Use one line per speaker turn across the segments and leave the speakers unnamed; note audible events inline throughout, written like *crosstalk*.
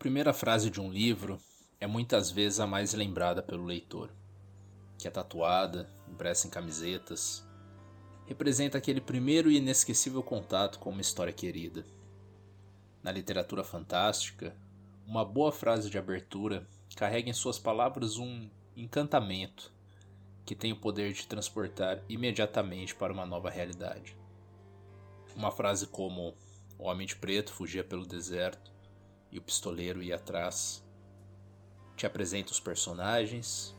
primeira frase de um livro é muitas vezes a mais lembrada pelo leitor, que é tatuada, impressa em camisetas, representa aquele primeiro e inesquecível contato com uma história querida. Na literatura fantástica, uma boa frase de abertura carrega em suas palavras um encantamento que tem o poder de transportar imediatamente para uma nova realidade. Uma frase como: O homem de preto fugia pelo deserto e o pistoleiro ia atrás. Te apresenta os personagens,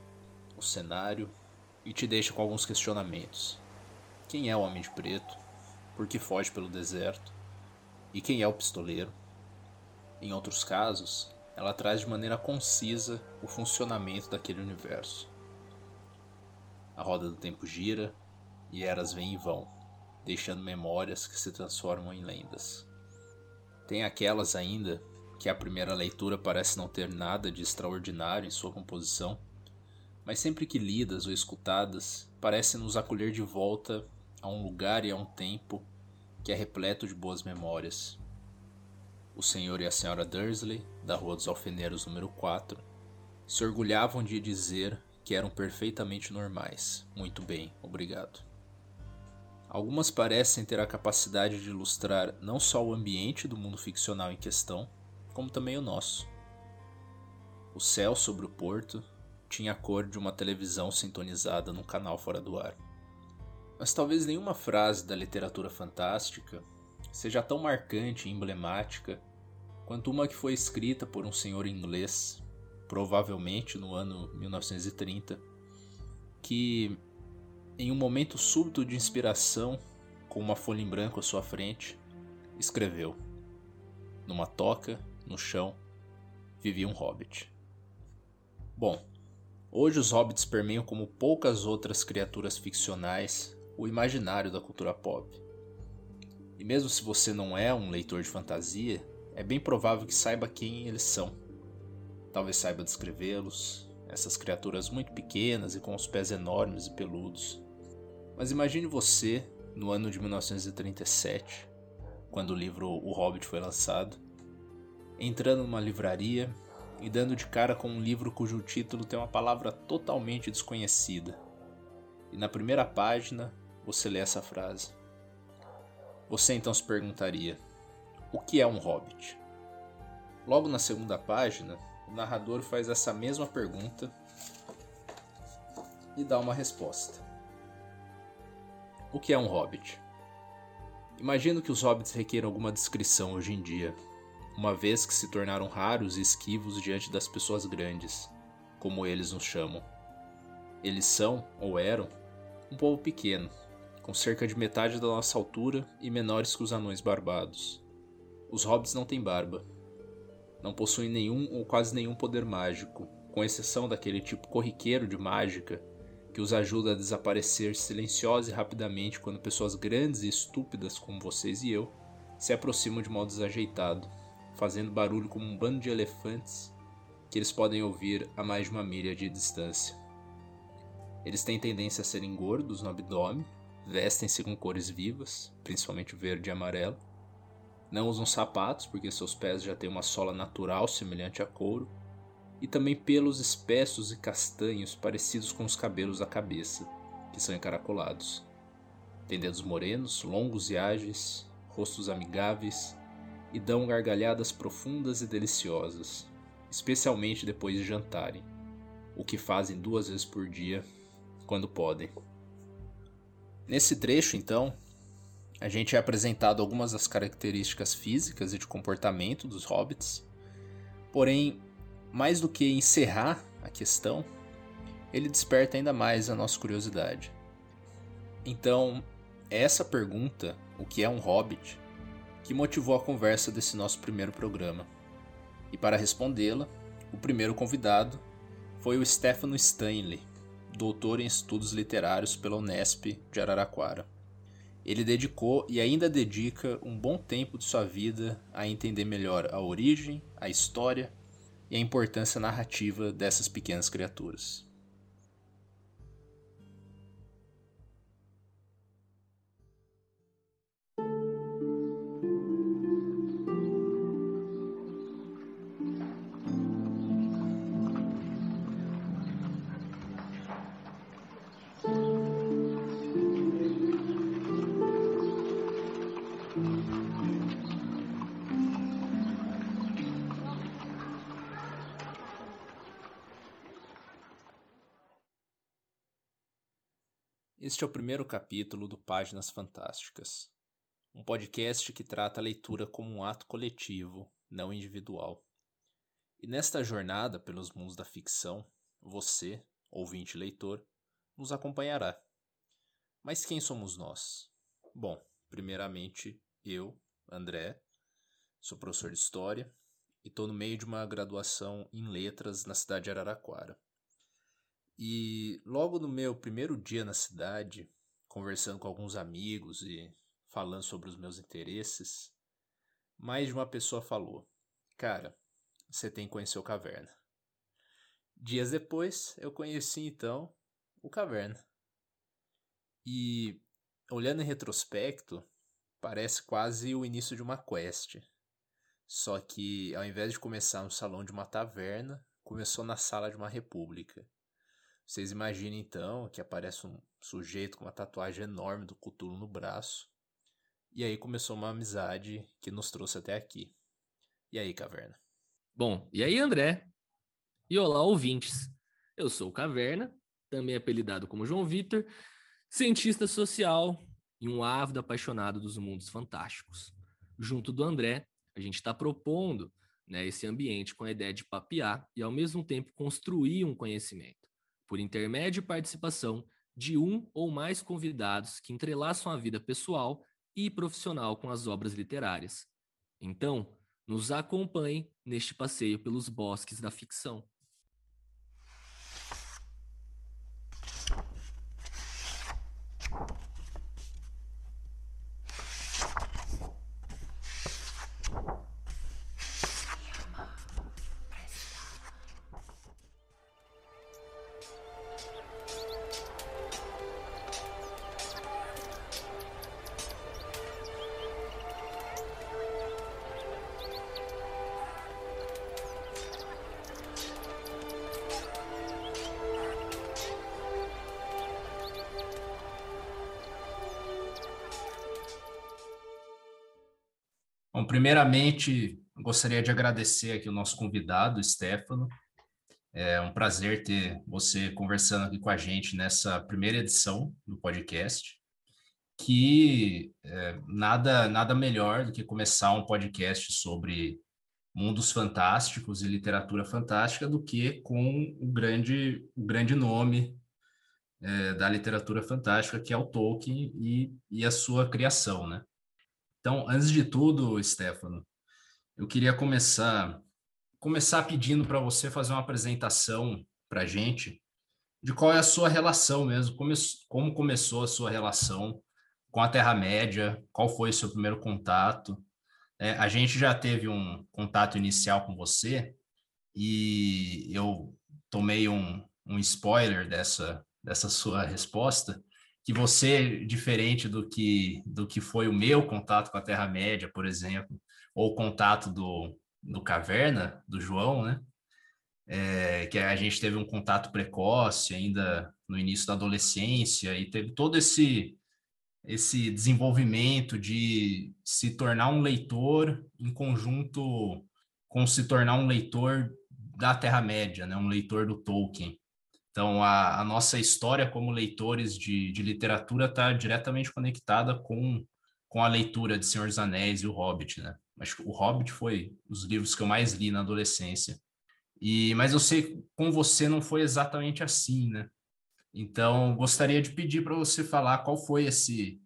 o cenário e te deixa com alguns questionamentos. Quem é o homem de preto? Por que foge pelo deserto? E quem é o pistoleiro? Em outros casos, ela traz de maneira concisa o funcionamento daquele universo. A roda do tempo gira e eras vêm e vão, deixando memórias que se transformam em lendas. Tem aquelas ainda que a primeira leitura parece não ter nada de extraordinário em sua composição, mas sempre que lidas ou escutadas, parece nos acolher de volta a um lugar e a um tempo que é repleto de boas memórias. O senhor e a senhora Dursley, da Rua dos Alfeneiros número 4, se orgulhavam de dizer que eram perfeitamente normais. Muito bem, obrigado. Algumas parecem ter a capacidade de ilustrar não só o ambiente do mundo ficcional em questão, como também o nosso. O céu sobre o porto tinha a cor de uma televisão sintonizada num canal fora do ar. Mas talvez nenhuma frase da literatura fantástica seja tão marcante e emblemática quanto uma que foi escrita por um senhor inglês, provavelmente no ano 1930, que, em um momento súbito de inspiração, com uma folha em branco à sua frente, escreveu: Numa toca no chão, vivia um hobbit. Bom, hoje os hobbits permeiam como poucas outras criaturas ficcionais o imaginário da cultura pop. E mesmo se você não é um leitor de fantasia, é bem provável que saiba quem eles são. Talvez saiba descrevê-los, essas criaturas muito pequenas e com os pés enormes e peludos. Mas imagine você no ano de 1937, quando o livro O Hobbit foi lançado, entrando numa livraria e dando de cara com um livro cujo título tem uma palavra totalmente desconhecida. E na primeira página você lê essa frase. Você então se perguntaria: o que é um hobbit? Logo na segunda página, o narrador faz essa mesma pergunta e dá uma resposta. O que é um hobbit? Imagino que os hobbits requeram alguma descrição hoje em dia, uma vez que se tornaram raros e esquivos diante das pessoas grandes, como eles nos chamam. Eles são, ou eram, um povo pequeno, com cerca de metade da nossa altura e menores que os anões barbados. Os hobbits não têm barba. Não possuem nenhum ou quase nenhum poder mágico, com exceção daquele tipo corriqueiro de mágica que os ajuda a desaparecer silenciosa e rapidamente quando pessoas grandes e estúpidas como vocês e eu se aproximam de modo desajeitado fazendo barulho como um bando de elefantes que eles podem ouvir a mais de uma milha de distância. Eles têm tendência a serem gordos no abdômen, vestem-se com cores vivas, principalmente verde e amarelo. Não usam sapatos porque seus pés já têm uma sola natural semelhante a couro, e também pelos espessos e castanhos parecidos com os cabelos da cabeça, que são encaracolados. Têm dedos morenos, longos e ágeis, rostos amigáveis e dão gargalhadas profundas e deliciosas, especialmente depois de jantarem, o que fazem duas vezes por dia, quando podem. Nesse trecho, então, a gente é apresentado algumas das características físicas e de comportamento dos hobbits, porém, mais do que encerrar a questão, ele desperta ainda mais a nossa curiosidade. Então, essa pergunta, o que é um hobbit, que motivou a conversa desse nosso primeiro programa. E para respondê-la, o primeiro convidado foi o Stefano Stanley, doutor em estudos literários pela Unesp de Araraquara. Ele dedicou e ainda dedica um bom tempo de sua vida a entender melhor a origem, a história e a importância narrativa dessas pequenas criaturas. Este é o primeiro capítulo do Páginas Fantásticas, um podcast que trata a leitura como um ato coletivo, não individual. E nesta jornada pelos mundos da ficção, você, ouvinte leitor, nos acompanhará. Mas quem somos nós? Bom, primeiramente, eu, André, sou professor de História e estou no meio de uma graduação em Letras na cidade de Araraquara. E logo no meu primeiro dia na cidade, conversando com alguns amigos e falando sobre os meus interesses, mais de uma pessoa falou: Cara, você tem que conhecer o Caverna. Dias depois, eu conheci então o Caverna. E olhando em retrospecto, parece quase o início de uma quest. Só que ao invés de começar no salão de uma taverna, começou na sala de uma república. Vocês imaginem então que aparece um sujeito com uma tatuagem enorme do Cthulhu no braço. E aí começou uma amizade que nos trouxe até aqui. E aí, Caverna?
Bom, e aí, André? E olá, ouvintes. Eu sou o Caverna, também apelidado como João Vitor, cientista social e um ávido apaixonado dos mundos fantásticos. Junto do André, a gente está propondo né, esse ambiente com a ideia de papear e, ao mesmo tempo, construir um conhecimento, por intermédio e participação de um ou mais convidados que entrelaçam a vida pessoal e profissional com as obras literárias. Então, nos acompanhe neste passeio pelos bosques da ficção.
Primeiramente, gostaria de agradecer aqui o nosso convidado, Stefano. É um prazer ter você conversando aqui com a gente nessa primeira edição do podcast, que é, nada, nada melhor do que começar um podcast sobre mundos fantásticos e literatura fantástica do que com o grande, o grande nome é, da literatura fantástica, que é o Tolkien e, e a sua criação, né? Então, antes de tudo, Stefano, eu queria começar começar pedindo para você fazer uma apresentação para a gente de qual é a sua relação mesmo, como, como começou a sua relação com a Terra-média, qual foi o seu primeiro contato. É, a gente já teve um contato inicial com você e eu tomei um, um spoiler dessa, dessa sua resposta, que você, diferente do que, do que foi o meu contato com a Terra-média, por exemplo, ou o contato do, do Caverna, do João, né? É, que a gente teve um contato precoce ainda no início da adolescência e teve todo esse esse desenvolvimento de se tornar um leitor em conjunto com se tornar um leitor da Terra-média, né? um leitor do Tolkien. Então, a, a nossa história como leitores de, de literatura está diretamente conectada com, com a leitura de Senhor dos Anéis e O Hobbit, né? Acho que O Hobbit foi os livros que eu mais li na adolescência. E, mas eu sei com você não foi exatamente assim, né? Então, gostaria de pedir para você falar qual foi esse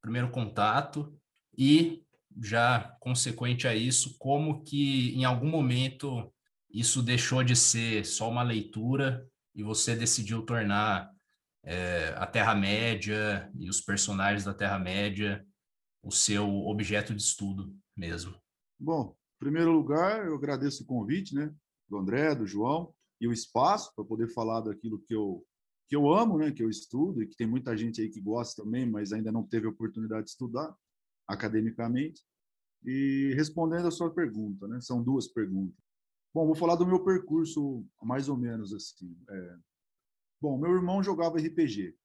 primeiro contato e, já consequente a isso, como que em algum momento isso deixou de ser só uma leitura e você decidiu tornar é, a Terra-média e os personagens da Terra-média o seu objeto de estudo mesmo?
Bom, em primeiro lugar, eu agradeço o convite, né, do André, do João, e o espaço para poder falar daquilo que eu que eu amo, né, que eu estudo e que tem muita gente aí que gosta também, mas ainda não teve a oportunidade de estudar academicamente. E respondendo a sua pergunta, né, são duas perguntas. Bom, vou falar do meu percurso mais ou menos assim. É... Bom, meu irmão jogava RPG.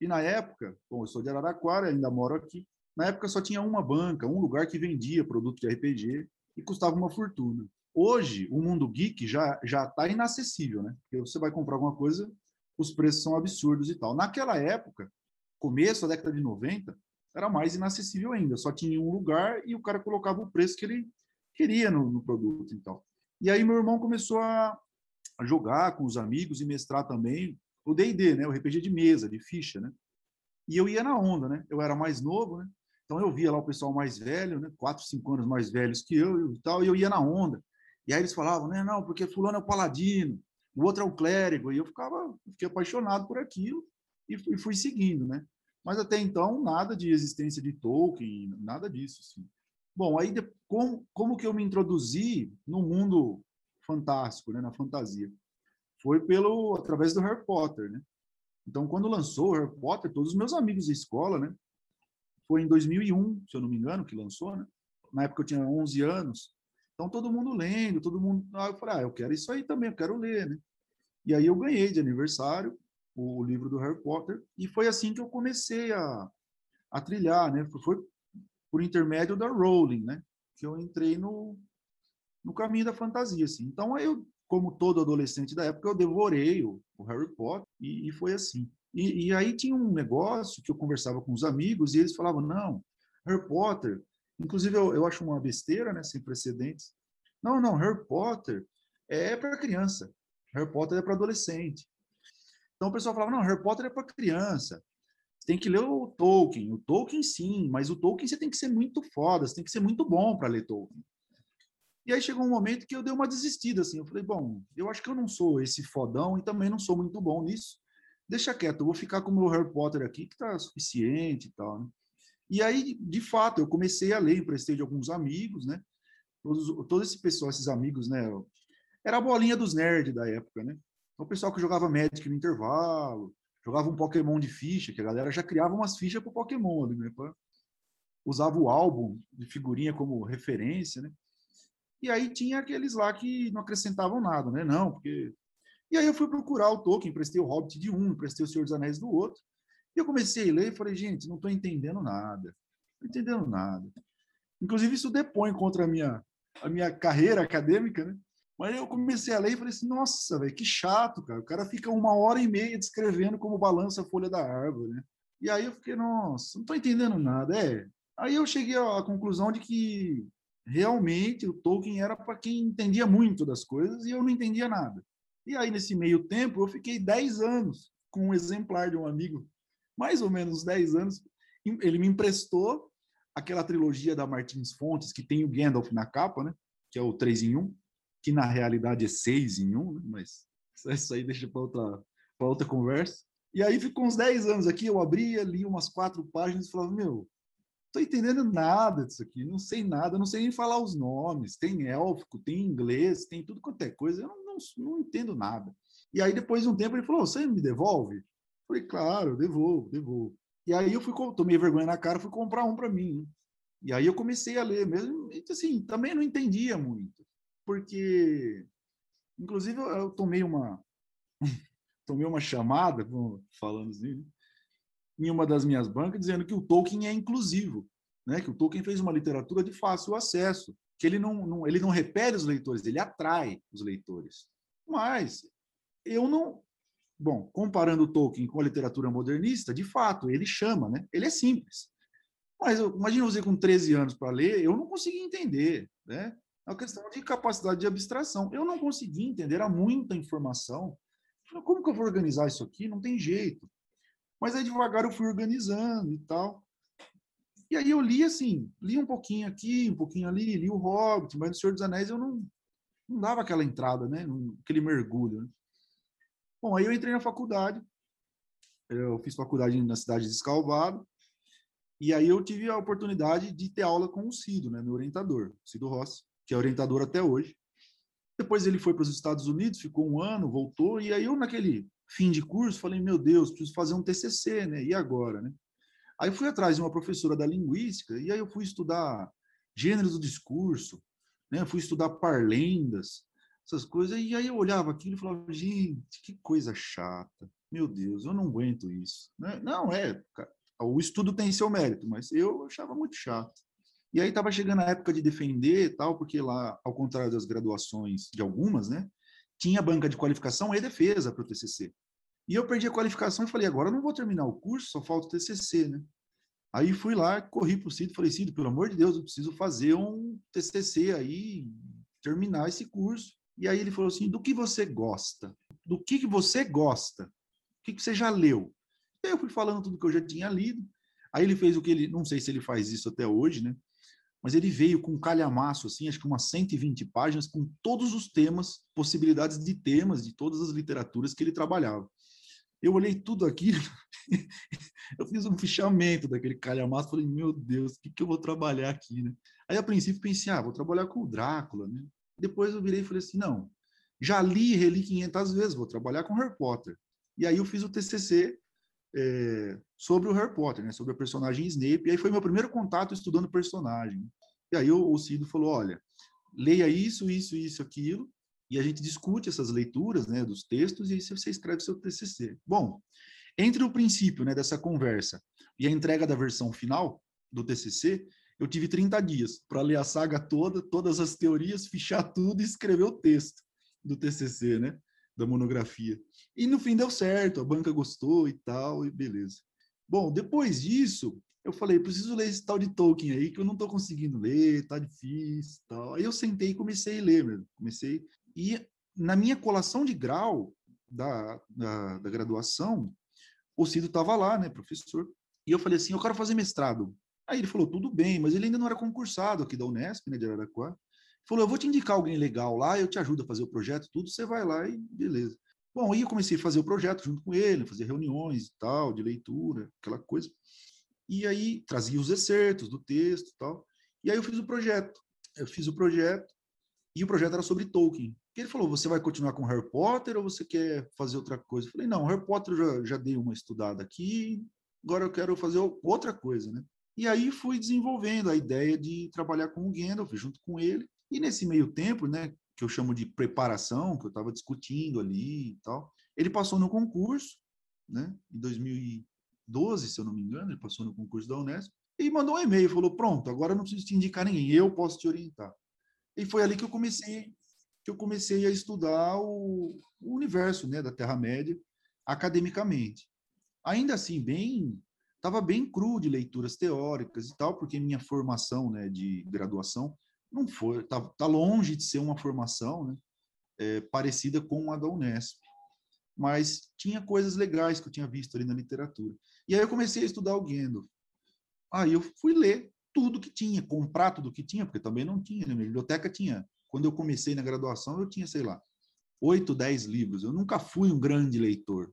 E na época, bom, eu sou de Araraquara, ainda moro aqui. Na época só tinha uma banca, um lugar que vendia produto de RPG e custava uma fortuna. Hoje, o mundo geek já já está inacessível, né? Porque você vai comprar alguma coisa, os preços são absurdos e tal. Naquela época, começo da década de 90, era mais inacessível ainda. Só tinha um lugar e o cara colocava o preço que ele queria no, no produto. Então. E aí meu irmão começou a, jogar com os amigos e mestrar também o D&D, né? O RPG de mesa, de ficha, né? E eu ia na onda, né? Eu era mais novo, né? Então eu via lá o pessoal mais velho, né? Quatro, cinco anos mais velhos que eu e tal, e eu ia na onda. E aí eles falavam, né? Não, porque fulano é o paladino, o outro é o clérigo. E eu ficava, fiquei apaixonado por aquilo e fui, fui seguindo, né? Mas até então, nada de existência de Tolkien, nada disso. Assim. Bom, aí como, como que eu me introduzi no mundo fantástico, né, na fantasia? Foi pelo através do Harry Potter, né? Então, quando lançou o Harry Potter, todos os meus amigos da escola, né? Foi em 2001, se eu não me engano, que lançou, né? Na época eu tinha 11 anos. Então, todo mundo lendo, todo mundo... Aí eu falei, ah, eu quero isso aí também, eu quero ler, né? E aí eu ganhei de aniversário o livro do Harry Potter, e foi assim que eu comecei a, a trilhar, né? Foi por intermédio da Rowling, né? Que eu entrei no, no caminho da fantasia, assim. Então, eu, como todo adolescente da época, eu devorei o, o Harry Potter e, e foi assim. E, e, aí tinha um negócio que eu conversava com os amigos e eles falavam, não, Harry Potter, inclusive eu, eu acho uma besteira, né, sem precedentes. Não, não, Harry Potter é para criança, Harry Potter é para adolescente. Então o pessoal falava, não, Harry Potter é para criança. Você tem que ler o Tolkien. O Tolkien sim, mas o Tolkien você tem que ser muito foda, você tem que ser muito bom para ler Tolkien. E aí chegou um momento que eu dei uma desistida, assim. Eu falei, bom, eu acho que eu não sou esse fodão e também não sou muito bom nisso. Deixa quieto, eu vou ficar com o meu Harry Potter aqui, que tá suficiente e tal, né? E aí, de fato, eu comecei a ler, emprestei de alguns amigos, né? Todos, todo esse pessoal, esses amigos, né? Era a bolinha dos nerds da época, né? Então, o pessoal que jogava Magic no intervalo, jogava um Pokémon de ficha, que a galera já criava umas fichas para Pokémon ali, né? Usava o álbum de figurinha como referência, né? E aí tinha aqueles lá que não acrescentavam nada, né? Não, porque. E aí eu fui procurar o Tolkien, emprestei o Hobbit de um, emprestei o Senhor dos Anéis do outro. E eu comecei a ler e falei, gente, não estou entendendo nada. Não entendendo nada. Inclusive, isso depõe contra a minha, a minha carreira acadêmica, né? Mas eu comecei a ler e falei assim, nossa, velho, que chato, cara. O cara fica uma hora e meia descrevendo como balança a folha da árvore, né? E aí eu fiquei, nossa, não estou entendendo nada. É. Aí eu cheguei à conclusão de que realmente o Tolkien era para quem entendia muito das coisas e eu não entendia nada. E aí, nesse meio tempo, eu fiquei 10 anos com um exemplar de um amigo, mais ou menos 10 anos. Ele me emprestou aquela trilogia da Martins Fontes, que tem o Gandalf na capa, né? que é o 3 em 1 que na realidade é seis em um, né? mas isso aí deixa para outra, outra conversa. E aí ficou uns 10 anos aqui, eu abria, li umas quatro páginas e falava, meu, tô entendendo nada disso aqui, não sei nada, não sei nem falar os nomes, tem élfico, tem inglês, tem tudo quanto é coisa, eu não, não, não entendo nada. E aí depois de um tempo ele falou, você me devolve? Eu falei, claro, devolvo, devolvo. E aí eu fui, tomei vergonha na cara, fui comprar um para mim. Né? E aí eu comecei a ler mesmo, assim, também não entendia muito porque, inclusive, eu, tomei uma *laughs* tomei uma chamada, falando assim, em uma das minhas bancas, dizendo que o Tolkien é inclusivo, né? que o Tolkien fez uma literatura de fácil acesso, que ele não, não, ele não repele os leitores, ele atrai os leitores. Mas eu não. Bom, comparando o Tolkien com a literatura modernista, de fato, ele chama, né? ele é simples. Mas imagina você com 13 anos para ler, eu não consegui entender. Né? É uma questão de capacidade de abstração. Eu não consegui entender, era muita informação. Como que eu vou organizar isso aqui? Não tem jeito. Mas aí devagar eu fui organizando e tal. E aí eu li assim, li um pouquinho aqui, um pouquinho ali, li o Hobbit, mas no Senhor dos Anéis eu não, não dava aquela entrada, né? Aquele mergulho. Né? Bom, aí eu entrei na faculdade. Eu fiz faculdade na cidade de Escalvado. E aí eu tive a oportunidade de ter aula com o Cido, né, meu orientador, Cido Rossi que é orientador até hoje. Depois ele foi para os Estados Unidos, ficou um ano, voltou, e aí eu, naquele fim de curso, falei, meu Deus, preciso fazer um TCC, né? E agora, né? Aí fui atrás de uma professora da linguística, e aí eu fui estudar gêneros do discurso, né? Fui estudar parlendas, essas coisas, e aí eu olhava aquilo e falava, gente, que coisa chata, meu Deus, eu não aguento isso. Né? Não, é, o estudo tem seu mérito, mas eu achava muito chato. E aí estava chegando a época de defender tal, porque lá, ao contrário das graduações de algumas, né, tinha banca de qualificação e defesa para o TCC. E eu perdi a qualificação e falei, agora não vou terminar o curso, só falta o TCC, né? Aí fui lá, corri para o Cido, falei, Cido, pelo amor de Deus, eu preciso fazer um TCC aí, terminar esse curso. E aí ele falou assim, do que você gosta? Do que, que você gosta? O que, que você já leu? Eu fui falando tudo que eu já tinha lido. Aí ele fez o que ele, não sei se ele faz isso até hoje, né? Mas ele veio com um calhamaço, assim, acho que umas 120 páginas, com todos os temas, possibilidades de temas de todas as literaturas que ele trabalhava. Eu olhei tudo aquilo, *laughs* eu fiz um fichamento daquele calhamaço, falei, meu Deus, o que, que eu vou trabalhar aqui, né? Aí, a princípio, pensei, ah, vou trabalhar com o Drácula, né? Depois eu virei e falei assim, não, já li e reli 500 vezes, vou trabalhar com Harry Potter. E aí eu fiz o TCC é, sobre o Harry Potter, né? Sobre a personagem Snape. E aí foi meu primeiro contato estudando personagem. E aí o, o Cido falou, olha, leia isso, isso, isso, aquilo, e a gente discute essas leituras né, dos textos e aí você escreve seu TCC. Bom, entre o princípio né, dessa conversa e a entrega da versão final do TCC, eu tive 30 dias para ler a saga toda, todas as teorias, *laughs* fichar tudo e escrever o texto do TCC, né, da monografia. E no fim deu certo, a banca gostou e tal, e beleza. Bom, depois disso, eu falei, preciso ler esse tal de Tolkien aí, que eu não estou conseguindo ler, tá difícil tal. Aí eu sentei e comecei a ler mesmo. Comecei e na minha colação de grau da, da, da graduação, o Cido estava lá, né, professor. E eu falei assim, eu quero fazer mestrado. Aí ele falou, tudo bem, mas ele ainda não era concursado aqui da Unesp, né, de Araraquara. Falou, eu vou te indicar alguém legal lá, eu te ajudo a fazer o projeto, tudo, você vai lá e beleza. Bom, aí eu comecei a fazer o projeto junto com ele, fazer reuniões e tal, de leitura, aquela coisa. E aí trazia os excertos do texto e tal. E aí eu fiz o projeto. Eu fiz o projeto, e o projeto era sobre Tolkien. Ele falou: você vai continuar com Harry Potter ou você quer fazer outra coisa? Eu falei: não, Harry Potter já, já dei uma estudada aqui, agora eu quero fazer outra coisa, né? E aí fui desenvolvendo a ideia de trabalhar com o Gandalf junto com ele. E nesse meio tempo, né, que eu chamo de preparação, que eu estava discutindo ali e tal, ele passou no concurso, né, em 2012, se eu não me engano, ele passou no concurso da Unesp e mandou um e-mail, falou: "Pronto, agora não preciso te indicar ninguém, eu posso te orientar". E foi ali que eu comecei que eu comecei a estudar o, o universo né, da Terra-média academicamente. Ainda assim, bem estava bem cru de leituras teóricas e tal, porque minha formação né, de graduação não foi, tá, tá longe de ser uma formação né, é, parecida com a da Unesp, mas tinha coisas legais que eu tinha visto ali na literatura. E aí eu comecei a estudar o Gandalf. Aí eu fui ler tudo que tinha, comprar tudo que tinha, porque também não tinha, né? minha biblioteca tinha. Quando eu comecei na graduação, eu tinha, sei lá, oito, dez livros. Eu nunca fui um grande leitor.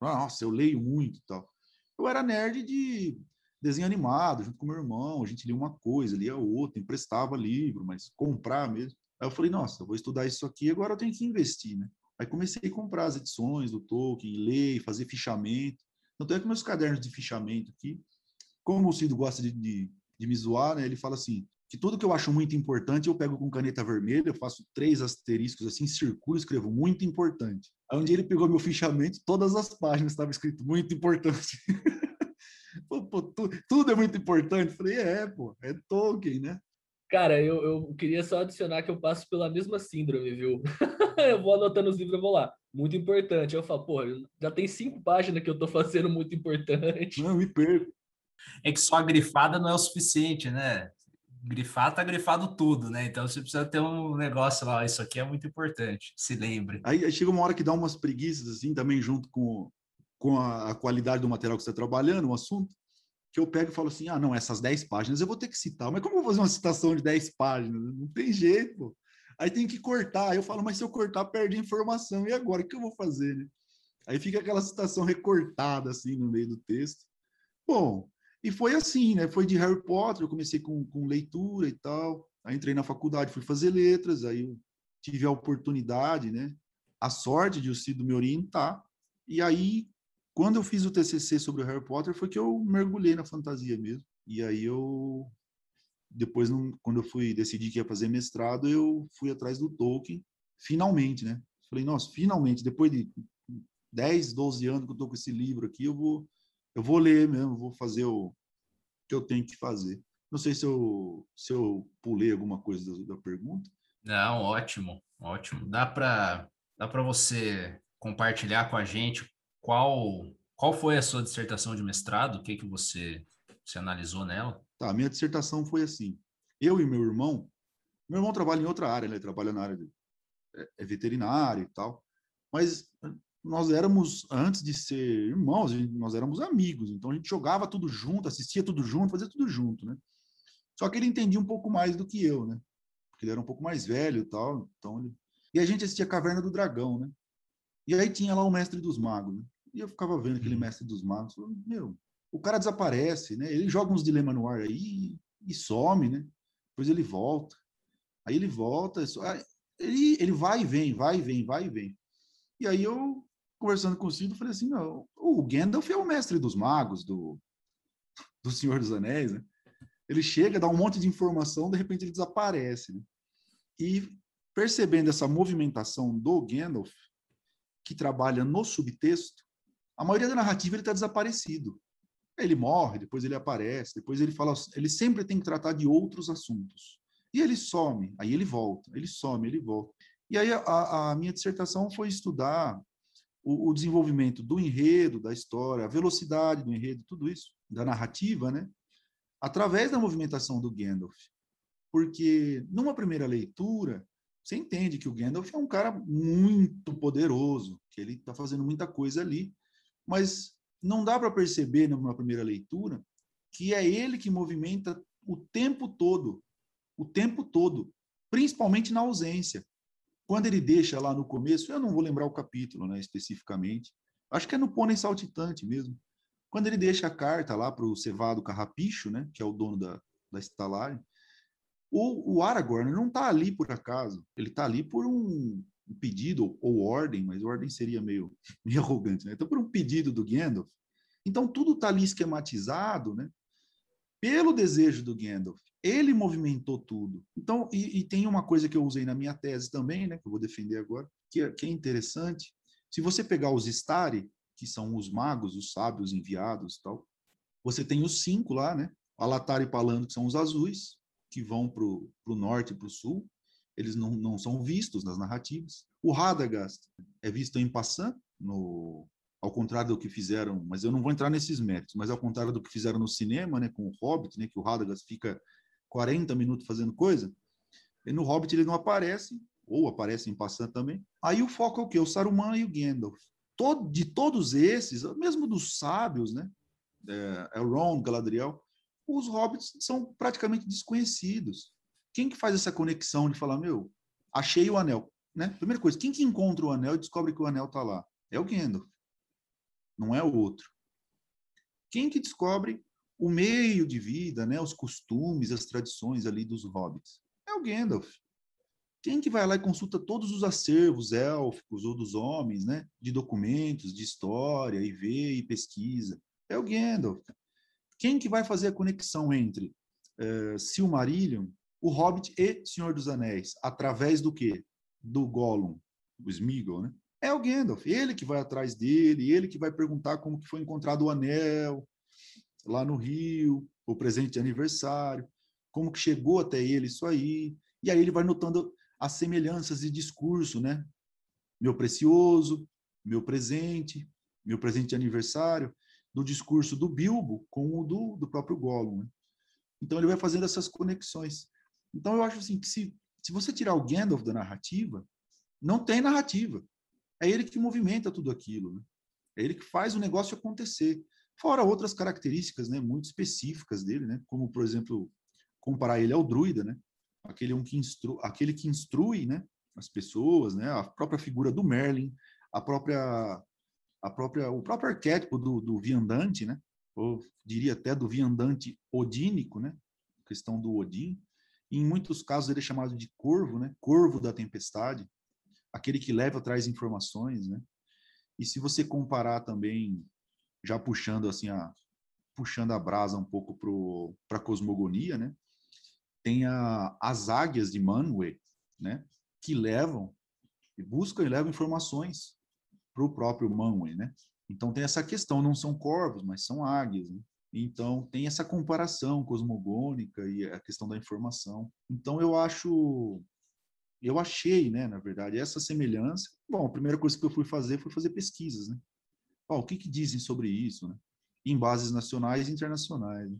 Nossa, eu leio muito e tal. Eu era nerd de desenho animado, junto com meu irmão. A gente lia uma coisa, lia outra, emprestava livro, mas comprar mesmo. Aí eu falei, nossa, eu vou estudar isso aqui, agora eu tenho que investir, né? Aí comecei a comprar as edições do Tolkien, ler, fazer fichamento. Tanto é que meus cadernos de fichamento aqui, como o Cido gosta de, de de me zoar, né? Ele fala assim, que tudo que eu acho muito importante eu pego com caneta vermelha, eu faço três asteriscos assim, circulo, escrevo muito importante. Aí um dia ele pegou meu fichamento, todas as páginas estavam escrito muito importante. *laughs* pô, pô, tu, tudo é muito importante. Eu falei, é, pô, é Tolkien, né?
Cara, eu, eu queria só adicionar que eu passo pela mesma síndrome, viu? *laughs* eu vou anotando os livros e vou lá. Muito importante. Eu falo, pô, já tem cinco páginas que eu tô fazendo muito importante.
Não, me perco
é que só a grifada não é o suficiente, né? Grifar tá grifado tudo, né? Então você precisa ter um negócio lá, isso aqui é muito importante, se lembre.
Aí, aí chega uma hora que dá umas preguiças, assim, também junto com, com a, a qualidade do material que você está trabalhando, um assunto, que eu pego e falo assim: ah, não, essas 10 páginas eu vou ter que citar, mas como eu vou fazer uma citação de 10 páginas? Não tem jeito, pô. Aí tem que cortar. Aí eu falo, mas se eu cortar, perde informação. E agora, o que eu vou fazer, né? Aí fica aquela citação recortada, assim, no meio do texto. Bom, e foi assim, né? Foi de Harry Potter, eu comecei com, com leitura e tal. Aí entrei na faculdade, fui fazer letras, aí tive a oportunidade, né? A sorte de o Cido me orientar. E aí, quando eu fiz o TCC sobre o Harry Potter, foi que eu mergulhei na fantasia mesmo. E aí eu depois quando eu fui decidir que ia fazer mestrado, eu fui atrás do Tolkien, finalmente, né? Falei, nossa, finalmente, depois de 10, 12 anos que eu tô com esse livro aqui, eu vou eu vou ler mesmo, vou fazer o que eu tenho que fazer. Não sei se eu, se eu pulei alguma coisa da, da pergunta.
Não, ótimo, ótimo. Dá para dá você compartilhar com a gente qual qual foi a sua dissertação de mestrado? O que que você você analisou nela?
Tá, a minha dissertação foi assim. Eu e meu irmão, meu irmão trabalha em outra área, né? ele trabalha na área de é, é veterinário e tal, mas nós éramos, antes de ser irmãos, nós éramos amigos, então a gente jogava tudo junto, assistia tudo junto, fazia tudo junto, né? Só que ele entendia um pouco mais do que eu, né? Porque ele era um pouco mais velho e tal, então ele... E a gente assistia Caverna do Dragão, né? E aí tinha lá o Mestre dos Magos, né? E eu ficava vendo aquele uhum. Mestre dos Magos, falando, meu, o cara desaparece, né? Ele joga uns dilemas no ar aí e some, né? Depois ele volta. Aí ele volta, ele, ele vai e vem, vai e vem, vai e vem. E aí eu conversando com o Cido, falei assim, o Gandalf é o mestre dos magos, do, do Senhor dos Anéis, né? Ele chega, dá um monte de informação, de repente ele desaparece, né? E percebendo essa movimentação do Gandalf, que trabalha no subtexto, a maioria da narrativa ele está desaparecido. Ele morre, depois ele aparece, depois ele fala, ele sempre tem que tratar de outros assuntos. E ele some, aí ele volta, ele some, ele volta. E aí a, a minha dissertação foi estudar o, o, desenvolvimento do enredo, da história, a velocidade do enredo, tudo isso, da narrativa, né? Através da movimentação do Gandalf. Porque numa primeira leitura, você entende que o Gandalf é um cara muito poderoso, que ele está fazendo muita coisa ali, mas não dá para perceber numa primeira leitura que é ele que movimenta o tempo todo, o tempo todo, principalmente na ausência. Quando ele deixa lá no começo, eu não vou lembrar o capítulo né, especificamente, acho que é no Pônei Saltitante mesmo. Quando ele deixa a carta lá para o Cevado Carrapicho, né, que é o dono da, da estalagem, o, o Aragorn não está ali por acaso, ele está ali por um, um pedido ou ordem, mas ordem seria meio, *laughs* meio arrogante, né? Então, por um pedido do Gandalf. Então, tudo está ali esquematizado, né? Pelo desejo do Gandalf. Ele movimentou tudo. Então, e, e, tem uma coisa que eu usei na minha tese também, né, que eu vou defender agora, que é, que é interessante. Se você pegar os Stari, que são os magos, os sábios enviados tal, você tem os cinco lá, né? Alatar e Palando, que são os azuis, que vão para o norte e para o sul. Eles não, não são vistos nas narrativas. O Radagast é visto em Passant, no, ao contrário do que fizeram, mas eu não vou entrar nesses méritos, mas ao contrário do que fizeram no cinema, né, com o Hobbit, né, que o Radagast fica 40 minutos fazendo coisa, e no Hobbit ele não aparece, ou aparece em passando também. Aí o foco é o quê? O Saruman e o Gandalf. Todo, de todos esses, mesmo dos sábios, né? É, Elrond, Galadriel, os hobbits são praticamente desconhecidos. Quem que faz essa conexão de falar, meu, achei o anel, né? Primeira coisa, quem que encontra o anel e descobre que o anel está lá? É o Gandalf, não é o outro. Quem que descobre o meio de vida, né, os costumes, as tradições ali dos hobbits. É o Gandalf. Quem que vai lá e consulta todos os acervos élficos ou dos homens, né, de documentos, de história, e vê e pesquisa? É o Gandalf. Quem que vai fazer a conexão entre uh, Silmarillion, o Hobbit e Senhor dos Anéis? Através do quê? Do Gollum, o Smeagol, né? É o Gandalf. Ele que vai atrás dele, ele que vai perguntar como que foi encontrado o anel, lá no Rio, o presente de aniversário, como que chegou até ele isso aí, e aí ele vai notando as semelhanças de discurso, né? Meu precioso, meu presente, meu presente de aniversário, do discurso do Bilbo com o do, do próprio Gollum. Né? Então ele vai fazendo essas conexões. Então eu acho assim que se, se você tirar o Gandalf da narrativa, não tem narrativa. É ele que movimenta tudo aquilo. Né? É ele que faz o negócio acontecer. Fora outras características né, muito específicas dele, né, como, por exemplo, comparar ele ao druida, né, aquele, um que, instru, aquele que instrui né, as pessoas, né, a própria figura do Merlin, a própria, a própria, o próprio arquétipo do, do viandante, né, ou diria até do viandante odínico, né, questão do Odin. Em muitos casos ele é chamado de corvo, né, corvo da tempestade, aquele que leva atrás informações, né. E se você comparar também já puxando assim a puxando a brasa um pouco para a cosmogonia, né? Tem a, as águias de Manwë, né? Que levam e buscam e levam informações para o próprio Manwë, né? Então tem essa questão, não são corvos, mas são águias. Né? Então tem essa comparação cosmogônica e a questão da informação. Então eu acho, eu achei, né, na verdade, essa semelhança. Bom, a primeira coisa que eu fui fazer foi fazer pesquisas, né? Oh, o que, que dizem sobre isso, né? Em bases nacionais e internacionais. Né?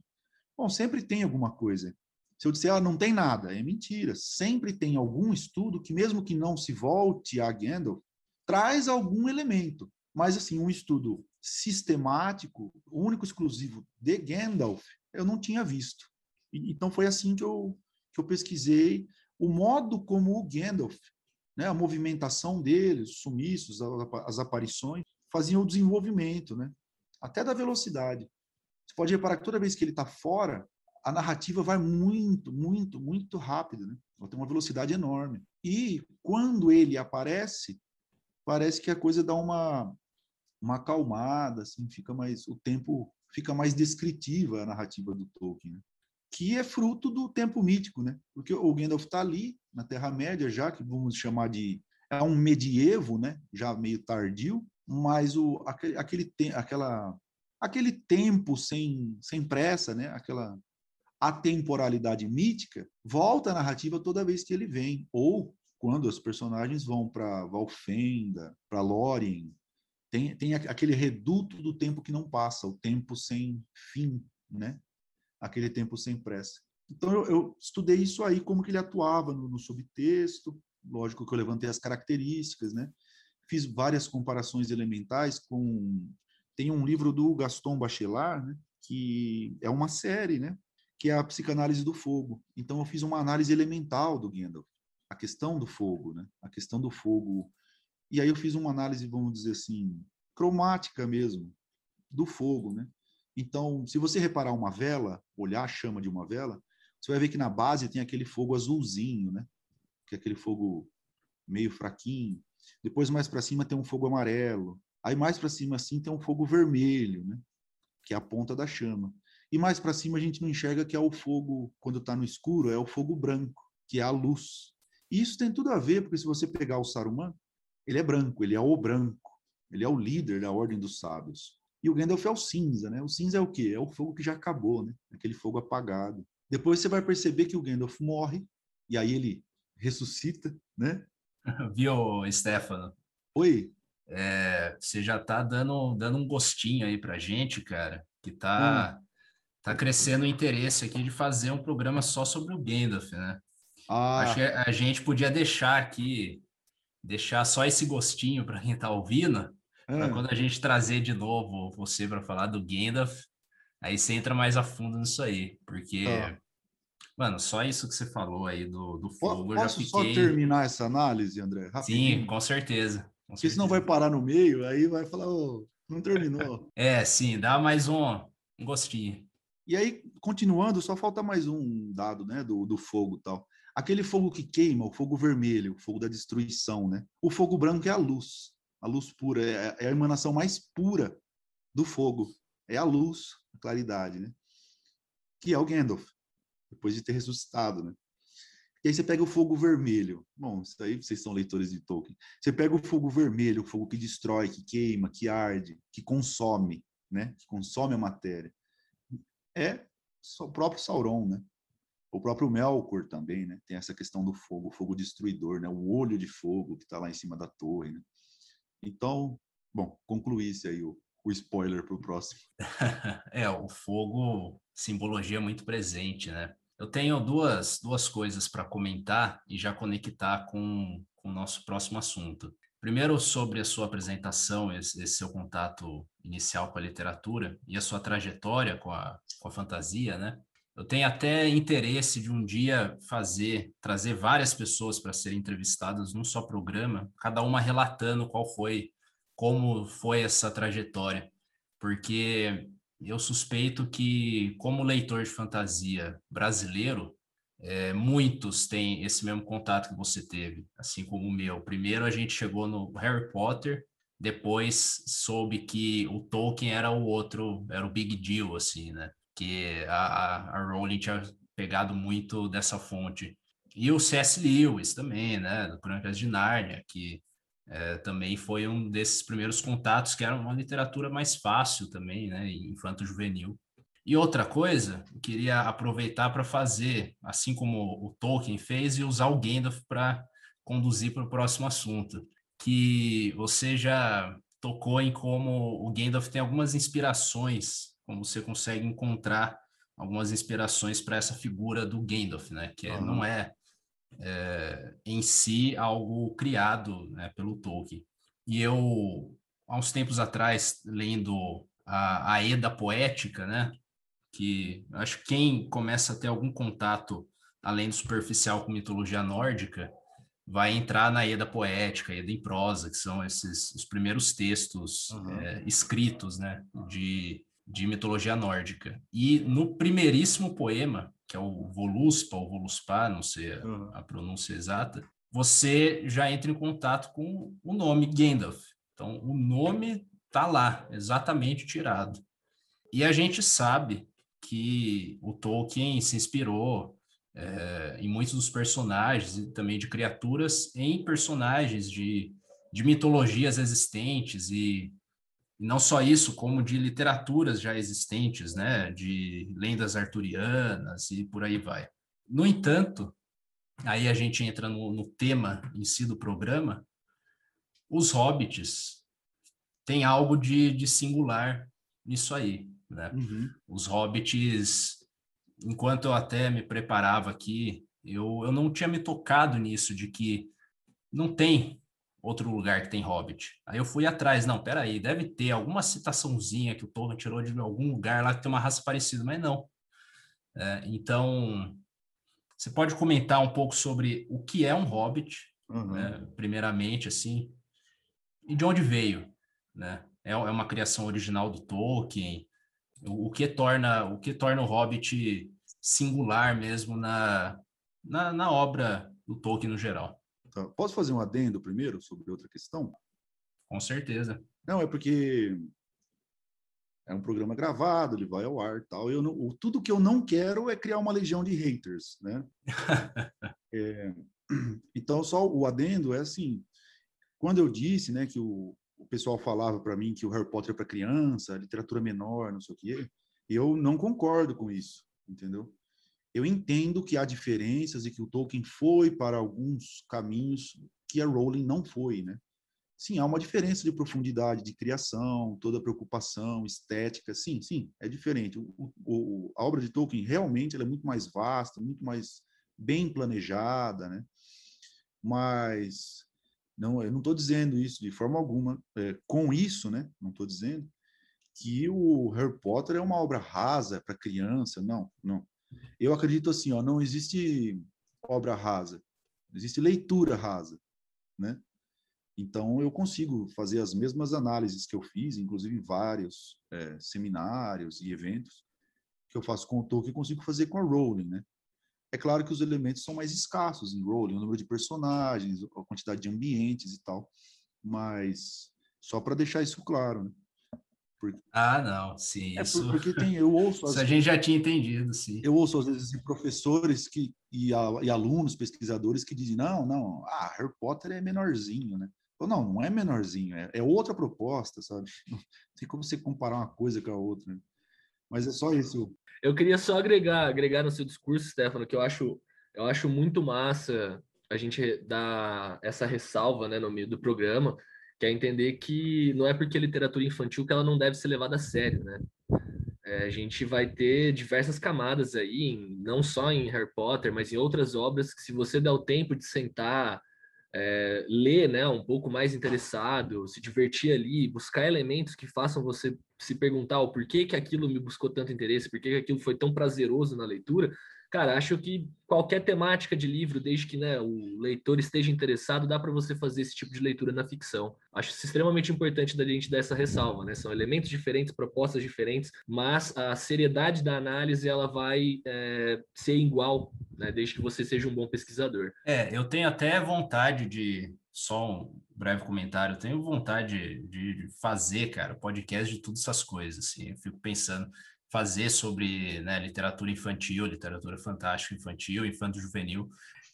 Bom, sempre tem alguma coisa. Se eu disser, ah, não tem nada, é mentira. Sempre tem algum estudo que, mesmo que não se volte a Gandalf, traz algum elemento. Mas, assim, um estudo sistemático, único, exclusivo de Gandalf, eu não tinha visto. Então, foi assim que eu, que eu pesquisei o modo como o Gandalf, né, a movimentação dele, os sumiços, as aparições, faziam o desenvolvimento, né, até da velocidade. Você pode reparar que toda vez que ele está fora, a narrativa vai muito, muito, muito rápido, né? Ela tem uma velocidade enorme. E quando ele aparece, parece que a coisa dá uma uma acalmada, assim, fica mais o tempo fica mais descritiva a narrativa do Tolkien, né? que é fruto do tempo mítico, né? Porque o Gandalf está ali na Terra Média já que vamos chamar de é um medievo, né? Já meio tardio, mas o aquele aquele aquela aquele tempo sem sem pressa, né? Aquela a temporalidade mítica volta à narrativa toda vez que ele vem, ou quando os personagens vão para Valfenda, para Lórien, tem, tem aquele reduto do tempo que não passa, o tempo sem fim, né? Aquele tempo sem pressa. Então eu, eu estudei isso aí, como que ele atuava no, no subtexto, lógico que eu levantei as características, né? Fiz várias comparações elementais com tem um livro do Gaston Bachelard, né? que é uma série, né? que é a psicanálise do fogo. Então eu fiz uma análise elemental do Gandalf, a questão do fogo, né? A questão do fogo. E aí eu fiz uma análise, vamos dizer assim, cromática mesmo do fogo, né? Então, se você reparar uma vela, olhar a chama de uma vela, você vai ver que na base tem aquele fogo azulzinho, né? Que é aquele fogo meio fraquinho. Depois mais para cima tem um fogo amarelo. Aí mais para cima assim tem um fogo vermelho, né? Que é a ponta da chama. E mais para cima a gente não enxerga que é o fogo, quando está no escuro, é o fogo branco, que é a luz. E isso tem tudo a ver, porque se você pegar o Saruman, ele é branco, ele é o branco, ele é o líder da Ordem dos Sábios. E o Gandalf é o cinza, né? O cinza é o quê? É o fogo que já acabou, né? Aquele fogo apagado. Depois você vai perceber que o Gandalf morre, e aí ele ressuscita, né? *laughs*
Viu, Stefano?
Oi?
É, você já tá dando, dando um gostinho aí pra gente, cara, que tá... Hum tá crescendo o interesse aqui de fazer um programa só sobre o Gandalf, né? Ah. Acho que a gente podia deixar aqui, deixar só esse gostinho para quem tá ouvindo, para ah. quando a gente trazer de novo você para falar do Gandalf, aí você entra mais a fundo nisso aí, porque ah. Mano, só isso que você falou aí do, do fogo,
Posso
eu já fiquei...
só terminar essa análise, André?
Rapidinho. Sim, com certeza. Com
Porque senão vai parar no meio, aí vai falar, oh, não terminou. *laughs*
é, sim, dá mais um, um gostinho.
E aí, continuando, só falta mais um dado, né, do, do fogo tal. Aquele fogo que queima, o fogo vermelho, o fogo da destruição, né? O fogo branco é a luz, a luz pura, é, é a emanação mais pura do fogo. É a luz, a claridade, né? Que é o Gandalf, depois de ter ressuscitado, né? E aí você pega o fogo vermelho. Bom, isso aí vocês são leitores de Tolkien. Você pega o fogo vermelho, o fogo que destrói, que queima, que arde, que consome, né? Que consome a matéria é o próprio Sauron, né? O próprio Melkor também, né? Tem essa questão do fogo, o fogo destruidor, né? O olho de fogo que está lá em cima da torre, né? Então, bom, concluísse aí o, o spoiler para o próximo. *laughs*
é, o fogo, simbologia muito presente, né? Eu tenho duas, duas coisas para comentar e já conectar com, com o nosso próximo assunto. Primeiro, sobre a sua apresentação, esse, esse, seu contato inicial com a literatura e a sua trajetória com a, com a fantasia, né? Eu tenho até interesse de um dia fazer, trazer várias pessoas para serem entrevistadas num só programa, cada uma relatando qual foi, como foi essa trajetória, porque eu suspeito que, como leitor de fantasia brasileiro, é, muitos têm esse mesmo contato que você teve, assim como o meu. Primeiro a gente chegou no Harry Potter, depois soube que o Tolkien era o outro, era o big deal, assim, né? Que a, a Rowling tinha pegado muito dessa fonte. E o C.S. Lewis também, né? Do Crônicas de Nárnia, que é, também foi um desses primeiros contatos, que era uma literatura mais fácil também, né? Infanto-juvenil. E outra coisa, eu queria aproveitar para fazer, assim como o Tolkien fez, e usar o Gandalf para conduzir para o próximo assunto, que você já tocou em como o Gandalf tem algumas inspirações, como você consegue encontrar algumas inspirações para essa figura do Gandalf, né? Que uhum. não é, é, em si algo criado né, pelo Tolkien. E eu, há uns tempos atrás, lendo a, a Eda Poética, né? Que acho que quem começa a ter algum contato além do superficial com mitologia nórdica, vai entrar na Eda Poética, Eda em prosa, que são esses os primeiros textos uhum. é, escritos, né, de, de mitologia nórdica. E no primeiríssimo poema, que é o Voluspa, ou Voluspa, não sei a, uhum. a pronúncia exata, você já entra em contato com o nome Gandalf. Então, o nome tá lá, exatamente tirado. E a gente sabe que o Tolkien se inspirou é, em muitos dos personagens e também de criaturas em personagens de, de mitologias existentes e, e não só isso, como de literaturas já existentes, né, de lendas arturianas e por aí vai. No entanto, aí a gente entra no, no tema em si do programa, os hobbits têm algo de, de singular nisso aí, né? Uhum. Os hobbits enquanto eu até me preparava aqui, eu, eu não tinha me tocado nisso, de que não tem outro lugar que tem Hobbit. Aí eu fui atrás, não, peraí, deve ter alguma citaçãozinha que o Tolkien tirou de algum lugar lá que tem uma raça parecida, mas não. É, então, você pode comentar um pouco sobre o que é um Hobbit, uhum. né, primeiramente, assim, e de onde veio, né? É, é uma criação original do Tolkien, o, que torna o que torna o Hobbit singular mesmo na, na, na obra do Tolkien no geral.
Tá. Posso fazer um adendo primeiro sobre outra questão?
Com certeza.
Não, é porque é um programa gravado, ele vai ao ar tal. Eu não, tudo que eu não quero é criar uma legião de haters, né? *laughs* é, então, só o adendo é assim, quando eu disse, né, que o, o pessoal falava para mim que o Harry Potter é para criança, literatura menor, não sei o quê. Eu não concordo com isso, entendeu? Eu entendo que há diferenças e que o Tolkien foi para alguns caminhos que a Rowling não foi, né? Sim, há uma diferença de profundidade, de criação, toda a preocupação, estética, sim, sim, é diferente. O, o, a obra de Tolkien realmente é muito mais vasta, muito mais bem planejada, né? Mas não, eu não estou dizendo isso de forma alguma. É, com isso, né? Não estou dizendo que o Harry Potter é uma obra rasa para criança. Não, não. Eu acredito assim, ó, não existe obra rasa, existe leitura rasa, né? Então eu consigo fazer as mesmas análises que eu fiz, inclusive vários é, seminários e eventos que eu faço com o Tolkien, consigo fazer com a Rowling, né? É claro que os elementos são mais escassos em Rowling, o número de personagens, a quantidade de ambientes e tal, mas só para deixar isso claro, né?
Porque... Ah, não, sim.
É isso... porque tem, eu ouço. *laughs*
isso a gente já tinha entendido, sim.
Eu ouço às vezes professores que e, a, e, alunos, pesquisadores que dizem não, não, ah, Harry Potter é menorzinho, né? Eu, não, não é menorzinho, é, é, outra proposta, sabe? *laughs* Não tem como você comparar uma coisa com a outra. Né? Mas é só isso.
Eu queria só agregar, agregar no seu discurso, Stefano, que eu acho, eu acho muito massa a gente dar essa ressalva né, no meio do programa, que é entender que não é porque é literatura infantil que ela não deve ser levada a sério, né? É, a gente vai ter diversas camadas aí, não só em Harry Potter, mas em outras obras que se você der o tempo de sentar, é, ler né, um pouco mais interessado, se divertir ali, buscar elementos que façam você se perguntar o porquê que aquilo me buscou tanto interesse, porquê que aquilo foi tão prazeroso na leitura, cara, acho que qualquer temática de livro, desde que né, o leitor esteja interessado, dá para você fazer esse tipo de leitura na ficção. Acho extremamente importante da gente dar essa ressalva, né? São elementos diferentes, propostas diferentes, mas a seriedade da análise ela vai é, ser igual, né? Desde que você seja um bom pesquisador.
É, eu tenho até vontade de só um breve comentário. Eu tenho vontade de fazer, cara, podcast de todas essas coisas. Assim. Eu fico pensando fazer sobre né, literatura infantil, literatura fantástica infantil, infanto-juvenil.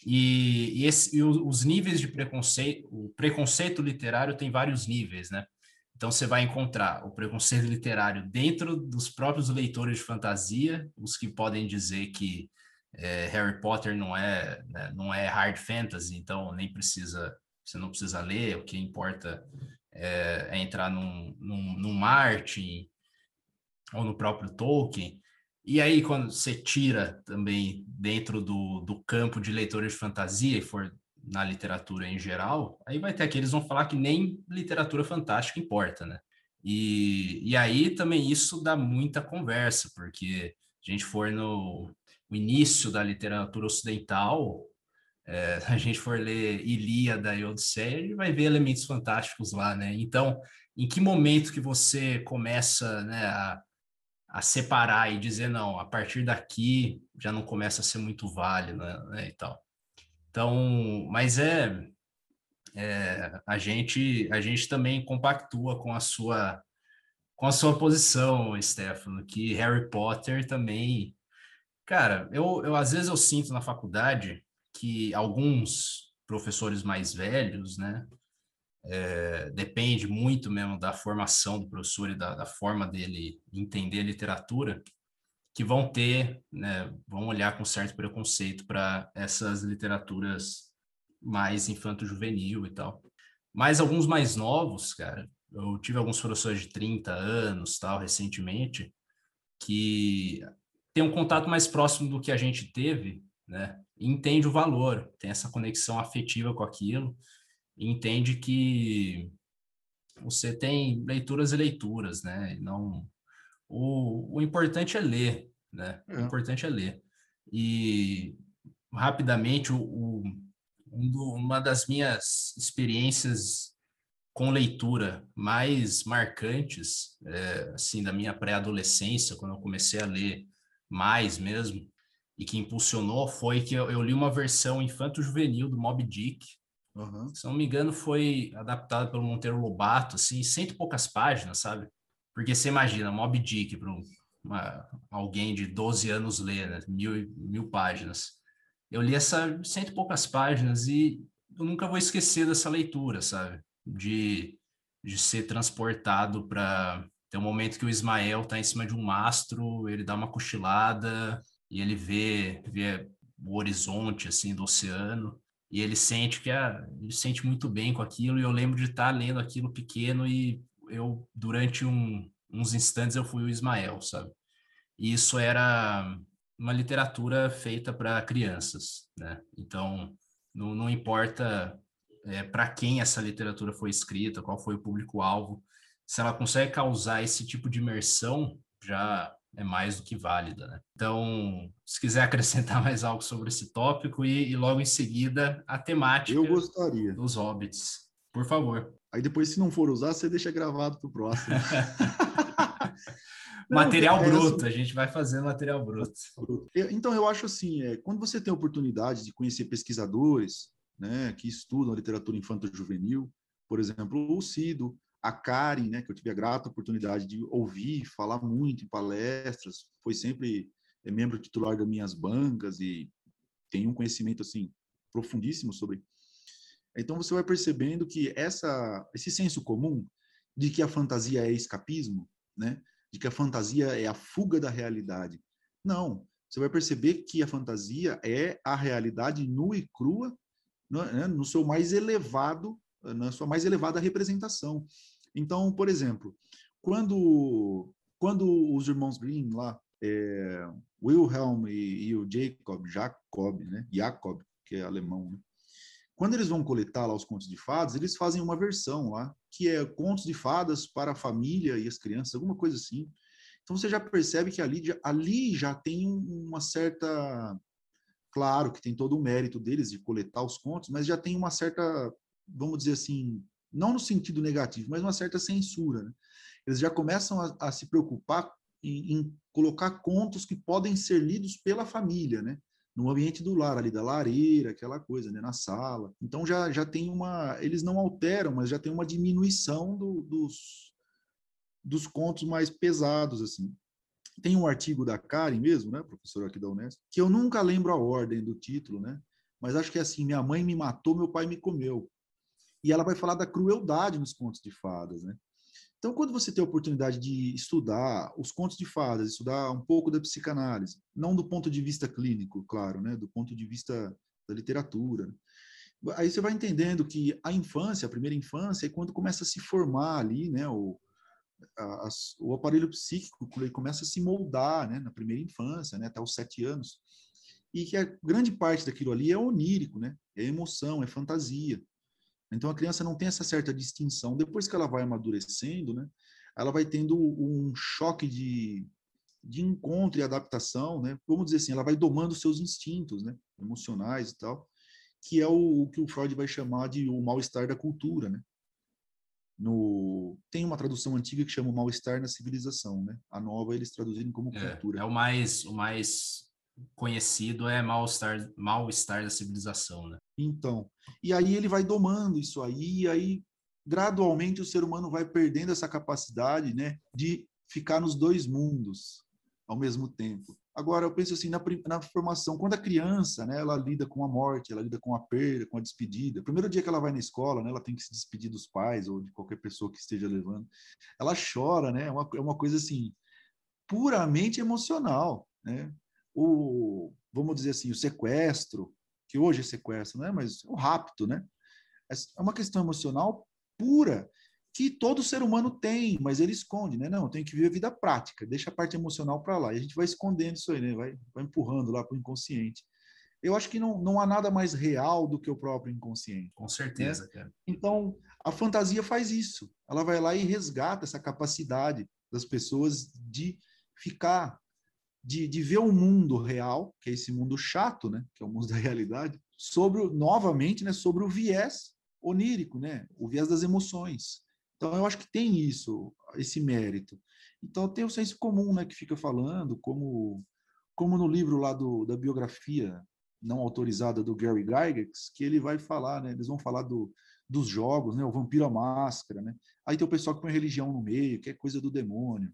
E, e, esse, e os níveis de preconceito, o preconceito literário tem vários níveis, né? Então você vai encontrar o preconceito literário dentro dos próprios leitores de fantasia, os que podem dizer que é, Harry Potter não é né, não é hard fantasy, então nem precisa você não precisa ler, o que importa é, é entrar num, num, num Martin ou no próprio Tolkien. E aí, quando você tira também dentro do, do campo de leitores de fantasia e for na literatura em geral, aí vai ter aqueles que vão falar que nem literatura fantástica importa, né? E, e aí também isso dá muita conversa, porque a gente for no, no início da literatura ocidental, é, a gente for ler Ilíada e Odisseia, a gente vai ver elementos fantásticos lá, né? Então, em que momento que você começa né, a, a separar e dizer, não, a partir daqui já não começa a ser muito válido, né, né e tal. Então, mas é, é, a gente a gente também compactua com a sua com a sua posição, Stefano, que Harry Potter também, cara, eu, eu às vezes eu sinto na faculdade que alguns professores mais velhos, né, é, depende muito mesmo da formação do professor e da, da forma dele entender literatura, que vão ter, né, vão olhar com certo preconceito para essas literaturas mais infanto-juvenil e tal. Mas alguns mais novos, cara, eu tive alguns professores de 30 anos, tal, recentemente, que tem um contato mais próximo do que a gente teve, né? entende o valor, tem essa conexão afetiva com aquilo, entende que você tem leituras e leituras, né? E não o, o importante é ler, né? É. O importante é ler. E rapidamente o, o um uma das minhas experiências com leitura mais marcantes, é, assim, da minha pré-adolescência, quando eu comecei a ler mais mesmo, e que impulsionou foi que eu, eu li uma versão infanto-juvenil do Moby Dick. Uhum. Se não me engano, foi adaptado pelo Monteiro Lobato, assim, cento e poucas páginas, sabe? Porque você imagina, Moby Dick para alguém de 12 anos ler, né? mil, mil páginas. Eu li essa cento e poucas páginas e eu nunca vou esquecer dessa leitura, sabe? De, de ser transportado para. Tem um momento que o Ismael está em cima de um mastro, ele dá uma cochilada, e ele vê, vê o horizonte assim do oceano e ele sente que ah, ele sente muito bem com aquilo e eu lembro de estar lendo aquilo pequeno e eu durante um, uns instantes eu fui o Ismael, sabe? E isso era uma literatura feita para crianças, né? Então não, não importa é, para quem essa literatura foi escrita, qual foi o público-alvo, se ela consegue causar esse tipo de imersão, já é mais do que válida. Né? Então, se quiser *laughs* acrescentar mais algo sobre esse tópico e, e logo em seguida a temática
Eu gostaria.
dos hobbits, por favor.
Aí depois, se não for usar, você deixa gravado para o próximo. *laughs*
material é, bruto, a gente vai fazer material bruto.
Então, eu acho assim, é, quando você tem a oportunidade de conhecer pesquisadores né, que estudam literatura infanto-juvenil, por exemplo, o Cido, a Karen, né, que eu tive a grata oportunidade de ouvir, falar muito em palestras, foi sempre é, membro titular das minhas bancas e tem um conhecimento assim profundíssimo sobre. Então você vai percebendo que essa esse senso comum de que a fantasia é escapismo, né, de que a fantasia é a fuga da realidade. Não, você vai perceber que a fantasia é a realidade nua e crua, né, no seu mais elevado, na sua mais elevada representação. Então, por exemplo, quando, quando os irmãos Grimm lá, é, Wilhelm e, e, o Jacob, Jacob, né? Jacob, que é alemão, né? Quando eles vão coletar lá os contos de fadas, eles fazem uma versão lá, que é contos de fadas para a família e as crianças, alguma coisa assim. Então você já percebe que ali, ali já tem uma certa. Claro que tem todo o mérito deles de coletar os contos, mas já tem uma certa, vamos dizer assim, não no sentido negativo, mas uma certa censura. Né? Eles já começam a, a se preocupar em, em, colocar contos que podem ser lidos pela família, né? no ambiente do lar, ali da lareira, aquela coisa, né? na sala. Então já, já tem uma. Eles não alteram, mas já tem uma diminuição do, dos, dos contos mais pesados. assim. Tem um artigo da Karen mesmo, né, professora aqui da Unesco, que eu nunca lembro a ordem do título, né? Mas acho que é assim: Minha mãe me matou, meu pai me comeu e ela vai falar da crueldade nos contos de fadas, né? Então, quando você tem a oportunidade de estudar os contos de fadas, estudar um pouco da psicanálise, não do ponto de vista clínico, claro, né, do ponto de vista da literatura, aí você vai entendendo que a infância, a primeira infância, é quando começa a se formar ali, né, o, a, o aparelho psíquico ele começa a se moldar, né, na primeira infância, né, até os sete anos, e que a grande parte daquilo ali é onírico, né, é emoção, é fantasia. Então a criança não tem essa certa distinção. Depois que ela vai amadurecendo, né, ela vai tendo um choque de, de encontro e adaptação, né? Vamos dizer assim, ela vai domando seus instintos, né, emocionais e tal, que é o, o que o Freud vai chamar de o mal-estar da cultura, né? No, tem uma tradução antiga que chama o mal-estar na civilização, né? A nova eles traduzirem como
é,
cultura.
É o mais o mais conhecido é mal-estar mal-estar da civilização, né?
Então, e aí ele vai domando isso aí, e aí gradualmente o ser humano vai perdendo essa capacidade, né, de ficar nos dois mundos ao mesmo tempo. Agora, eu penso assim, na, na, formação, quando a criança, né, ela lida com a morte, ela lida com a perda, com a despedida. Primeiro dia que ela vai na escola, né, ela tem que se despedir dos pais ou de qualquer pessoa que esteja levando. Ela chora, né, é uma, é uma coisa assim, puramente emocional, né? O, vamos dizer assim, o sequestro, que hoje é sequestro, né, mas o rapto, né? É uma questão emocional pura que todo ser humano tem, mas ele esconde, né? Não, tem que viver a vida prática, deixa a parte emocional para lá. E a gente vai escondendo isso aí, né? Vai, vai empurrando lá para o inconsciente. Eu acho que não, não há nada mais real do que o próprio inconsciente.
Com certeza,
né?
cara.
Então, a fantasia faz isso. Ela vai lá e resgata essa capacidade das pessoas de ficar, de, de ver o mundo real, que é esse mundo chato, né? Que é o mundo *laughs* da realidade, sobre, novamente, né? Sobre o viés onírico, né? O viés das emoções. Então, eu acho que tem isso, esse mérito. Então, tem o senso comum, né, que fica falando, como, como no livro lá do, da biografia não autorizada do Gary Gygax, que ele vai falar, né, eles vão falar do, dos jogos, né, o Vampiro à Máscara, né? Aí tem o pessoal que põe religião no meio, que é coisa do demônio,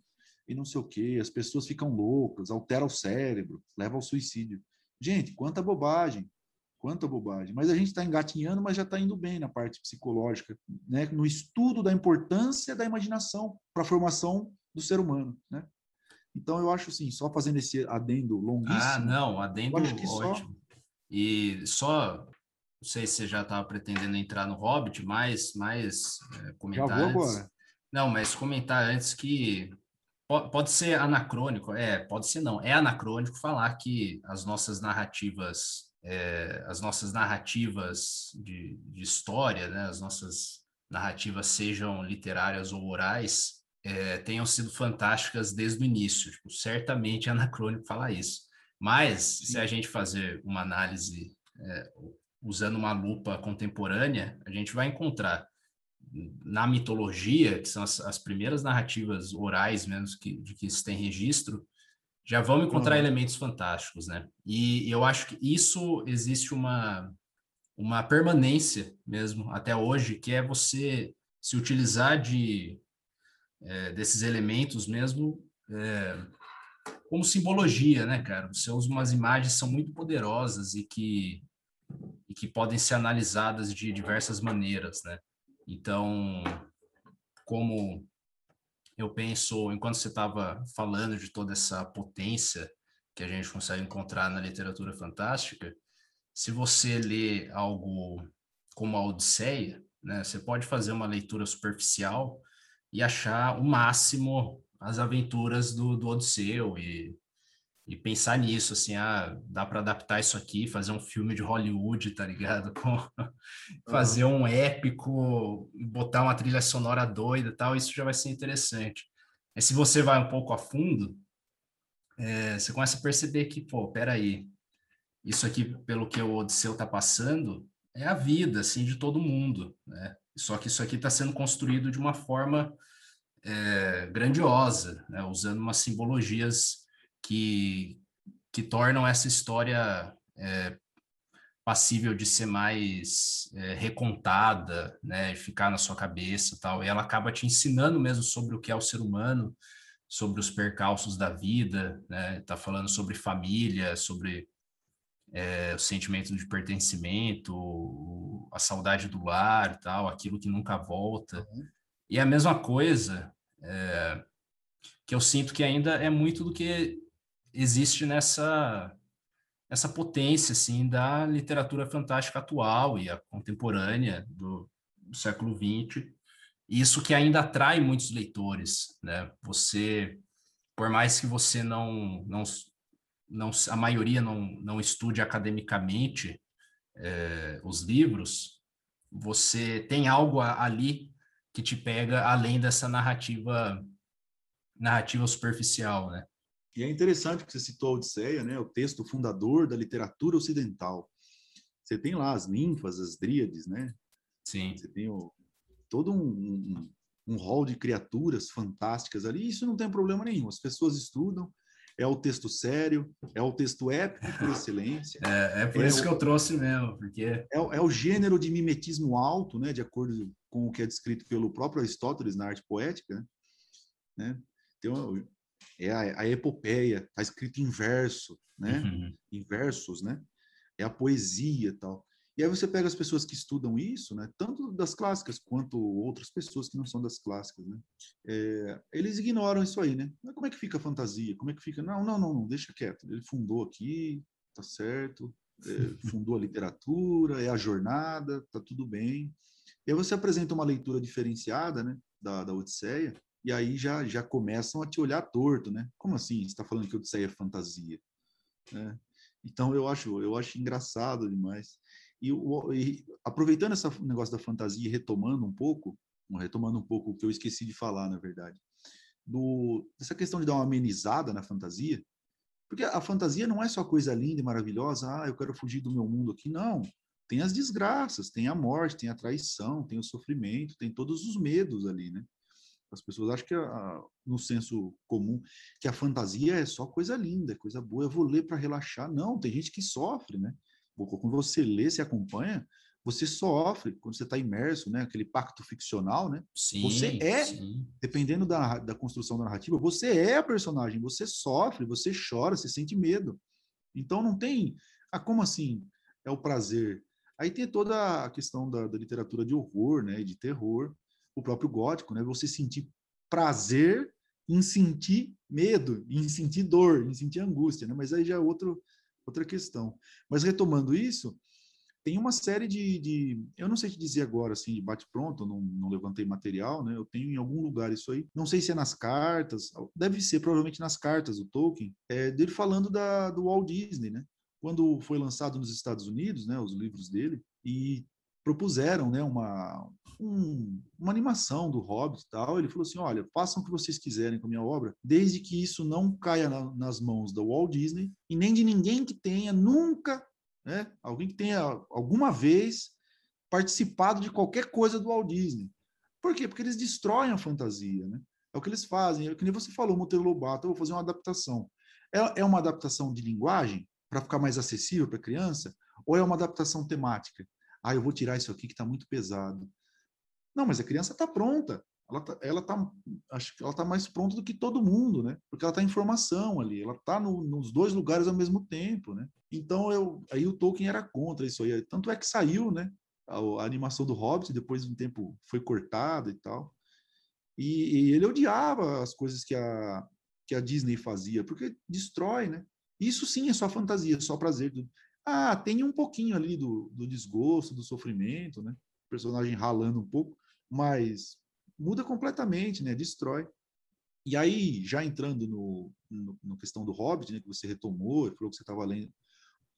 e não sei o quê, as pessoas ficam loucas, altera o cérebro, leva ao suicídio. Gente, quanta bobagem. Quanta bobagem. Mas a gente está engatinhando, mas já está indo bem na parte psicológica, né? no estudo da importância da imaginação para a formação do ser humano. Né? Então, eu acho assim, só fazendo esse adendo longuíssimo. Ah,
não, adendo ótimo. Só... E só, não sei se você já estava pretendendo entrar no Hobbit, mas mais é, comentar já vou antes. agora. Não, mas comentar antes que pode ser anacrônico, é, pode ser não, é anacrônico falar que as nossas narrativas é, as nossas narrativas de, de, história, né, as nossas narrativas, sejam literárias ou orais, é, tenham sido fantásticas desde o início. Tipo, certamente é anacrônico falar isso. Mas, Sim. se a gente fazer uma análise é, usando uma lupa contemporânea, a gente vai encontrar na mitologia, que são as, as primeiras narrativas orais mesmo que, de que se tem registro, já vamos encontrar uhum. elementos fantásticos, né? E eu acho que isso existe uma, uma permanência mesmo até hoje, que é você se utilizar de é, desses elementos mesmo é, como simbologia, né, cara? Você usa umas imagens que são muito poderosas e que, e que podem ser analisadas de diversas maneiras, né? Então, como eu penso, enquanto você estava falando de toda essa potência que a gente consegue encontrar na literatura fantástica, se você lê algo como a Odisseia, né, você pode fazer uma leitura superficial e achar o máximo as aventuras do, do Odisseu e e pensar nisso, assim, ah, dá para adaptar isso aqui, fazer um filme de Hollywood, tá ligado? *laughs* Com, fazer um épico, botar uma trilha sonora doida tal, isso já vai ser interessante. Mas se você vai um pouco a fundo, é, você começa a perceber que, pô, peraí, isso aqui, pelo que o Odisseu tá passando, é a vida, assim, de todo mundo, né? Só que isso aqui está sendo construído de uma forma é, grandiosa, né? usando umas simbologias que, que tornam essa história é, passível de ser mais é, recontada, né, ficar na sua cabeça tal. E ela acaba te ensinando mesmo sobre o que é o ser humano, sobre os percalços da vida, né? Tá falando sobre família, sobre é, o sentimento de pertencimento, a saudade do lar tal, aquilo que nunca volta. Uhum. E a mesma coisa é, que eu sinto que ainda é muito do que existe nessa essa potência assim da literatura fantástica atual e a contemporânea do, do século XX. Isso que ainda atrai muitos leitores, né? Você, por mais que você não, não, não a maioria não, não estude academicamente é, os livros, você tem algo ali que te pega além dessa narrativa narrativa superficial, né?
E é interessante que você citou a Odisseia, né? O texto fundador da literatura ocidental. Você tem lá as ninfas, as dríades, né?
Sim.
Você tem o, todo um, um, um hall de criaturas fantásticas ali. Isso não tem problema nenhum. As pessoas estudam. É o texto sério, é o texto épico por *laughs* excelência.
É, é por é isso o, que eu trouxe mesmo, porque... É,
é o gênero de mimetismo alto, né, de acordo com o que é descrito pelo próprio Aristóteles na arte poética, né? Então, é a, a epopeia, está escrito em verso, né? Uhum. Em versos, né? É a poesia tal. E aí você pega as pessoas que estudam isso, né? Tanto das clássicas quanto outras pessoas que não são das clássicas, né? É, eles ignoram isso aí, né? Mas como é que fica a fantasia? Como é que fica? Não, não, não, não deixa quieto. Ele fundou aqui, tá certo. É, fundou a literatura, é a jornada, tá tudo bem. E aí você apresenta uma leitura diferenciada, né? Da, da Odisseia, e aí já, já começam a te olhar torto, né? Como assim? Você está falando que Odisseia é fantasia? Né? Então eu acho, eu acho engraçado demais. E, e aproveitando esse negócio da fantasia retomando um pouco, retomando um pouco o que eu esqueci de falar, na verdade, do, dessa questão de dar uma amenizada na fantasia, porque a fantasia não é só coisa linda e maravilhosa, ah, eu quero fugir do meu mundo aqui, não. Tem as desgraças, tem a morte, tem a traição, tem o sofrimento, tem todos os medos ali, né? As pessoas acham que, a, no senso comum, que a fantasia é só coisa linda, coisa boa, eu vou ler para relaxar. Não, tem gente que sofre, né? Quando você lê, se acompanha, você sofre quando você está imerso, né? Aquele pacto ficcional, né?
Sim,
você é,
sim.
dependendo da, da construção da narrativa, você é a personagem, você sofre, você chora, você sente medo. Então não tem, ah, como assim? É o prazer. Aí tem toda a questão da, da literatura de horror, né? De terror, o próprio gótico, né? Você sentir prazer em sentir medo, em sentir dor, em sentir angústia, né? Mas aí já é outro, outra questão. Mas retomando isso, tem uma série de, de, eu não sei te dizer agora assim de bate pronto, não, não levantei material, né? Eu tenho em algum lugar isso aí. Não sei se é nas cartas, deve ser provavelmente nas cartas do Tolkien, é, dele falando da, do Walt Disney, né? Quando foi lançado nos Estados Unidos, né, os livros dele, e propuseram né, uma, um, uma animação do Hobbit e tal. Ele falou assim: olha, façam o que vocês quiserem com a minha obra, desde que isso não caia na, nas mãos da Walt Disney e nem de ninguém que tenha nunca, né, alguém que tenha alguma vez participado de qualquer coisa do Walt Disney. Por quê? Porque eles destroem a fantasia, né? É o que eles fazem. É que nem você falou, Monteiro Lobato, eu vou fazer uma adaptação. É, é uma adaptação de linguagem para ficar mais acessível para a criança? Ou é uma adaptação temática? Ah, eu vou tirar isso aqui que está muito pesado. Não, mas a criança está pronta. Ela está ela tá, acho que ela tá mais pronta do que todo mundo, né? Porque ela está em formação ali, ela está no, nos dois lugares ao mesmo tempo, né? Então eu, aí o Tolkien era contra isso aí. Tanto é que saiu, né? A, a animação do Hobbit depois de um tempo foi cortada e tal. E, e, ele odiava as coisas que a que a Disney fazia, porque destrói, né? Isso sim é só fantasia, só prazer. Ah, tem um pouquinho ali do, do desgosto, do sofrimento, né? O personagem ralando um pouco, mas muda completamente, né? Destrói. E aí, já entrando no, no, no questão do Hobbit, né, que você retomou, falou que você estava lendo,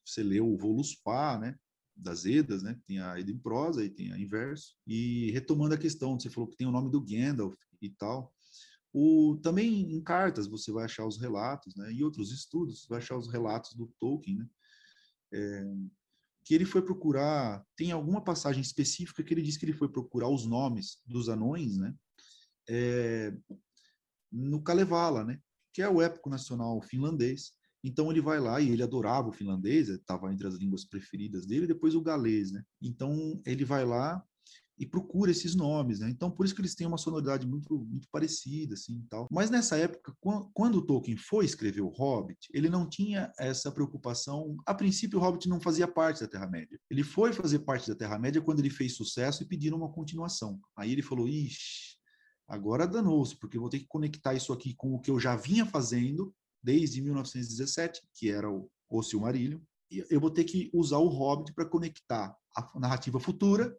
você leu o Voluspa, né? Das Edas, né? Tem a Eda em prosa e tem a inverso. E retomando a questão, você falou que tem o nome do Gandalf e tal. O, também em cartas você vai achar os relatos, né? E outros estudos, você vai achar os relatos do Tolkien, né? É, que ele foi procurar, tem alguma passagem específica que ele diz que ele foi procurar os nomes dos anões, né? É, no Kalevala, né? Que é o épico nacional finlandês. Então ele vai lá e ele adorava o finlandês, estava entre as línguas preferidas dele, depois o galês, né? Então ele vai lá e procura esses nomes, né? Então, por isso que eles têm uma sonoridade muito, muito parecida, assim, tal. Mas nessa época, quando o Tolkien foi escrever o Hobbit, ele não tinha essa preocupação. A princípio, o Hobbit não fazia parte da Terra-média. Ele foi fazer parte da Terra-média quando ele fez sucesso e pediram uma continuação. Aí ele falou, ixi, agora danou-se, porque vou ter que conectar isso aqui com o que eu já vinha fazendo desde 1917, que era o, o Silmarillion, eu vou ter que usar o Hobbit para conectar a narrativa futura,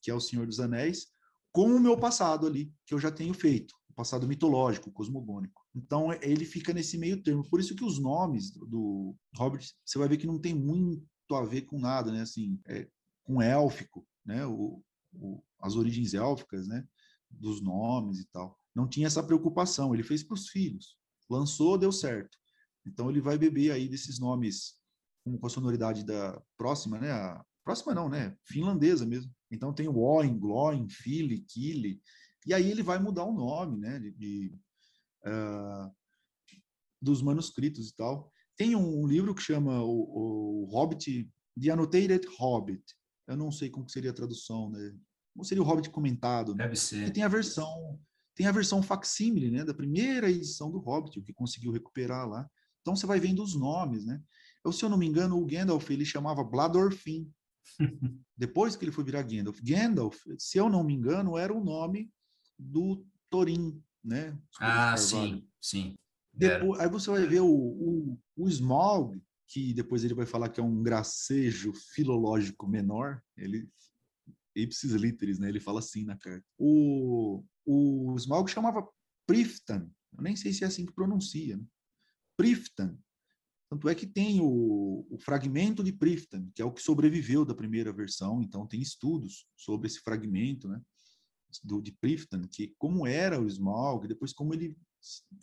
que é o Senhor dos Anéis, com o meu passado ali, que eu já tenho feito, o passado mitológico, cosmogônico. Então ele fica nesse meio termo. Por isso que os nomes do, Hobbit, você vai ver que não tem muito a ver com nada, né? Assim, é, com élfico, né? O, o, as origens élficas, né? Dos nomes e tal. Não tinha essa preocupação. Ele fez para os filhos. Lançou, deu certo. Então ele vai beber aí desses nomes com a sonoridade da próxima, né? A, próxima não, né? Finlandesa mesmo. Então tem o Oin, Gloin, Fili, Kili. E aí ele vai mudar o nome, né? De, de uh, dos manuscritos e tal. Tem um, um livro que chama o, o Hobbit, The Annotated Hobbit. Eu não sei como seria a tradução, né? Como seria o Hobbit comentado? Né?
Deve ser.
E tem a versão tem a versão facsímile, né, da primeira edição do Hobbit, o que conseguiu recuperar lá. Então você vai vendo os nomes, né? Eu, se eu não me engano, o Gandalf ele chamava Bladorfin. Depois que ele foi virar Gandalf. Gandalf, se eu não me engano, era o nome do Thorin, né?
Ah, sim, sim.
Depois, aí você vai ver o, o, o Smaug, que depois ele vai falar que é um gracejo filológico menor, ele ipsis literis, né? Ele fala assim na carta. O, o Smaug chamava Priftan, eu nem sei se é assim que pronuncia, né? Priftan. Tanto é que tem o, o, fragmento de Priftan, que é o que sobreviveu da primeira versão, então tem estudos sobre esse fragmento, né? Do, de Priftan, que como era o Smaug, depois como ele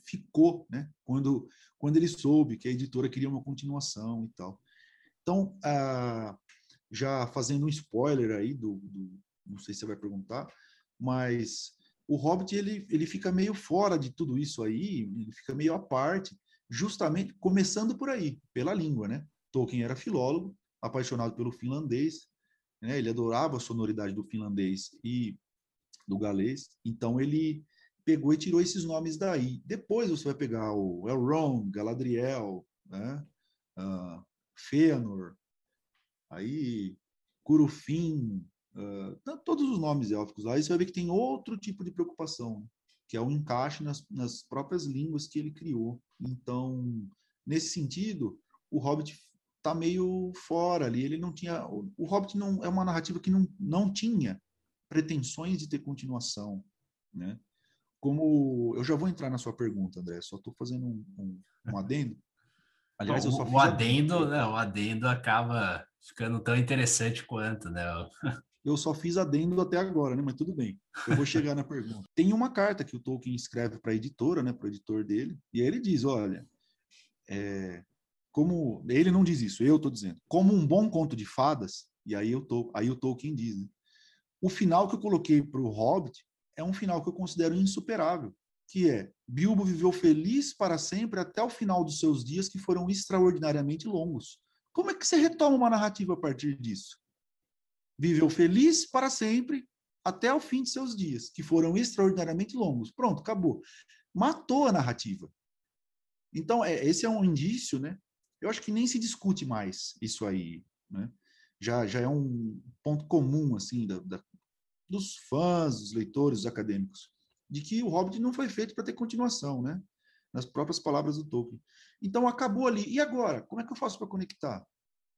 ficou, né? Quando, quando ele soube que a editora queria uma continuação e tal. Então, ah, já fazendo um spoiler aí do, do, não sei se você vai perguntar, mas o Hobbit ele, ele fica meio fora de tudo isso aí, ele fica meio à parte, justamente começando por aí, pela língua, né? Tolkien era filólogo, apaixonado pelo finlandês, né? Ele adorava a sonoridade do finlandês e do galês, então ele pegou e tirou esses nomes daí. Depois você vai pegar o Elrond, Galadriel, né? Uh, Fëanor, aí Curufin, uh, todos os nomes élficos e você vai ver que tem outro tipo de preocupação, que é o encaixe nas, nas próprias línguas que ele criou. Então, nesse sentido, o Hobbit está meio fora ali. Ele não tinha. O Hobbit não é uma narrativa que não, não tinha pretensões de ter continuação, né? Como eu já vou entrar na sua pergunta, André. Só estou fazendo um, um, um adendo. *laughs*
Aliás, eu só o adendo, né, o adendo acaba ficando tão interessante quanto, né? *laughs*
Eu só fiz adendo até agora, né? Mas tudo bem. Eu vou chegar na pergunta. *laughs* Tem uma carta que o Tolkien escreve para a editora, né? Para o editor dele, e aí ele diz: olha, é, como ele não diz isso, eu estou dizendo, como um bom conto de fadas. E aí eu tô, aí o Tolkien diz, né? O final que eu coloquei para o Hobbit é um final que eu considero insuperável que é Bilbo viveu feliz para sempre até o final dos seus dias, que foram extraordinariamente longos. Como é que você retoma uma narrativa a partir disso? Viveu feliz para sempre até o fim de seus dias, que foram extraordinariamente longos. Pronto, acabou. Matou a narrativa. Então, é, esse é um indício, né? Eu acho que nem se discute mais isso aí, né? Já, já é um ponto comum, assim, da, da, dos fãs, dos leitores, dos acadêmicos de que o Hobbit não foi feito para ter continuação, né? Nas próprias palavras do Tolkien. Então acabou ali. E agora? Como é que eu faço para conectar?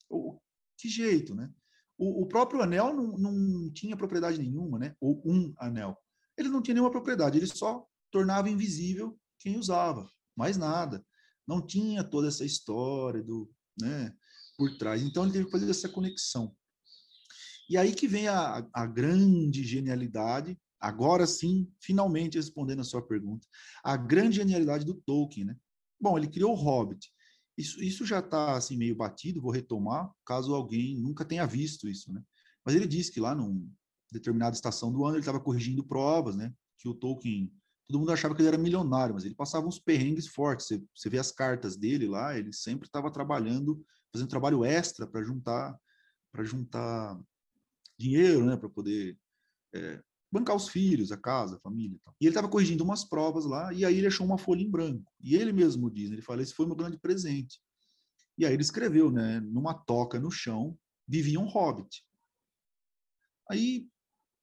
Ou, que jeito, né? O, o próprio anel não, não, tinha propriedade nenhuma, né? Ou um anel. Ele não tinha nenhuma propriedade, ele só tornava invisível quem usava, mais nada. Não tinha toda essa história do, né, por trás. Então ele teve que fazer essa conexão. E aí que vem a, a grande genialidade Agora sim, finalmente respondendo a sua pergunta, a grande genialidade do Tolkien, né? Bom, ele criou o Hobbit. Isso, isso já está assim meio batido, vou retomar, caso alguém nunca tenha visto isso, né? Mas ele disse que lá numa determinada estação do ano ele estava corrigindo provas, né? Que o Tolkien, todo mundo achava que ele era milionário, mas ele passava uns perrengues fortes. Você, você vê as cartas dele lá, ele sempre estava trabalhando, fazendo trabalho extra para juntar, para juntar dinheiro, né? Para poder é, bancar os filhos, a casa, a família. E, tal. e ele estava corrigindo umas provas lá, e aí ele achou uma folha em branco. E ele mesmo diz, ele fala, esse foi meu grande presente. E aí ele escreveu, né, numa toca no chão, vivia um hobbit. Aí,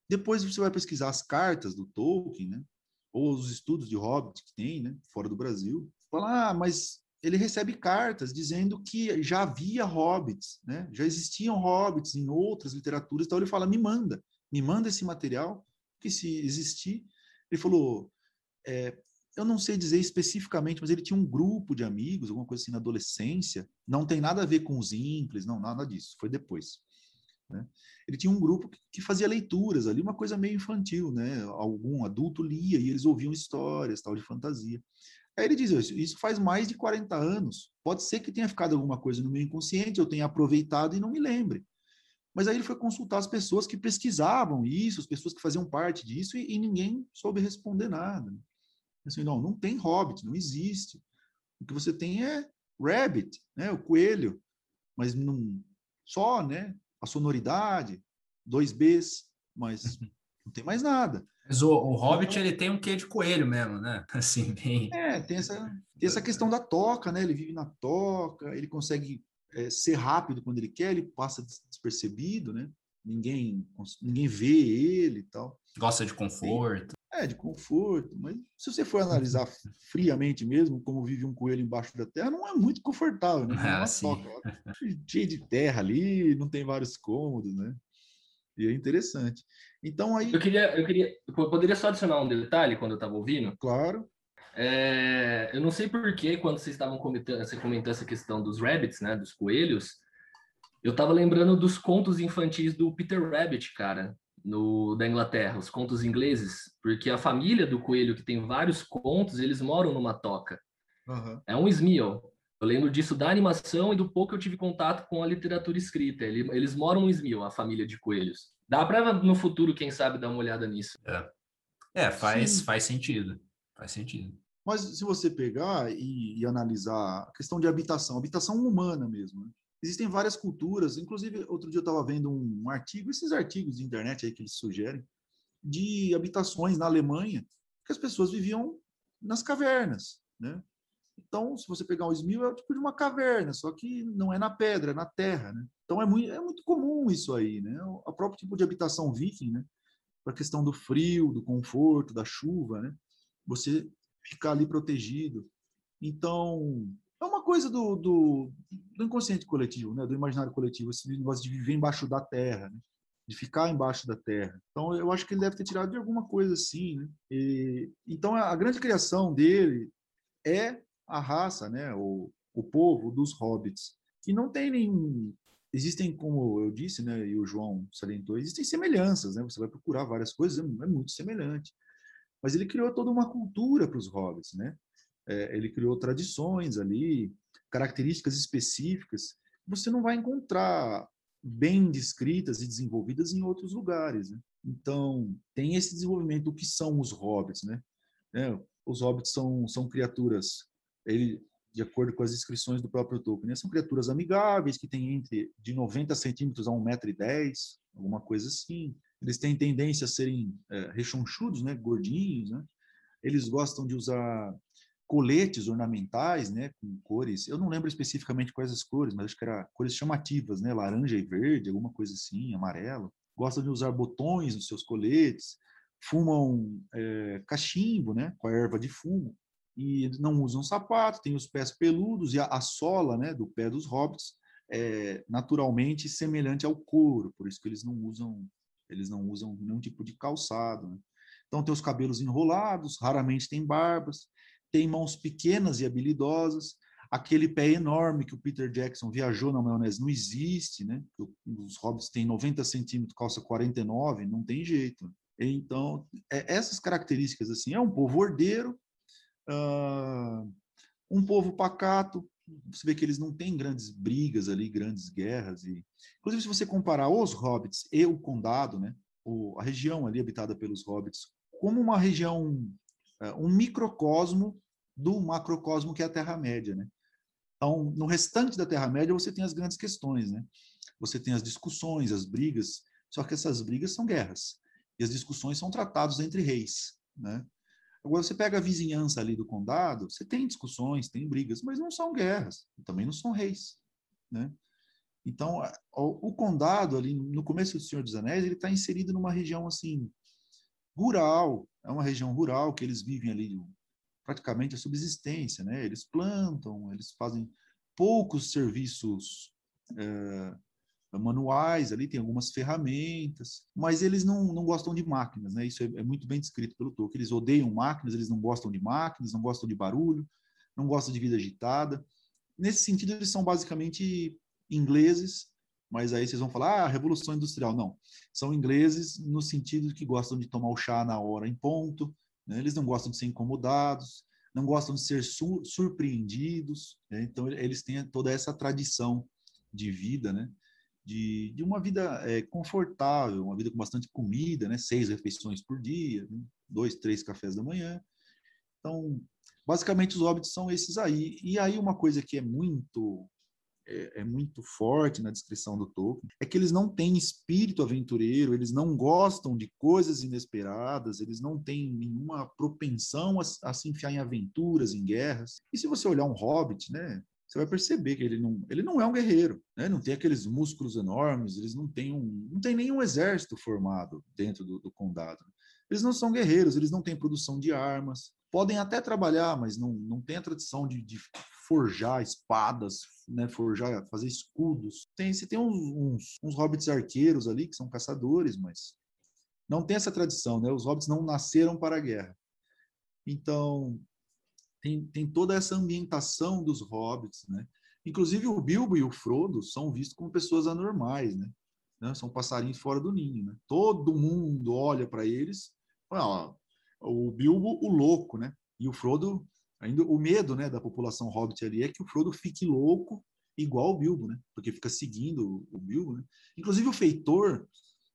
depois você vai pesquisar as cartas do Tolkien, né, ou os estudos de hobbit que tem, né, fora do Brasil, fala, ah, mas ele recebe cartas dizendo que já havia hobbits, né? Já existiam hobbits em outras literaturas, então ele fala: "Me manda, me manda esse material, que se existir". Ele falou: é, eu não sei dizer especificamente, mas ele tinha um grupo de amigos, alguma coisa assim na adolescência. Não tem nada a ver com os simples, não, nada disso. Foi depois. Né? Ele tinha um grupo que fazia leituras ali, uma coisa meio infantil, né? Algum adulto lia e eles ouviam histórias, tal de fantasia. Aí ele diz isso, isso faz mais de 40 anos. Pode ser que tenha ficado alguma coisa no meu inconsciente, eu tenha aproveitado e não me lembre. Mas aí ele foi consultar as pessoas que pesquisavam isso, as pessoas que faziam parte disso, e, e ninguém soube responder nada. Assim, não, não tem hobbit, não existe. O que você tem é rabbit, né, o coelho, mas não só, né, a sonoridade, dois Bs, mas não tem mais nada.
Mas o, o Hobbit ele tem um quê de coelho mesmo, né? *laughs* Assim, bem.
É, tem essa, tem essa questão da toca, né? Ele vive na toca, ele consegue é, ser rápido quando ele quer, ele passa despercebido, né? Ninguém, ninguém vê ele e tal.
Gosta de conforto.
É, de conforto, mas se você for analisar *laughs* friamente mesmo, como vive um coelho embaixo da terra, não é muito confortável, né?
Ah,
toca, cheio de terra ali, não tem vários cômodos, né? E é interessante. Então aí.
Eu queria, eu queria, eu poderia só adicionar um detalhe quando eu estava ouvindo.
Claro.
É, eu não sei por que quando vocês estavam comentando, você comentou essa questão dos rabbits, né, dos coelhos, eu estava lembrando dos contos infantis do Peter Rabbit, cara no, da Inglaterra, os contos ingleses, porque a família do coelho, que tem vários contos, eles moram numa toca. Uhum. É um Smeel. Eu lembro disso da animação e do pouco que eu tive contato com a literatura escrita. Eles moram no Smeel, a família de coelhos. Dá para no futuro, quem sabe, dar uma olhada nisso.
É, é faz, faz sentido. Faz sentido.
Mas se você pegar e, e analisar a questão de habitação, habitação humana mesmo, né? Existem várias culturas, inclusive outro dia eu estava vendo um artigo, esses artigos de internet aí que eles sugerem, de habitações na Alemanha, que as pessoas viviam nas cavernas, né? Então, se você pegar um Smil, é o tipo de uma caverna, só que não é na pedra, é na terra, né? Então, é muito, é muito comum isso aí, né? O próprio tipo de habitação viking, né? Para a questão do frio, do conforto, da chuva, né? Você ficar ali protegido. Então, é uma coisa do, do, do, inconsciente coletivo, né? do imaginário coletivo, esse negócio de viver embaixo da terra, né? de ficar embaixo da terra. Então, eu acho que ele deve ter tirado de alguma coisa assim. Né? E, então, a grande criação dele é a raça, né? o, o povo dos hobbits, que não tem nenhum. Existem, como eu disse, né, e o João salientou, existem semelhanças, né? Você vai procurar várias coisas, é, é muito semelhante. Mas ele criou toda uma cultura para os hobbits, né? é, ele criou tradições ali, características específicas, você não vai encontrar bem descritas e desenvolvidas em outros lugares. Né? Então, tem esse desenvolvimento do que são os hobbits. Né? É, os hobbits são, são criaturas, ele, de acordo com as descrições do próprio Tolkien, né? são criaturas amigáveis, que têm entre de 90 centímetros a 1,10m, alguma coisa assim. Eles têm tendência a serem é, rechonchudos, né? gordinhos. Né? Eles gostam de usar coletes ornamentais, né, com cores, eu não lembro especificamente quais as cores, mas acho que era cores chamativas, né, laranja e verde, alguma coisa assim, amarelo. Gostam de usar botões nos seus coletes, fumam é, cachimbo, né, com a erva de fumo, e não usam sapato, têm os pés peludos e a, a sola, né, do pé dos hobbits é naturalmente semelhante ao couro, por isso que eles não usam eles não usam nenhum tipo de calçado. Né? Então tem os cabelos enrolados, raramente tem barbas, tem mãos pequenas e habilidosas. Aquele pé enorme que o Peter Jackson viajou na maionese não existe, né? Os hobbits têm 90 centímetros, calça 49, não tem jeito. Então, é, essas características, assim, é um povo ordeiro, uh, um povo pacato, você vê que eles não têm grandes brigas ali, grandes guerras. E, inclusive, se você comparar os hobbits e o condado, né, o, a região ali habitada pelos hobbits, como uma região, uh, um microcosmo do macrocosmo que é a Terra-média, né? Então, no restante da Terra-média, você tem as grandes questões, né? Você tem as discussões, as brigas, só que essas brigas são guerras. E as discussões são tratados entre reis, né? Agora, você pega a vizinhança ali do condado, você tem discussões, tem brigas, mas não são guerras, também não são reis, né? Então, o, o condado ali, no começo do Senhor dos Anéis, ele está inserido numa região, assim, rural, é uma região rural que eles vivem ali praticamente a subsistência, né? Eles plantam, eles fazem poucos serviços é, manuais, ali tem algumas ferramentas, mas eles não, não gostam de máquinas, né? Isso é, é, muito bem descrito pelo Tolkien. Eles odeiam máquinas, eles não gostam de máquinas, não gostam de barulho, não gostam de vida agitada. Nesse sentido, eles são basicamente ingleses, mas aí vocês vão falar, ah, Revolução Industrial. Não, são ingleses no sentido que gostam de tomar o chá na hora em ponto, né? eles não gostam de ser incomodados, não gostam de ser su surpreendidos, né? então eles têm toda essa tradição de vida, né? De, de uma vida é, confortável, uma vida com bastante comida, né? Seis refeições por dia, né? dois, três cafés da manhã. Então, basicamente os óbitos são esses aí. E aí uma coisa que é muito é, é, muito forte na descrição do Tolkien é que eles não têm espírito aventureiro, eles não gostam de coisas inesperadas, eles não têm nenhuma propensão a, a se enfiar em aventuras, em guerras. E se você olhar um Hobbit, né? Você vai perceber que ele não, ele não é um guerreiro, né? não tem aqueles músculos enormes, eles não têm um, não tem nenhum exército formado dentro do, do condado. Eles não são guerreiros, eles não têm produção de armas, podem até trabalhar, mas não, não tem a tradição de, de forjar espadas, né, forjar, fazer escudos. Tem, você tem uns, uns, uns, hobbits arqueiros ali que são caçadores, mas não tem essa tradição, né? Os hobbits não nasceram para a guerra. Então, tem, tem toda essa ambientação dos hobbits, né? Inclusive o Bilbo e o Frodo são vistos como pessoas anormais, né? né? São passarinhos fora do ninho, né? Todo mundo olha para eles, o Bilbo o louco, né? E o Frodo ainda o medo, né, da população hobbit ali é que o Frodo fique louco igual o Bilbo, né? Porque fica seguindo o Bilbo, né? Inclusive o feitor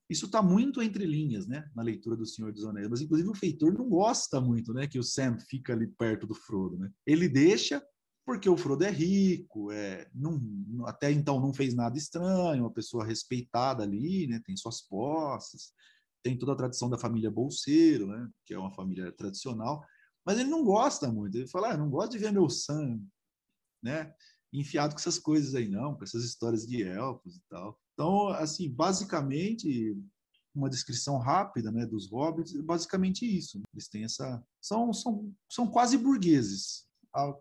isso está muito entre linhas, né, na leitura do Senhor dos Anéis. Mas, inclusive, o feitor não gosta muito, né, que o Sam fica ali perto do Frodo, né? Ele deixa porque o Frodo é rico, é, não, até então não fez nada estranho, uma pessoa respeitada ali, né, tem suas posses, tem toda a tradição da família Bolseiro, né, que é uma família tradicional, mas ele não gosta muito. Ele fala, ah, não gosto de ver meu sangue, né, enfiado com essas coisas aí não, com essas histórias de elfos e tal. Então, assim, basicamente, uma descrição rápida né, dos hobbits, basicamente isso. Eles têm essa. São, são, são quase burgueses,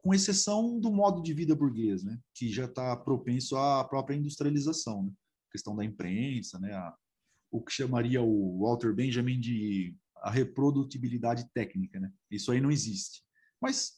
com exceção do modo de vida burguês, né, que já está propenso à própria industrialização. Né? A questão da imprensa, né, a, o que chamaria o Walter Benjamin de a reprodutibilidade técnica. Né? Isso aí não existe. Mas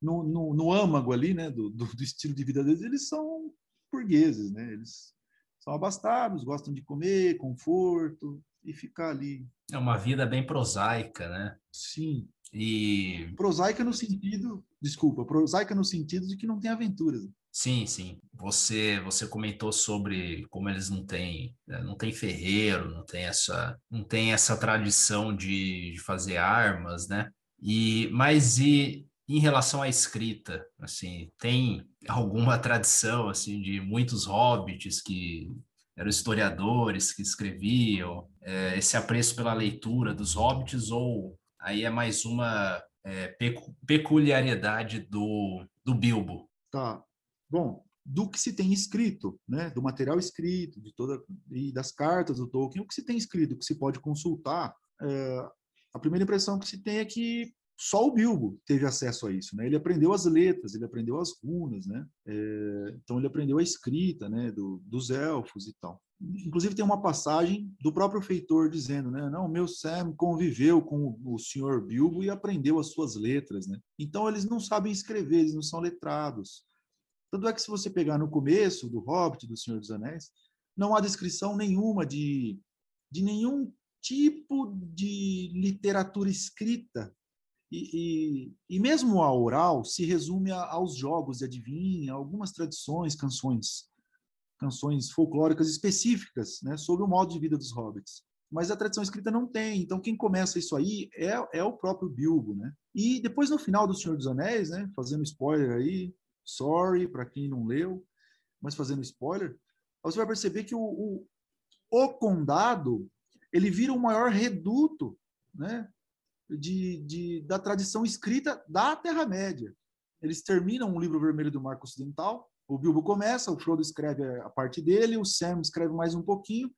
no, no, no âmago ali, né, do, do, do, estilo de vida deles, eles são burgueses, né? Eles são abastados, gostam de comer, conforto e ficar ali.
É uma vida bem prosaica, né?
Sim.
E
prosaica no sentido, desculpa, prosaica no sentido de que não tem aventuras.
Sim, sim. Você você comentou sobre como eles não têm né, não tem ferreiro, não tem essa não tem essa tradição de, de fazer armas, né? E mas e em relação à escrita, assim, tem alguma tradição assim de muitos hobbits que eram historiadores que escreviam é, esse apreço pela leitura dos hobbits ou aí é mais uma é, pecu peculiaridade do, do Bilbo?
Tá. Bom, do que se tem escrito, né, do material escrito, de toda e das cartas do Tolkien, o que se tem escrito, que se pode consultar, é, a primeira impressão que se tem é que só o Bilbo teve acesso a isso, né? Ele aprendeu as letras, ele aprendeu as runas, né? É, então ele aprendeu a escrita, né? Do, dos elfos e tal. Inclusive tem uma passagem do próprio feitor dizendo, né? Não, meu Sam conviveu com o senhor Bilbo e aprendeu as suas letras, né? Então eles não sabem escrever, eles não são letrados. Tanto é que se você pegar no começo do Hobbit, do Senhor dos Anéis, não há descrição nenhuma de, de nenhum tipo de literatura escrita e, e, e, mesmo a oral se resume a, aos jogos de adivinha, algumas tradições, canções, canções folclóricas específicas né, sobre o modo de vida dos hobbits. Mas a tradição escrita não tem. Então quem começa isso aí é, é o próprio Bilbo, né? E depois no final do Senhor dos Anéis, né, fazendo spoiler aí, sorry para quem não leu, mas fazendo spoiler, você vai perceber que o, o, o condado ele vira o maior reduto, né, de, de, da tradição escrita da Terra-média. Eles terminam o livro vermelho do Marco Ocidental, o Bilbo começa, o Frodo escreve a parte dele, o Sam escreve mais um pouquinho,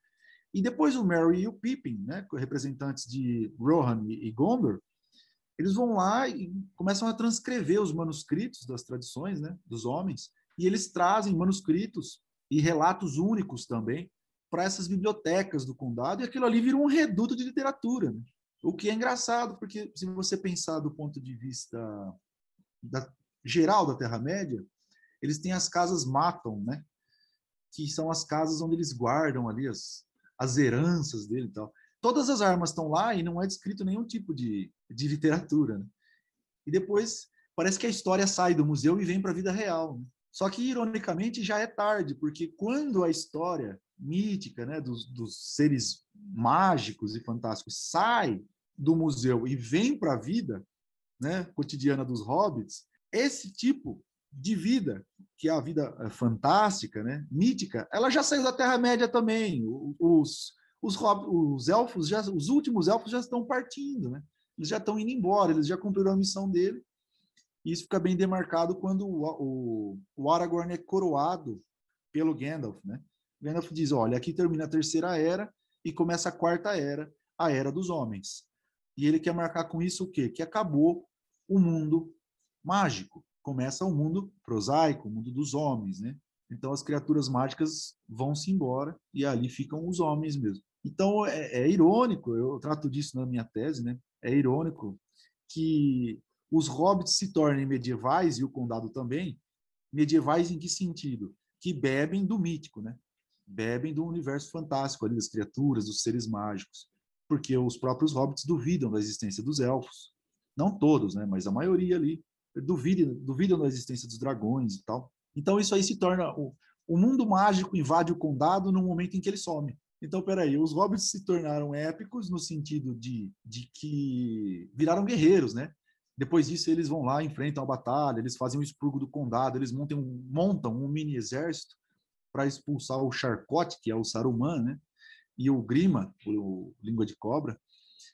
e depois o Merry e o Pippin, né, representantes de Rohan e Gondor, eles vão lá e começam a transcrever os manuscritos das tradições, né, dos homens, e eles trazem manuscritos e relatos únicos também para essas bibliotecas do condado, e aquilo ali vira um reduto de literatura. Né? O que é engraçado, porque se você pensar do ponto de vista da, geral da Terra-média, eles têm as casas Maton, né? que são as casas onde eles guardam ali as, as heranças dele e tal. Todas as armas estão lá e não é descrito nenhum tipo de, de literatura. Né? E depois parece que a história sai do museu e vem para a vida real. Né? Só que, ironicamente, já é tarde, porque quando a história mítica né, dos, dos seres mágicos e fantásticos sai do museu e vem para a vida né, cotidiana dos hobbits, esse tipo de vida, que é a vida eh, fantástica, né, mítica, ela já saiu da Terra-média também. Os, os, os elfos, já, os últimos elfos já estão partindo, né? eles já estão indo embora, eles já cumpriram a missão dele isso fica bem demarcado quando o, o, o Aragorn é coroado pelo Gandalf, né? Gandalf diz, olha, aqui termina a terceira era e começa a quarta era, a era dos homens. E ele quer marcar com isso o quê? Que acabou o mundo mágico. Começa o mundo prosaico, o mundo dos homens, né? Então as criaturas mágicas vão-se embora e ali ficam os homens mesmo. Então é, é irônico, eu trato disso na minha tese, né? É irônico que os hobbits se tornem medievais, e o condado também, medievais em que sentido? Que bebem do mítico, né? Bebem do universo fantástico ali, das criaturas, dos seres mágicos. Porque os próprios hobbits duvidam da existência dos elfos. Não todos, né? Mas a maioria ali duvidam, duvidam da existência dos dragões e tal. Então isso aí se torna... O, o mundo mágico invade o condado no momento em que ele some. Então, peraí, os hobbits se tornaram épicos no sentido de, de que viraram guerreiros, né? Depois disso, eles vão lá, enfrentam a batalha, eles fazem o expurgo do condado, eles montam um, montam um mini exército para expulsar o Charcote, que é o Saruman, né? E o Grima, o, Língua de Cobra.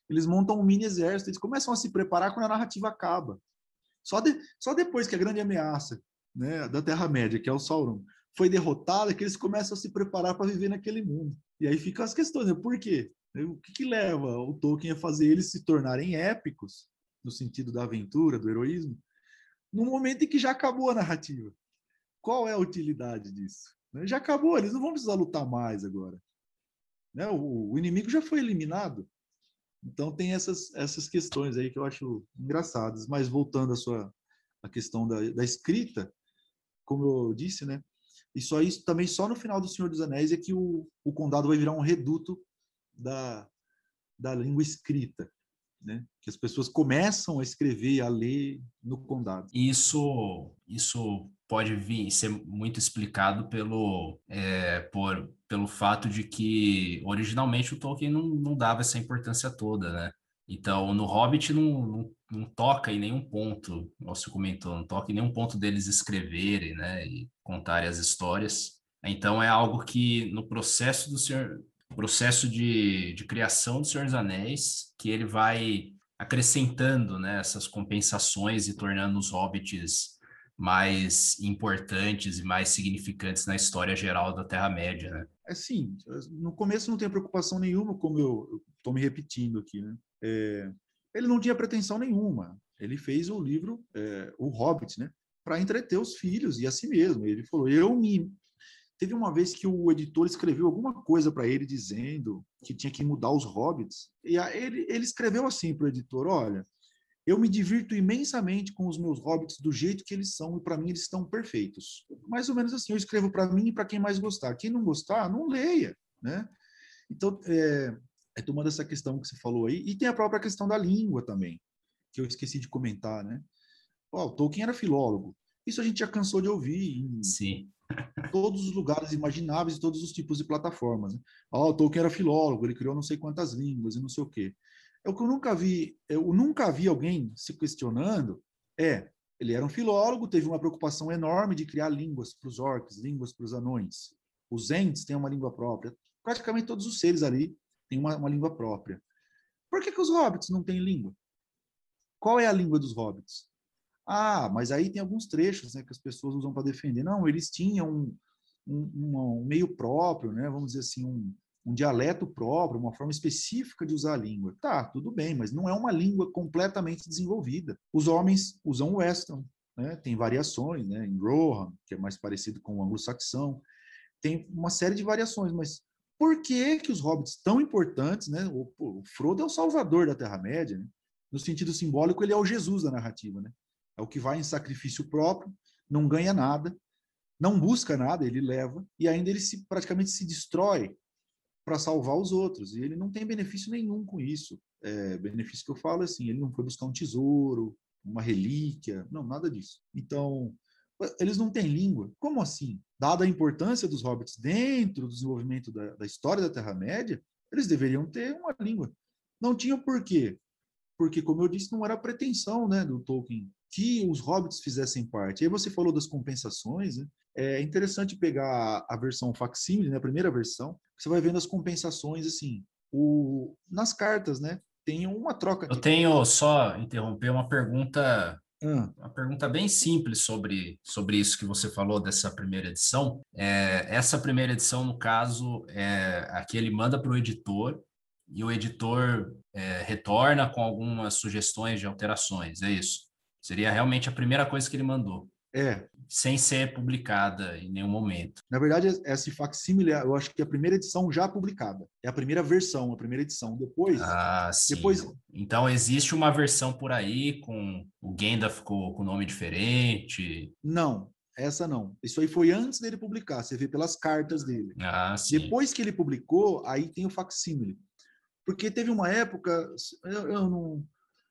Eles montam um mini exército, eles começam a se preparar quando a narrativa acaba. Só, de, só depois que a grande ameaça né, da Terra-média, que é o Sauron, foi derrotada, que eles começam a se preparar para viver naquele mundo. E aí ficam as questões, né? por quê? O que, que leva o Tolkien a fazer eles se tornarem épicos no sentido da aventura, do heroísmo, no momento em que já acabou a narrativa. Qual é a utilidade disso? Né? Já acabou, eles não vão precisar lutar mais agora. Né? O, inimigo já foi eliminado. Então tem essas, essas questões aí que eu acho engraçadas. Mas voltando à sua a questão da, da escrita, como eu disse, né? Isso aí também só no final do Senhor dos Anéis é que o, o condado vai virar um reduto da, da língua escrita né? que as pessoas começam a escrever, a ler no condado.
Isso, isso pode vir ser muito explicado pelo, é, por, pelo fato de que originalmente o Tolkien não, não dava essa importância toda, né? Então, no Hobbit não, não, não, toca em nenhum ponto, você comentou, não toca em nenhum ponto deles escreverem, né, e contarem as histórias. Então, é algo que no processo do Senhor, processo de, de criação do Senhor dos Anéis, que ele vai acrescentando né, essas compensações e tornando os hobbits mais importantes e mais significantes na história geral da Terra-média, né?
É sim, no começo não tem preocupação nenhuma, como eu estou me repetindo aqui, né? É, ele não tinha pretensão nenhuma. Ele fez o livro, é, o Hobbit, né? Para entreter os filhos e a si mesmo. Ele falou: eu me Teve uma vez que o editor escreveu alguma coisa para ele dizendo que tinha que mudar os hobbits. E ele, ele escreveu assim para o editor: Olha, eu me divirto imensamente com os meus hobbits do jeito que eles são e para mim eles estão perfeitos. Mais ou menos assim, eu escrevo para mim e para quem mais gostar. Quem não gostar, não leia, né? Então, é, é tomando essa questão que você falou aí, e tem a própria questão da língua também, que eu esqueci de comentar, né? Oh, o Tolkien era filólogo. Isso a gente já cansou de ouvir em,
Sim *laughs*
todos os lugares imagináveis e todos os tipos de plataformas. Né? Oh, Tolkien era filólogo, ele criou não sei quantas línguas e não sei o quê. É o que eu nunca vi, eu nunca vi alguém se questionando é, ele era um filólogo, teve uma preocupação enorme de criar línguas para os orcs, línguas para os anões. Os ents têm uma língua própria. Praticamente todos os seres ali têm uma, uma língua própria. Por que, que os hobbits não têm língua? Qual é a língua dos hobbits? Ah, mas aí tem alguns trechos né, que as pessoas usam para defender. Não, eles tinham um, um, um, meio próprio, né, vamos dizer assim, um, um dialeto próprio, uma forma específica de usar a língua. Tá, tudo bem, mas não é uma língua completamente desenvolvida. Os homens usam o western, né? tem variações, né? em Rohan, que é mais parecido com o anglo-saxão, tem uma série de variações, mas por que, que os hobbits tão importantes, né? O, o Frodo é o salvador da Terra-média, né? no sentido simbólico, ele é o Jesus da narrativa, né? É o que vai em sacrifício próprio, não ganha nada, não busca nada, ele leva, e ainda ele se, praticamente se destrói para salvar os outros. E ele não tem benefício nenhum com isso. É, benefício que eu falo é assim, ele não foi buscar um tesouro, uma relíquia, não, nada disso. Então, eles não têm língua. Como assim? Dada a importância dos hobbits dentro do desenvolvimento da, da história da Terra-média, eles deveriam ter uma língua. Não tinham por quê? Porque, como eu disse, não era pretensão né, do Tolkien que os hobbits fizessem parte. Aí você falou das compensações, né? É interessante pegar a versão facsímile, né, a primeira versão, você vai vendo as compensações assim, o, nas cartas, né? Tem uma troca.
Eu tenho só interromper uma pergunta uma pergunta bem simples sobre, sobre isso que você falou dessa primeira edição. É, essa primeira edição, no caso, é a que ele manda para o editor e o editor é, retorna com algumas sugestões de alterações, é isso? Seria realmente a primeira coisa que ele mandou.
É.
Sem ser publicada em nenhum momento.
Na verdade, essa facsímile, eu acho que é a primeira edição já publicada. É a primeira versão, a primeira edição. Depois.
Ah, sim. Depois... Então, existe uma versão por aí com o Gandalf com, com nome diferente?
Não, essa não. Isso aí foi antes dele publicar, você vê pelas cartas dele.
Ah, sim.
Depois que ele publicou, aí tem o facsímile. Porque teve uma época, eu, eu não.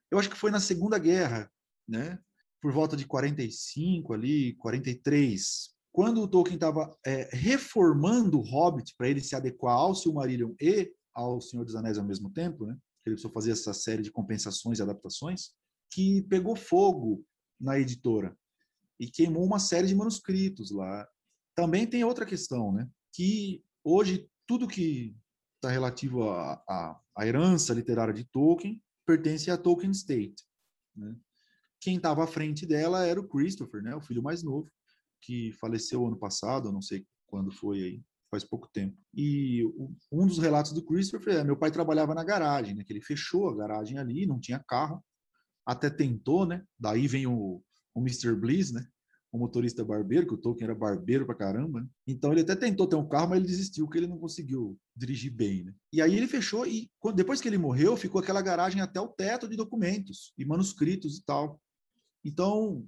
Eu acho que foi na Segunda Guerra, né? por volta de 45 ali, 43, quando o Tolkien estava é, reformando o Hobbit para ele se adequar ao Silmarillion e ao Senhor dos Anéis ao mesmo tempo, né? Ele precisou fazer essa série de compensações e adaptações, que pegou fogo na editora e queimou uma série de manuscritos lá. Também tem outra questão, né? Que hoje tudo que está relativo à, herança literária de Tolkien pertence à Tolkien State. Né? Quem estava à frente dela era o Christopher, né, o filho mais novo, que faleceu ano passado, não sei quando foi aí, faz pouco tempo. E um dos relatos do Christopher é: meu pai trabalhava na garagem, né, que ele fechou a garagem ali, não tinha carro, até tentou, né? Daí vem o, o Mr. Bliss, né? O motorista barbeiro, que o Tolkien era barbeiro pra caramba, né? Então ele até tentou ter um carro, mas ele desistiu, porque ele não conseguiu dirigir bem, né? E aí ele fechou e depois que ele morreu, ficou aquela garagem até o teto de documentos e manuscritos e tal. Então,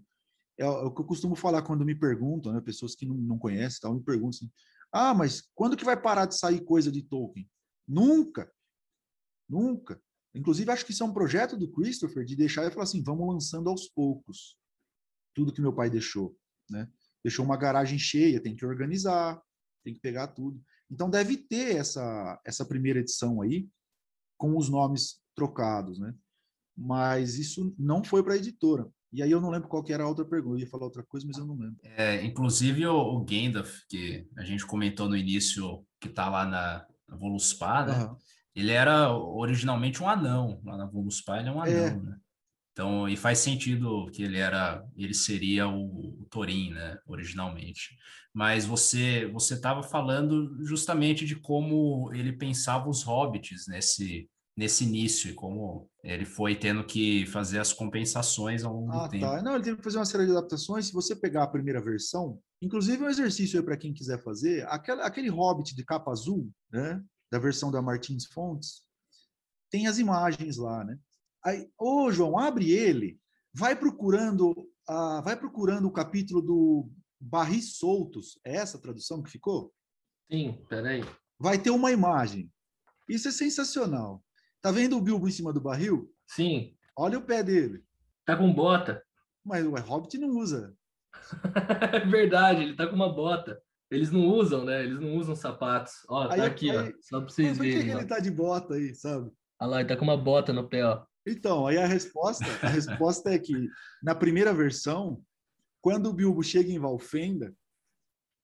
é, é o que eu costumo falar quando me perguntam, né, pessoas que não, não conhecem, tal, me perguntam assim, ah, mas quando que vai parar de sair coisa de Tolkien? Nunca, nunca. Inclusive, acho que isso é um projeto do Christopher de deixar e falar assim, vamos lançando aos poucos tudo que meu pai deixou, né? Deixou uma garagem cheia, tem que organizar, tem que pegar tudo. Então deve ter essa essa primeira edição aí com os nomes trocados, né? Mas isso não foi para a editora. E aí eu não lembro qual que era a outra pergunta. Eu ia falar outra coisa, mas eu não lembro.
É, inclusive o, o Gandalf, que a gente comentou no início, que está lá na, na Voluspa, né? Uhum. Ele era originalmente um anão. Lá na Voluspa ele é um anão, é. né? Então, e faz sentido que ele era, ele seria o, o Thorin, né, originalmente. Mas você você estava falando justamente de como ele pensava os hobbits nesse nesse início e como ele foi tendo que fazer as compensações ao longo
ah,
do tempo.
Tá. Não, ele teve que fazer uma série de adaptações. Se você pegar a primeira versão, inclusive um exercício aí para quem quiser fazer, aquele, aquele Hobbit de capa azul, né, da versão da Martins Fontes, tem as imagens lá, né? Aí, ô João, abre ele, vai procurando, uh, vai procurando o capítulo do Barris Soltos. É essa a tradução que ficou?
Sim, peraí.
Vai ter uma imagem. Isso é sensacional. Tá vendo o Bilbo em cima do barril?
Sim.
Olha o pé dele.
Tá com bota.
Mas o Hobbit não usa. *laughs*
é verdade, ele tá com uma bota. Eles não usam, né? Eles não usam sapatos. Ó, tá aí, aqui, aí, ó. Só pra vocês verem. Por que,
que ele tá de bota aí, sabe?
Olha lá, ele tá com uma bota no pé, ó.
Então, aí a resposta, a resposta é que na primeira versão, quando o Bilbo chega em Valfenda,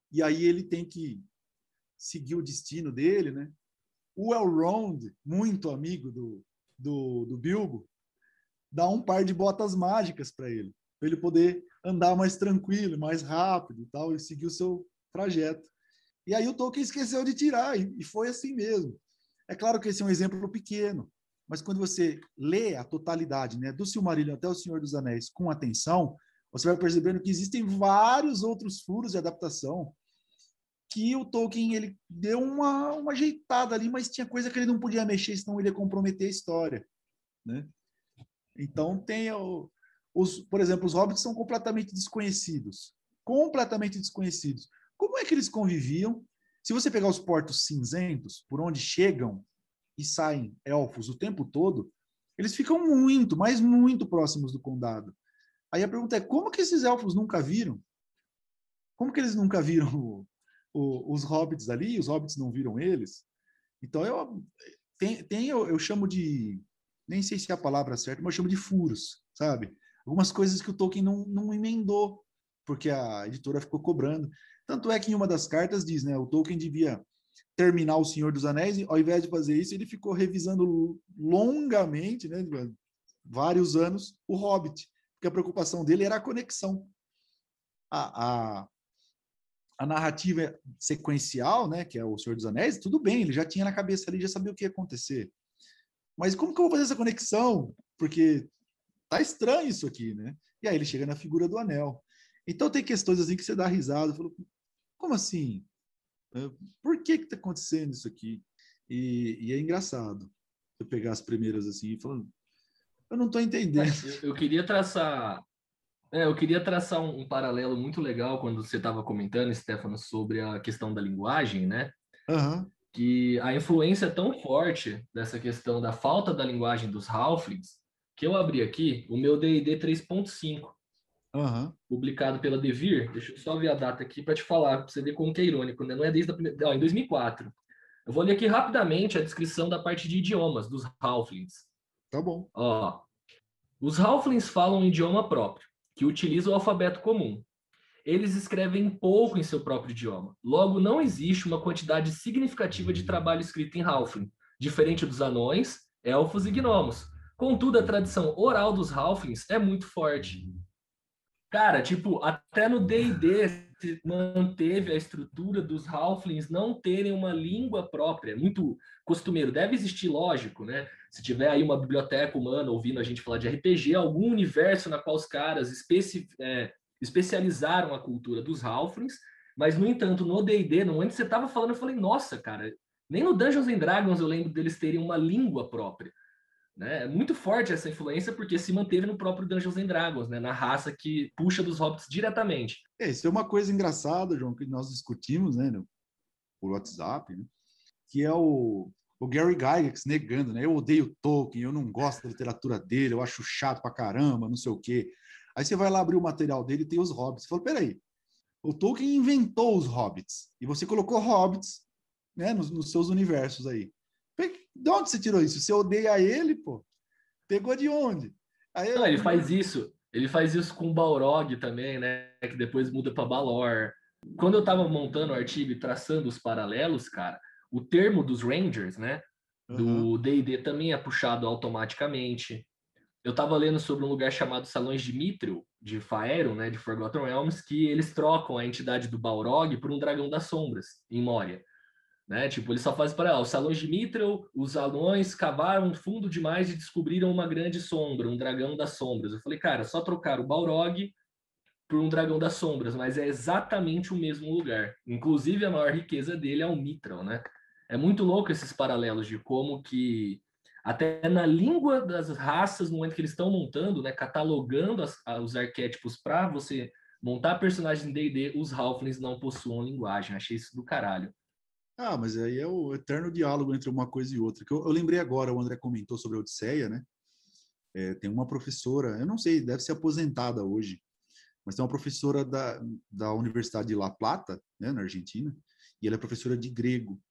e aí ele tem que seguir o destino dele, né? O Elrond, muito amigo do, do, do Bilbo, dá um par de botas mágicas para ele, para ele poder andar mais tranquilo, mais rápido e tal, e seguir o seu trajeto. E aí o Tolkien esqueceu de tirar, e, foi assim mesmo. É claro que esse é um exemplo pequeno, mas quando você lê a totalidade, né, do Silmarillion até o Senhor dos Anéis com atenção, você vai percebendo que existem vários outros furos de adaptação que o Tolkien ele deu uma, uma ajeitada ali, mas tinha coisa que ele não podia mexer, senão ele ia comprometer a história, né? Então tem o, os, por exemplo, os hobbits são completamente desconhecidos, completamente desconhecidos. Como é que eles conviviam? Se você pegar os portos cinzentos, por onde chegam e saem elfos o tempo todo, eles ficam muito, mas muito próximos do condado. Aí a pergunta é: como que esses elfos nunca viram? Como que eles nunca viram o, os hobbits ali? Os hobbits não viram eles? Então eu tem, tem eu, eu, chamo de nem sei se é a palavra certa, mas eu chamo de furos, sabe? Algumas coisas que o Tolkien não, não emendou porque a editora ficou cobrando. Tanto é que em uma das cartas diz, né, o Tolkien devia terminar O Senhor dos Anéis, e ao invés de fazer isso, ele ficou revisando longamente, né, vários anos, o Hobbit, porque a preocupação dele era a conexão. A, a, a narrativa sequencial, né, que é O Senhor dos Anéis, tudo bem, ele já tinha na cabeça ali, já sabia o que ia acontecer. Mas como que eu vou fazer essa conexão? Porque tá estranho isso aqui, né? E aí ele chega na figura do anel. Então tem questões assim que você dá risada, fala, como assim? Por que que tá acontecendo isso aqui? E, e é engraçado eu pegar as primeiras assim e falando, eu não estou entendendo.
Eu queria traçar, é, eu queria traçar um, um, paralelo muito legal quando você estava comentando, Stefano, sobre a questão da linguagem, né?
Uhum.
Que a influência é tão forte dessa questão da falta da linguagem dos Halflings que eu abri aqui o meu D&D 3.5
Uhum.
publicado pela Devir. Deixa eu só ver a data aqui para te falar, para você ver como que é irônico, né? Não é desde a primeira. Não, em 2004. Eu vou ler aqui rapidamente a descrição da parte de idiomas dos Halflings.
Tá bom.
Ó, os Halflings falam um idioma próprio, que utiliza o alfabeto comum. Eles escrevem pouco em seu próprio idioma. Logo, não existe uma quantidade significativa de trabalho escrito em Halfling, diferente dos anões, elfos e gnomos. Contudo, a tradição oral dos Halflings é muito forte. Cara, tipo, até no D&D manteve a estrutura dos Halflings não terem uma língua própria, muito costumeiro. Deve existir, lógico, né? Se tiver aí uma biblioteca humana ouvindo a gente falar de RPG, algum universo na qual os caras especi é, especializaram a cultura dos Halflings, mas, no entanto, no D&D, no momento que você estava falando, eu falei, nossa, cara, nem no Dungeons and Dragons eu lembro deles terem uma língua própria. Né? É muito forte essa influência porque se manteve no próprio Dungeons and Dragons, né? na raça que puxa dos hobbits diretamente.
É, isso é uma coisa engraçada, João, que nós discutimos né, no, por WhatsApp, né? que é o, o Gary Gygax negando, né? Eu odeio Tolkien, eu não gosto da literatura dele, eu acho chato pra caramba, não sei o quê. Aí você vai lá abrir o material dele e tem os hobbits. Você fala, peraí, o Tolkien inventou os hobbits e você colocou hobbits né, nos, nos seus universos aí. De onde você tirou isso? Você odeia ele, pô? Pegou de onde?
Aí, Não, ele faz isso. Ele faz isso com o Balrog também, né? Que depois muda para Balor. Quando eu tava montando o artigo e traçando os paralelos, cara, o termo dos Rangers, né? Do D&D uhum. também é puxado automaticamente. Eu tava lendo sobre um lugar chamado Salões de Mithril, de Faerun, né? De Forgotten Realms, que eles trocam a entidade do Balrog por um Dragão das Sombras, em Moria. Né? Tipo, ele só faz para ela. Os salões de Mithril, os anões cavaram fundo demais e descobriram uma grande sombra, um dragão das sombras. Eu falei, cara, só trocar o Balrog por um dragão das sombras, mas é exatamente o mesmo lugar. Inclusive, a maior riqueza dele é o Mithril, né? É muito louco esses paralelos de como que até na língua das raças, no momento que eles estão montando, né, catalogando as, os arquétipos para você montar personagens em D&D, os Halflings não possuam linguagem. Achei isso do caralho.
Ah, mas aí é o eterno diálogo entre uma coisa e outra. Que eu, eu lembrei agora, o André comentou sobre a Odisseia, né? É, tem uma professora, eu não sei, deve ser aposentada hoje, mas tem uma professora da, da Universidade de La Plata, né, na Argentina, e ela é professora de grego.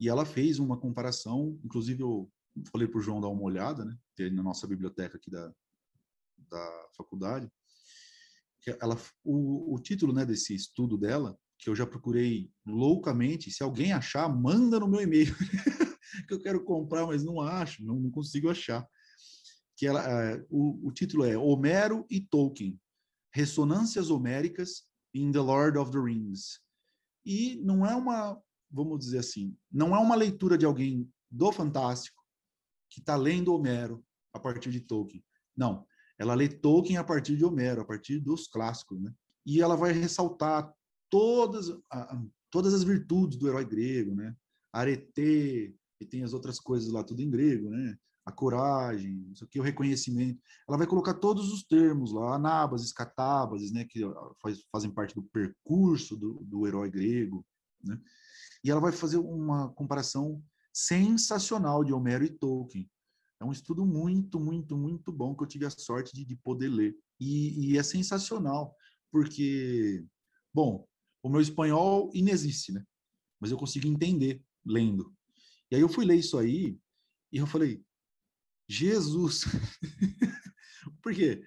E ela fez uma comparação, inclusive eu falei para o João dar uma olhada, né, tem na nossa biblioteca aqui da, da faculdade, ela, o, o título né, desse estudo dela que eu já procurei loucamente. Se alguém achar, manda no meu e-mail, *laughs* que eu quero comprar, mas não acho, não, não consigo achar. Que ela, uh, o, o título é Homero e Tolkien, Ressonâncias Homéricas in The Lord of the Rings. E não é uma, vamos dizer assim, não é uma leitura de alguém do fantástico que está lendo Homero a partir de Tolkien. Não, ela lê Tolkien a partir de Homero, a partir dos clássicos, né? E ela vai ressaltar todas, todas as virtudes do herói grego, né? Arete, e tem as outras coisas lá, tudo em grego, né? A coragem, isso aqui, o reconhecimento. Ela vai colocar todos os termos lá, anábases, catábases, né? Que faz, fazem parte do percurso do, do herói grego, né? E ela vai fazer uma comparação sensacional de Homero e Tolkien. É um estudo muito, muito, muito bom que eu tive a sorte de, de poder ler. E, e, é sensacional, porque, bom, o meu espanhol inexiste, né? Mas eu consigo entender lendo. E aí eu fui ler isso aí e eu falei, Jesus! *laughs* Por quê?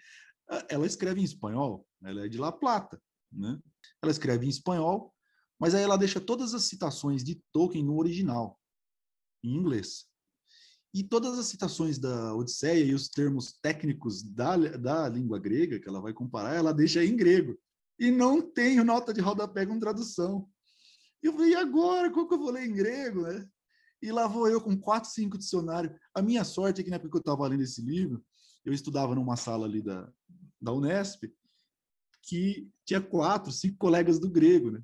Ela escreve em espanhol, ela é de La Plata, né? Ela escreve em espanhol, mas aí ela deixa todas as citações de Tolkien no original, em inglês. E todas as citações da Odisseia e os termos técnicos da, da língua grega que ela vai comparar, ela deixa em grego. E não tem nota de rodapé com tradução. Eu falei, e agora? Como que eu vou ler em grego? Né? E lá vou eu com quatro, cinco dicionários. A minha sorte é que na época que eu estava lendo esse livro, eu estudava numa sala ali da, da Unesp, que tinha quatro, cinco colegas do grego, né?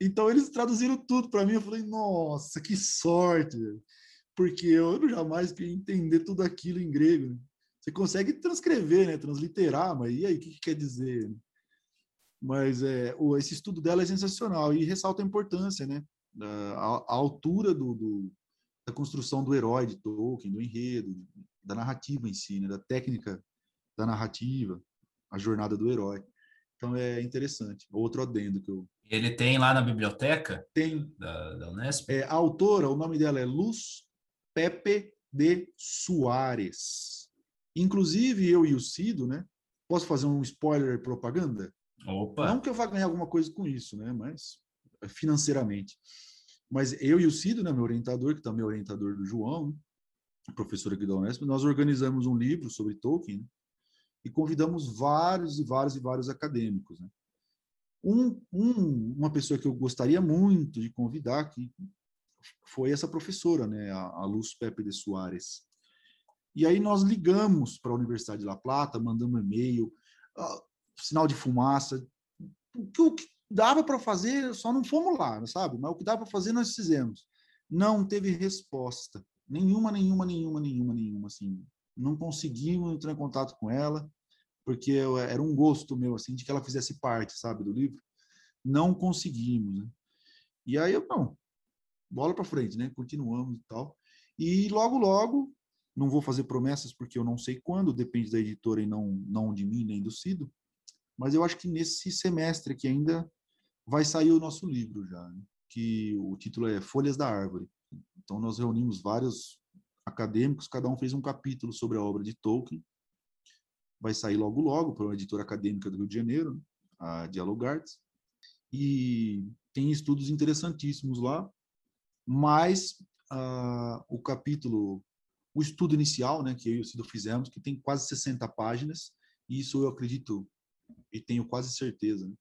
Então eles traduziram tudo para mim. Eu falei, nossa, que sorte! porque eu jamais queria entender tudo aquilo em grego. Né? Você consegue transcrever, né? transliterar, mas e aí, o que, que quer dizer? Mas é, o, esse estudo dela é sensacional e ressalta a importância, né? A, a altura do, do, da construção do herói de Tolkien, do enredo, da narrativa em si, né? da técnica da narrativa, a jornada do herói. Então é interessante. Outro adendo que eu.
Ele tem lá na biblioteca?
Tem.
Da, da Unesp?
É, a autora, o nome dela é Luz Pepe de Soares. Inclusive, eu e o Cido, né? Posso fazer um spoiler propaganda?
Opa!
Não que eu vá ganhar alguma coisa com isso, né? Mas financeiramente. Mas eu e o Cido, né, meu orientador, que também é orientador do João, professor aqui da Unesp, nós organizamos um livro sobre Tolkien né? e convidamos vários e vários e vários acadêmicos. Né? Um, um, uma pessoa que eu gostaria muito de convidar, que foi essa professora, né, a, Luz Pepe de Soares. E aí nós ligamos para a Universidade de La Plata, mandamos e-mail, uh, sinal de fumaça, o que, o que dava para fazer, só não fomos lá, sabe? Mas o que dava para fazer nós fizemos. Não teve resposta, nenhuma, nenhuma, nenhuma, nenhuma, nenhuma, assim. Não conseguimos entrar em contato com ela, porque era um gosto meu, assim, de que ela fizesse parte, sabe, do livro. Não conseguimos, né? E aí eu, não, bola para frente, né? Continuamos e tal. E logo, logo, não vou fazer promessas porque eu não sei quando, depende da editora e não, não de mim nem do Cido, mas eu acho que nesse semestre aqui ainda vai sair o nosso livro já, né? que o título é Folhas da Árvore. Então nós reunimos vários acadêmicos, cada um fez um capítulo sobre a obra de Tolkien. Vai sair logo logo para uma editora acadêmica do Rio de Janeiro, né? a Dialogartes. E tem estudos interessantíssimos lá mais uh, o capítulo, o estudo inicial, né, que eu e o Cido fizemos, que tem quase 60 páginas, e isso eu acredito e tenho quase certeza, né,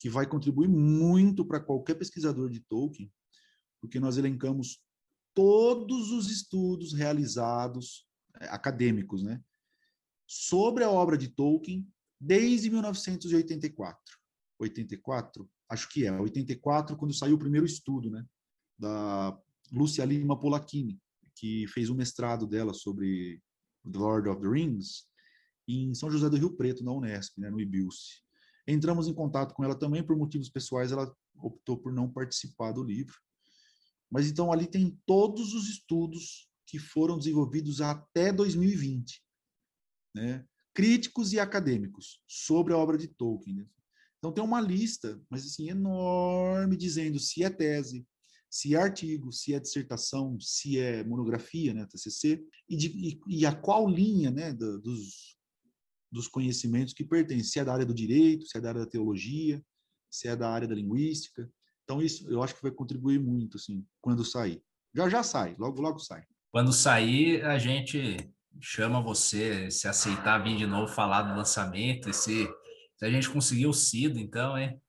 que vai contribuir muito para qualquer pesquisador de Tolkien, porque nós elencamos todos os estudos realizados é, acadêmicos, né, sobre a obra de Tolkien desde 1984. 84, acho que é, 84 quando saiu o primeiro estudo, né, da Lúcia Lima Polacchini, que fez um mestrado dela sobre The Lord of the Rings em São José do Rio Preto, na Unesp, né, no IBILSE. Entramos em contato com ela também, por motivos pessoais, ela optou por não participar do livro. Mas então ali tem todos os estudos que foram desenvolvidos até 2020, né? críticos e acadêmicos, sobre a obra de Tolkien. Né? Então tem uma lista, mas assim, enorme, dizendo se é tese, se é artigo, se é dissertação, se é monografia, né, TCC, e, de, e, e a qual linha né, do, dos, dos conhecimentos que pertence, se é da área do direito, se é da área da teologia, se é da área da linguística. Então, isso eu acho que vai contribuir muito, assim, quando sair. Já já sai, logo, logo sai.
Quando sair, a gente chama você, se aceitar vir de novo falar do lançamento, e se, se a gente conseguir o CIDO, então, hein?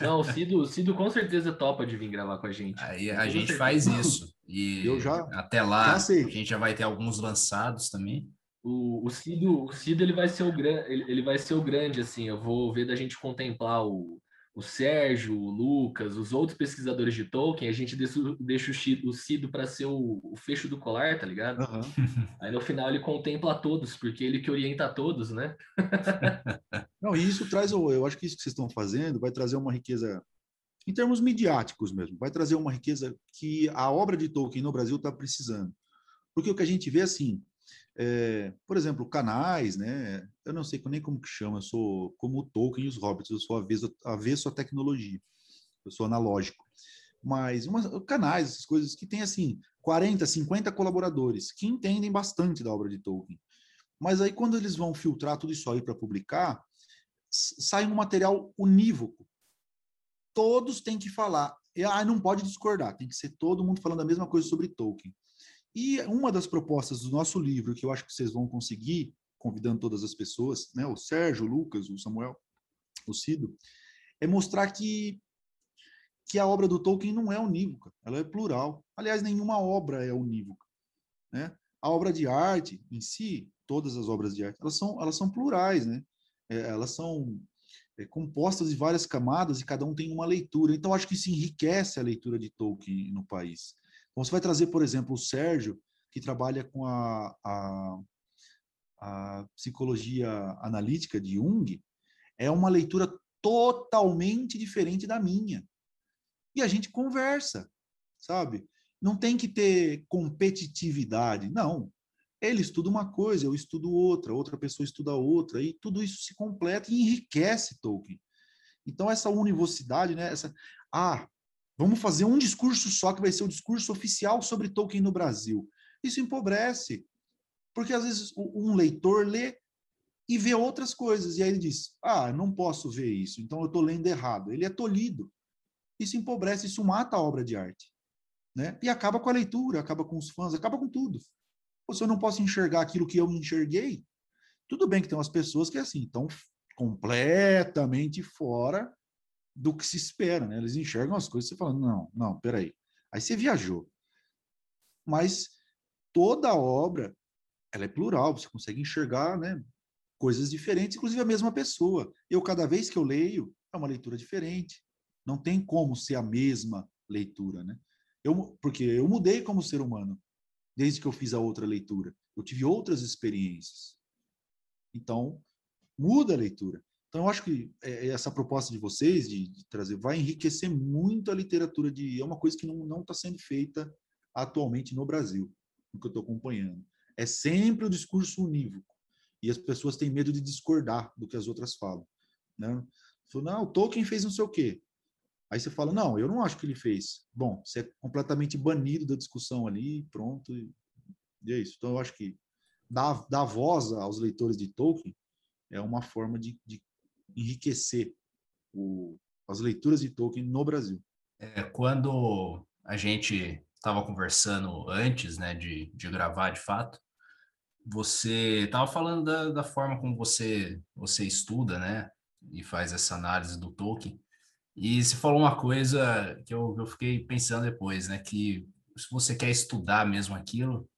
Não, o Cido, o Cido com certeza topa de vir gravar com a gente.
Aí a gente certeza. faz isso. E
eu já,
até lá a gente já vai ter alguns lançados também.
O, o Cido, o Cido ele vai ser o grande, ele, ele vai ser o grande assim. Eu vou ver da gente contemplar o, o Sérgio, o Lucas, os outros pesquisadores de Tolkien, a gente deixa, deixa o Cido para ser o, o, fecho do colar, tá ligado? Uhum. Aí no final ele contempla todos, porque ele que orienta a todos, né? *laughs*
Não, e isso traz, eu acho que isso que vocês estão fazendo vai trazer uma riqueza, em termos midiáticos mesmo, vai trazer uma riqueza que a obra de Tolkien no Brasil está precisando. Porque o que a gente vê assim, é, por exemplo, canais, né? Eu não sei nem como que chama, eu sou como o Tolkien e os Hobbits, eu sou avesso, avesso à tecnologia, eu sou analógico. Mas uma, canais, essas coisas que tem assim 40, 50 colaboradores que entendem bastante da obra de Tolkien. Mas aí quando eles vão filtrar tudo isso aí para publicar, sai um material unívoco. Todos têm que falar. E ah, não pode discordar, tem que ser todo mundo falando a mesma coisa sobre Tolkien. E uma das propostas do nosso livro, que eu acho que vocês vão conseguir, convidando todas as pessoas, né, o Sérgio, o Lucas, o Samuel, o Cido, é mostrar que, que a obra do Tolkien não é unívoca, ela é plural. Aliás, nenhuma obra é unívoca. Né? A obra de arte em si, todas as obras de arte, elas são, elas são plurais, né? É, elas são é, compostas de várias camadas e cada um tem uma leitura. Então, acho que isso enriquece a leitura de Tolkien no país. Então, você vai trazer, por exemplo, o Sérgio, que trabalha com a, a, a psicologia analítica de Jung, é uma leitura totalmente diferente da minha. E a gente conversa, sabe? Não tem que ter competitividade, não. Ele estuda uma coisa, eu estudo outra, outra pessoa estuda outra, e tudo isso se completa e enriquece Tolkien. Então, essa univocidade, né? Essa, ah, Vamos fazer um discurso só que vai ser o discurso oficial sobre Tolkien no Brasil. Isso empobrece, porque às vezes um leitor lê e vê outras coisas, e aí ele diz: Ah, não posso ver isso, então eu estou lendo errado. Ele é tolhido. Isso empobrece, isso mata a obra de arte. Né? E acaba com a leitura, acaba com os fãs, acaba com tudo. Ou se eu não posso enxergar aquilo que eu enxerguei, tudo bem que tem umas pessoas que assim, estão completamente fora do que se espera, né? Eles enxergam as coisas e você fala, não, não, peraí. Aí você viajou. Mas toda obra, ela é plural, você consegue enxergar, né? Coisas diferentes, inclusive a mesma pessoa. Eu, cada vez que eu leio, é uma leitura diferente. Não tem como ser a mesma leitura, né? Eu, porque eu mudei como ser humano desde que eu fiz a outra leitura. Eu tive outras experiências. Então, muda a leitura. Então, eu acho que é, é, essa proposta de vocês, de, de, trazer, vai enriquecer muito a literatura de. É uma coisa que não está sendo feita atualmente no Brasil, no que eu estou acompanhando. É sempre o discurso unívoco. E as pessoas têm medo de discordar do que as outras falam. Né? não, o Tolkien fez não sei o quê. Aí você fala, não, eu não acho que ele fez. Bom, você é completamente banido da discussão ali, pronto. E, e é isso. Então, eu acho que dar, dar voz aos leitores de Tolkien é uma forma de, de enriquecer o, as leituras de Tolkien no Brasil.
É, quando a gente estava conversando antes né, de, de gravar de fato, você estava falando da, da forma como você, você estuda, né? E faz essa análise do Tolkien. E você falou uma coisa que eu, eu fiquei pensando depois, né? Que se você quer estudar mesmo aquilo,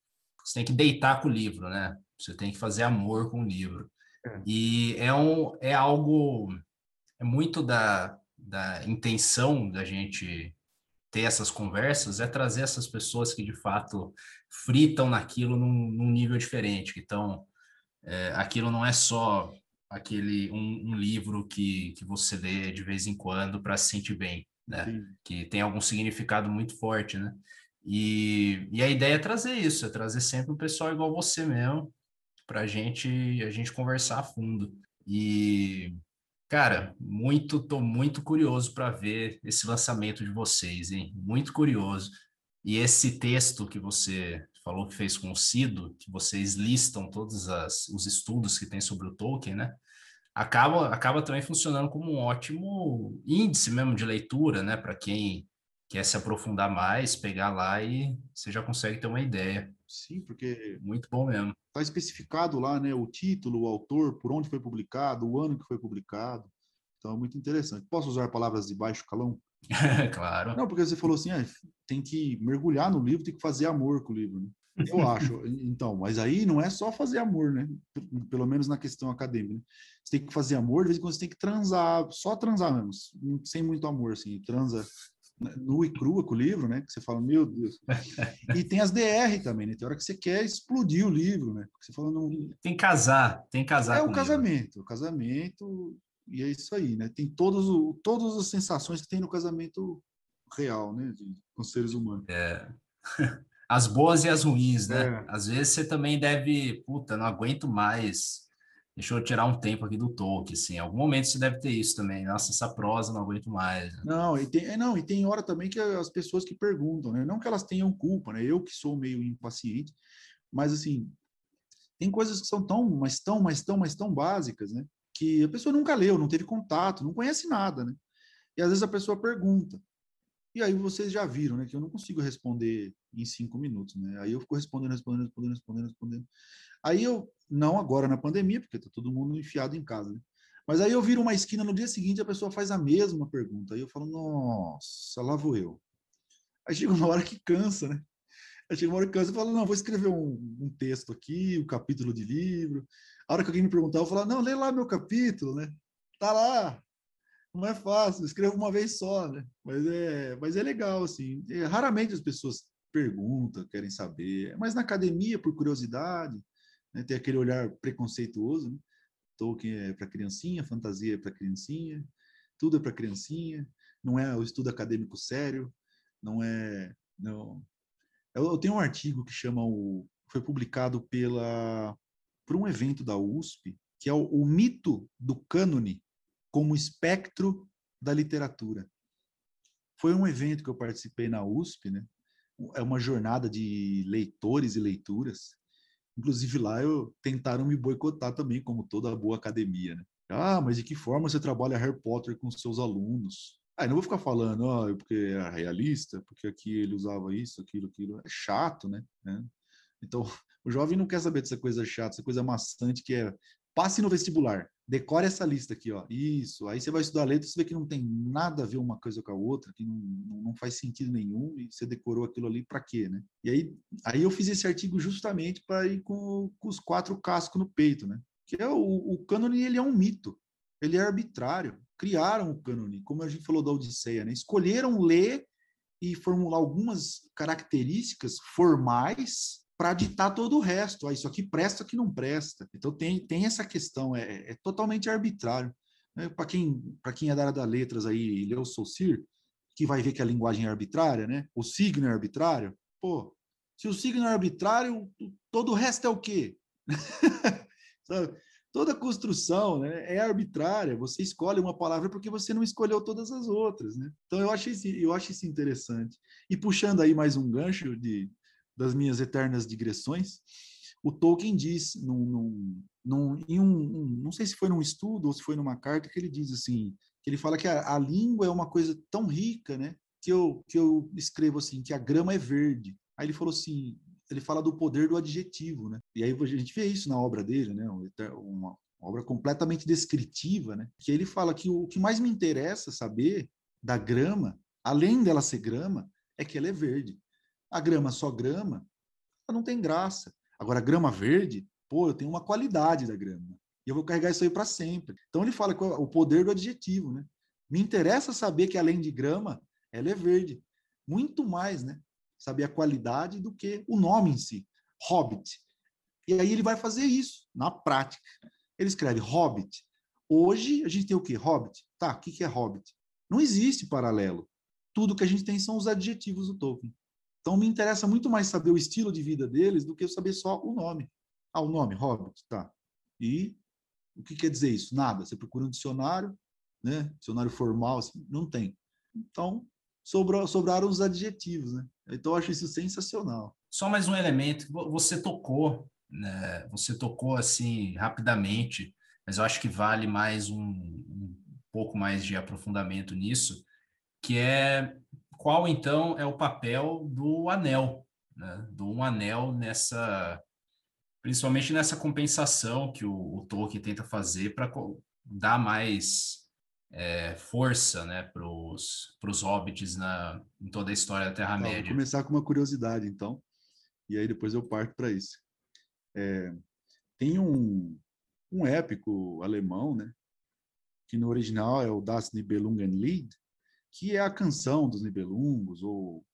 você tem que deitar com o livro, né? Você tem que fazer amor com o livro. É. E é, um, é algo, é muito da, da intenção da gente ter essas conversas, é trazer essas pessoas que de fato fritam naquilo num, num nível diferente. Então, é, aquilo não é só aquele um, um, livro que, que você lê de vez em quando para se sentir bem, né? Sim. Que tem algum significado muito forte, né? E, e a ideia é trazer isso, é trazer sempre um pessoal igual você mesmo, para a gente a gente conversar a fundo. E cara, muito tô muito curioso para ver esse lançamento de vocês, hein? Muito curioso. E esse texto que você falou que fez com o Cido, que vocês listam todos as, os estudos que tem sobre o Tolkien, né? Acaba, acaba também funcionando como um ótimo índice mesmo de leitura, né? Para quem quer se aprofundar mais, pegar lá e você já consegue ter uma ideia.
Sim, porque.
Muito bom mesmo.
Está especificado lá, né? O título, o autor, por onde foi publicado, o ano que foi publicado. Então é muito interessante. Posso usar palavras de baixo calão? *laughs*
claro.
Não, porque você falou assim, ah, tem que mergulhar no livro, tem que fazer amor com o livro. Né? Eu *laughs* acho. Então, mas aí não é só fazer amor, né? Pelo menos na questão acadêmica. Né? Você tem que fazer amor, de vez em quando você tem que transar, só transar mesmo, sem muito amor, assim. Transa nu e crua com o livro, né? Que você fala, meu Deus. E tem as DR também, né? Tem hora que você quer explodir o livro, né? Porque você fala, não...
Tem que casar, tem que casar.
É o casamento, o casamento, e é isso aí, né? Tem todos o, todas as sensações que tem no casamento real, né? De, com seres humanos.
É. *laughs* as boas e as ruins, né? É. Às vezes você também deve, puta, não aguento mais. Deixa eu tirar um tempo aqui do Tolkien, assim. Em algum momento você deve ter isso também. Nossa, essa prosa não aguento mais. Né?
Não, e tem, é, não, e tem hora também que as pessoas que perguntam, né? Não que elas tenham culpa, né? Eu que sou meio impaciente, mas assim, tem coisas que são tão, mas tão, mas tão, mas tão básicas, né? Que a pessoa nunca leu, não teve contato, não conhece nada, né? E às vezes a pessoa pergunta. E aí vocês já viram, né, que eu não consigo responder em cinco minutos, né? Aí eu fico respondendo, respondendo, respondendo, respondendo, respondendo. Aí eu, não agora na pandemia, porque tá todo mundo enfiado em casa, né? Mas aí eu viro uma esquina no dia seguinte a pessoa faz a mesma pergunta. Aí eu falo, nossa, lá vou eu. Aí chega uma hora que cansa, né? Aí chega uma hora que cansa, eu falo, não, vou escrever um, um texto aqui, um capítulo de livro. A hora que alguém me perguntar, eu falo, não, lê lá meu capítulo, né? Tá lá, não é fácil, escrevo uma vez só, né? Mas é, mas é legal, assim. E, raramente as pessoas perguntam, querem saber, mas na academia, por curiosidade, né, tem aquele olhar preconceituoso, né? Tolkien é para criancinha, fantasia é para criancinha, tudo é para criancinha, não é o estudo acadêmico sério, não é. Não. Eu, eu tenho um artigo que chama o. Foi publicado pela, por um evento da USP, que é o, o mito do cânone como espectro da literatura. Foi um evento que eu participei na USP, né? É uma jornada de leitores e leituras. Inclusive lá eu tentaram me boicotar também, como toda boa academia, né? Ah, mas de que forma você trabalha Harry Potter com seus alunos? Ah, não vou ficar falando, ah, porque é realista, porque aqui ele usava isso, aquilo, aquilo. É chato, né? Então, *laughs* o jovem não quer saber dessa coisa chata, essa coisa maçante que é passe no vestibular. Decore essa lista aqui, ó. Isso. Aí você vai estudar letra, você vê que não tem nada a ver uma coisa com a outra, que não, não faz sentido nenhum, e você decorou aquilo ali para quê, né? E aí, aí eu fiz esse artigo justamente para ir com, com, os quatro cascos no peito, né? Que é o, o cânone, ele é um mito. Ele é arbitrário. Criaram o cânone, como a gente falou da Odisseia, né? Escolheram ler e formular algumas características formais para ditar todo o resto. Ah, isso aqui presta, aqui não presta. Então tem, tem essa questão, é, é totalmente arbitrário. Né? Para quem, quem é da área das letras aí, leu Saussure, que vai ver que a linguagem é arbitrária, né? O signo é arbitrário. Pô, se o signo é arbitrário, todo o resto é o quê? *laughs* Toda construção né, é arbitrária. Você escolhe uma palavra porque você não escolheu todas as outras. Né? Então, eu acho, isso, eu acho isso interessante. E puxando aí mais um gancho de, das minhas eternas digressões, o Tolkien diz, num, num, num, em um, um, não sei se foi num estudo ou se foi numa carta, que ele diz assim, que ele fala que a, a língua é uma coisa tão rica, né, que eu, que eu escrevo assim, que a grama é verde. Aí ele falou assim, ele fala do poder do adjetivo, né? E aí a gente vê isso na obra dele, né? Uma obra completamente descritiva, né? Que ele fala que o que mais me interessa saber da grama, além dela ser grama, é que ela é verde. A grama só grama, ela não tem graça. Agora, a grama verde, pô, eu tenho uma qualidade da grama. E eu vou carregar isso aí para sempre. Então, ele fala que o poder do adjetivo, né? Me interessa saber que, além de grama, ela é verde. Muito mais, né? Saber a qualidade do que o nome em si. Hobbit. E aí ele vai fazer isso na prática. Ele escreve Hobbit. Hoje a gente tem o quê? Hobbit. Tá, o que é Hobbit? Não existe paralelo. Tudo que a gente tem são os adjetivos do Tolkien. Então, me interessa muito mais saber o estilo de vida deles do que saber só o nome. Ah, o nome, Hobbit, tá. E o que quer dizer isso? Nada. Você procura um dicionário, né? Dicionário formal, assim, não tem. Então, sobrou, sobraram os adjetivos, né? Então, eu acho isso sensacional.
Só mais um elemento. Você tocou, né? Você tocou, assim, rapidamente, mas eu acho que vale mais um, um pouco mais de aprofundamento nisso, que é qual então é o papel do anel, né? do um anel nessa, principalmente nessa compensação que o, o Tolkien tenta fazer para dar mais é, força né, para os hobbits na, em toda a história da Terra-média.
Vou começar com uma curiosidade, então, e aí depois eu parto para isso. É, tem um, um épico alemão, né, que no original é o Das Nibelungenlied, que é a canção dos Nibelungos, ou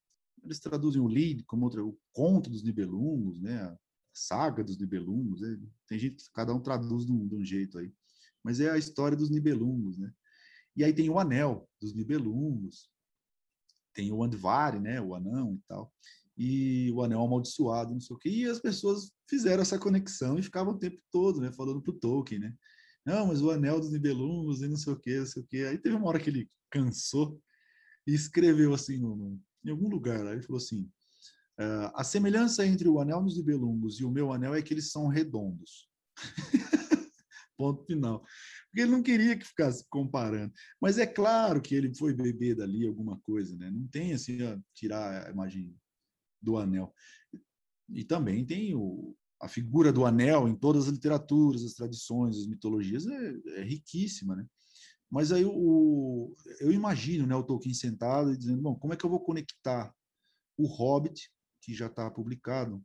eles traduzem o Lied como outro, o conto dos Nibelungos, né, a saga dos Nibelungos. Né? Tem gente que cada um traduz de um, de um jeito aí, mas é a história dos Nibelungos, né? E aí tem o anel dos Nibelungos, tem o Andvari, né, o anão e tal, e o anel amaldiçoado, não sei o quê. E as pessoas fizeram essa conexão e ficavam o tempo todo, né, falando pro Tolkien, né? Não, mas o anel dos Nibelungos e não sei o quê, não sei o quê. Aí teve uma hora que ele cansou e escreveu assim no, em algum lugar lá, ele falou assim: uh, a semelhança entre o anel dos Nibelungos e o meu anel é que eles são redondos. *laughs* Ponto final porque ele não queria que ficasse comparando. Mas é claro que ele foi beber dali alguma coisa, né? Não tem assim, tirar a imagem do anel. E também tem o, a figura do anel em todas as literaturas, as tradições, as mitologias, é, é riquíssima, né? Mas aí o, eu imagino né, o Tolkien sentado e dizendo, bom, como é que eu vou conectar o Hobbit, que já está publicado,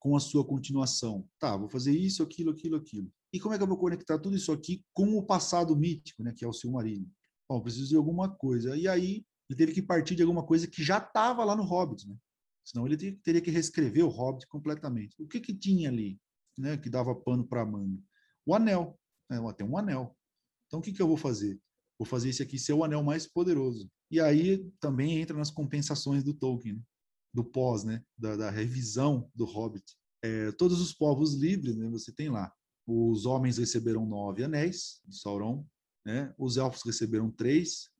com a sua continuação? Tá, vou fazer isso, aquilo, aquilo, aquilo. E como é que eu vou conectar tudo isso aqui com o passado mítico, né, que é o Silmarillion? Bom, preciso de alguma coisa. E aí ele teve que partir de alguma coisa que já estava lá no Hobbit, né? Senão ele teria que reescrever o Hobbit completamente. O que que tinha ali, né, que dava pano para manga? O anel, né? Tem um anel. Então o que que eu vou fazer? Vou fazer esse aqui ser o anel mais poderoso. E aí também entra nas compensações do Tolkien, né? do pós, né, da, da revisão do Hobbit. É, todos os povos livres, né, você tem lá os homens receberam nove anéis de Sauron, né? os elfos receberam três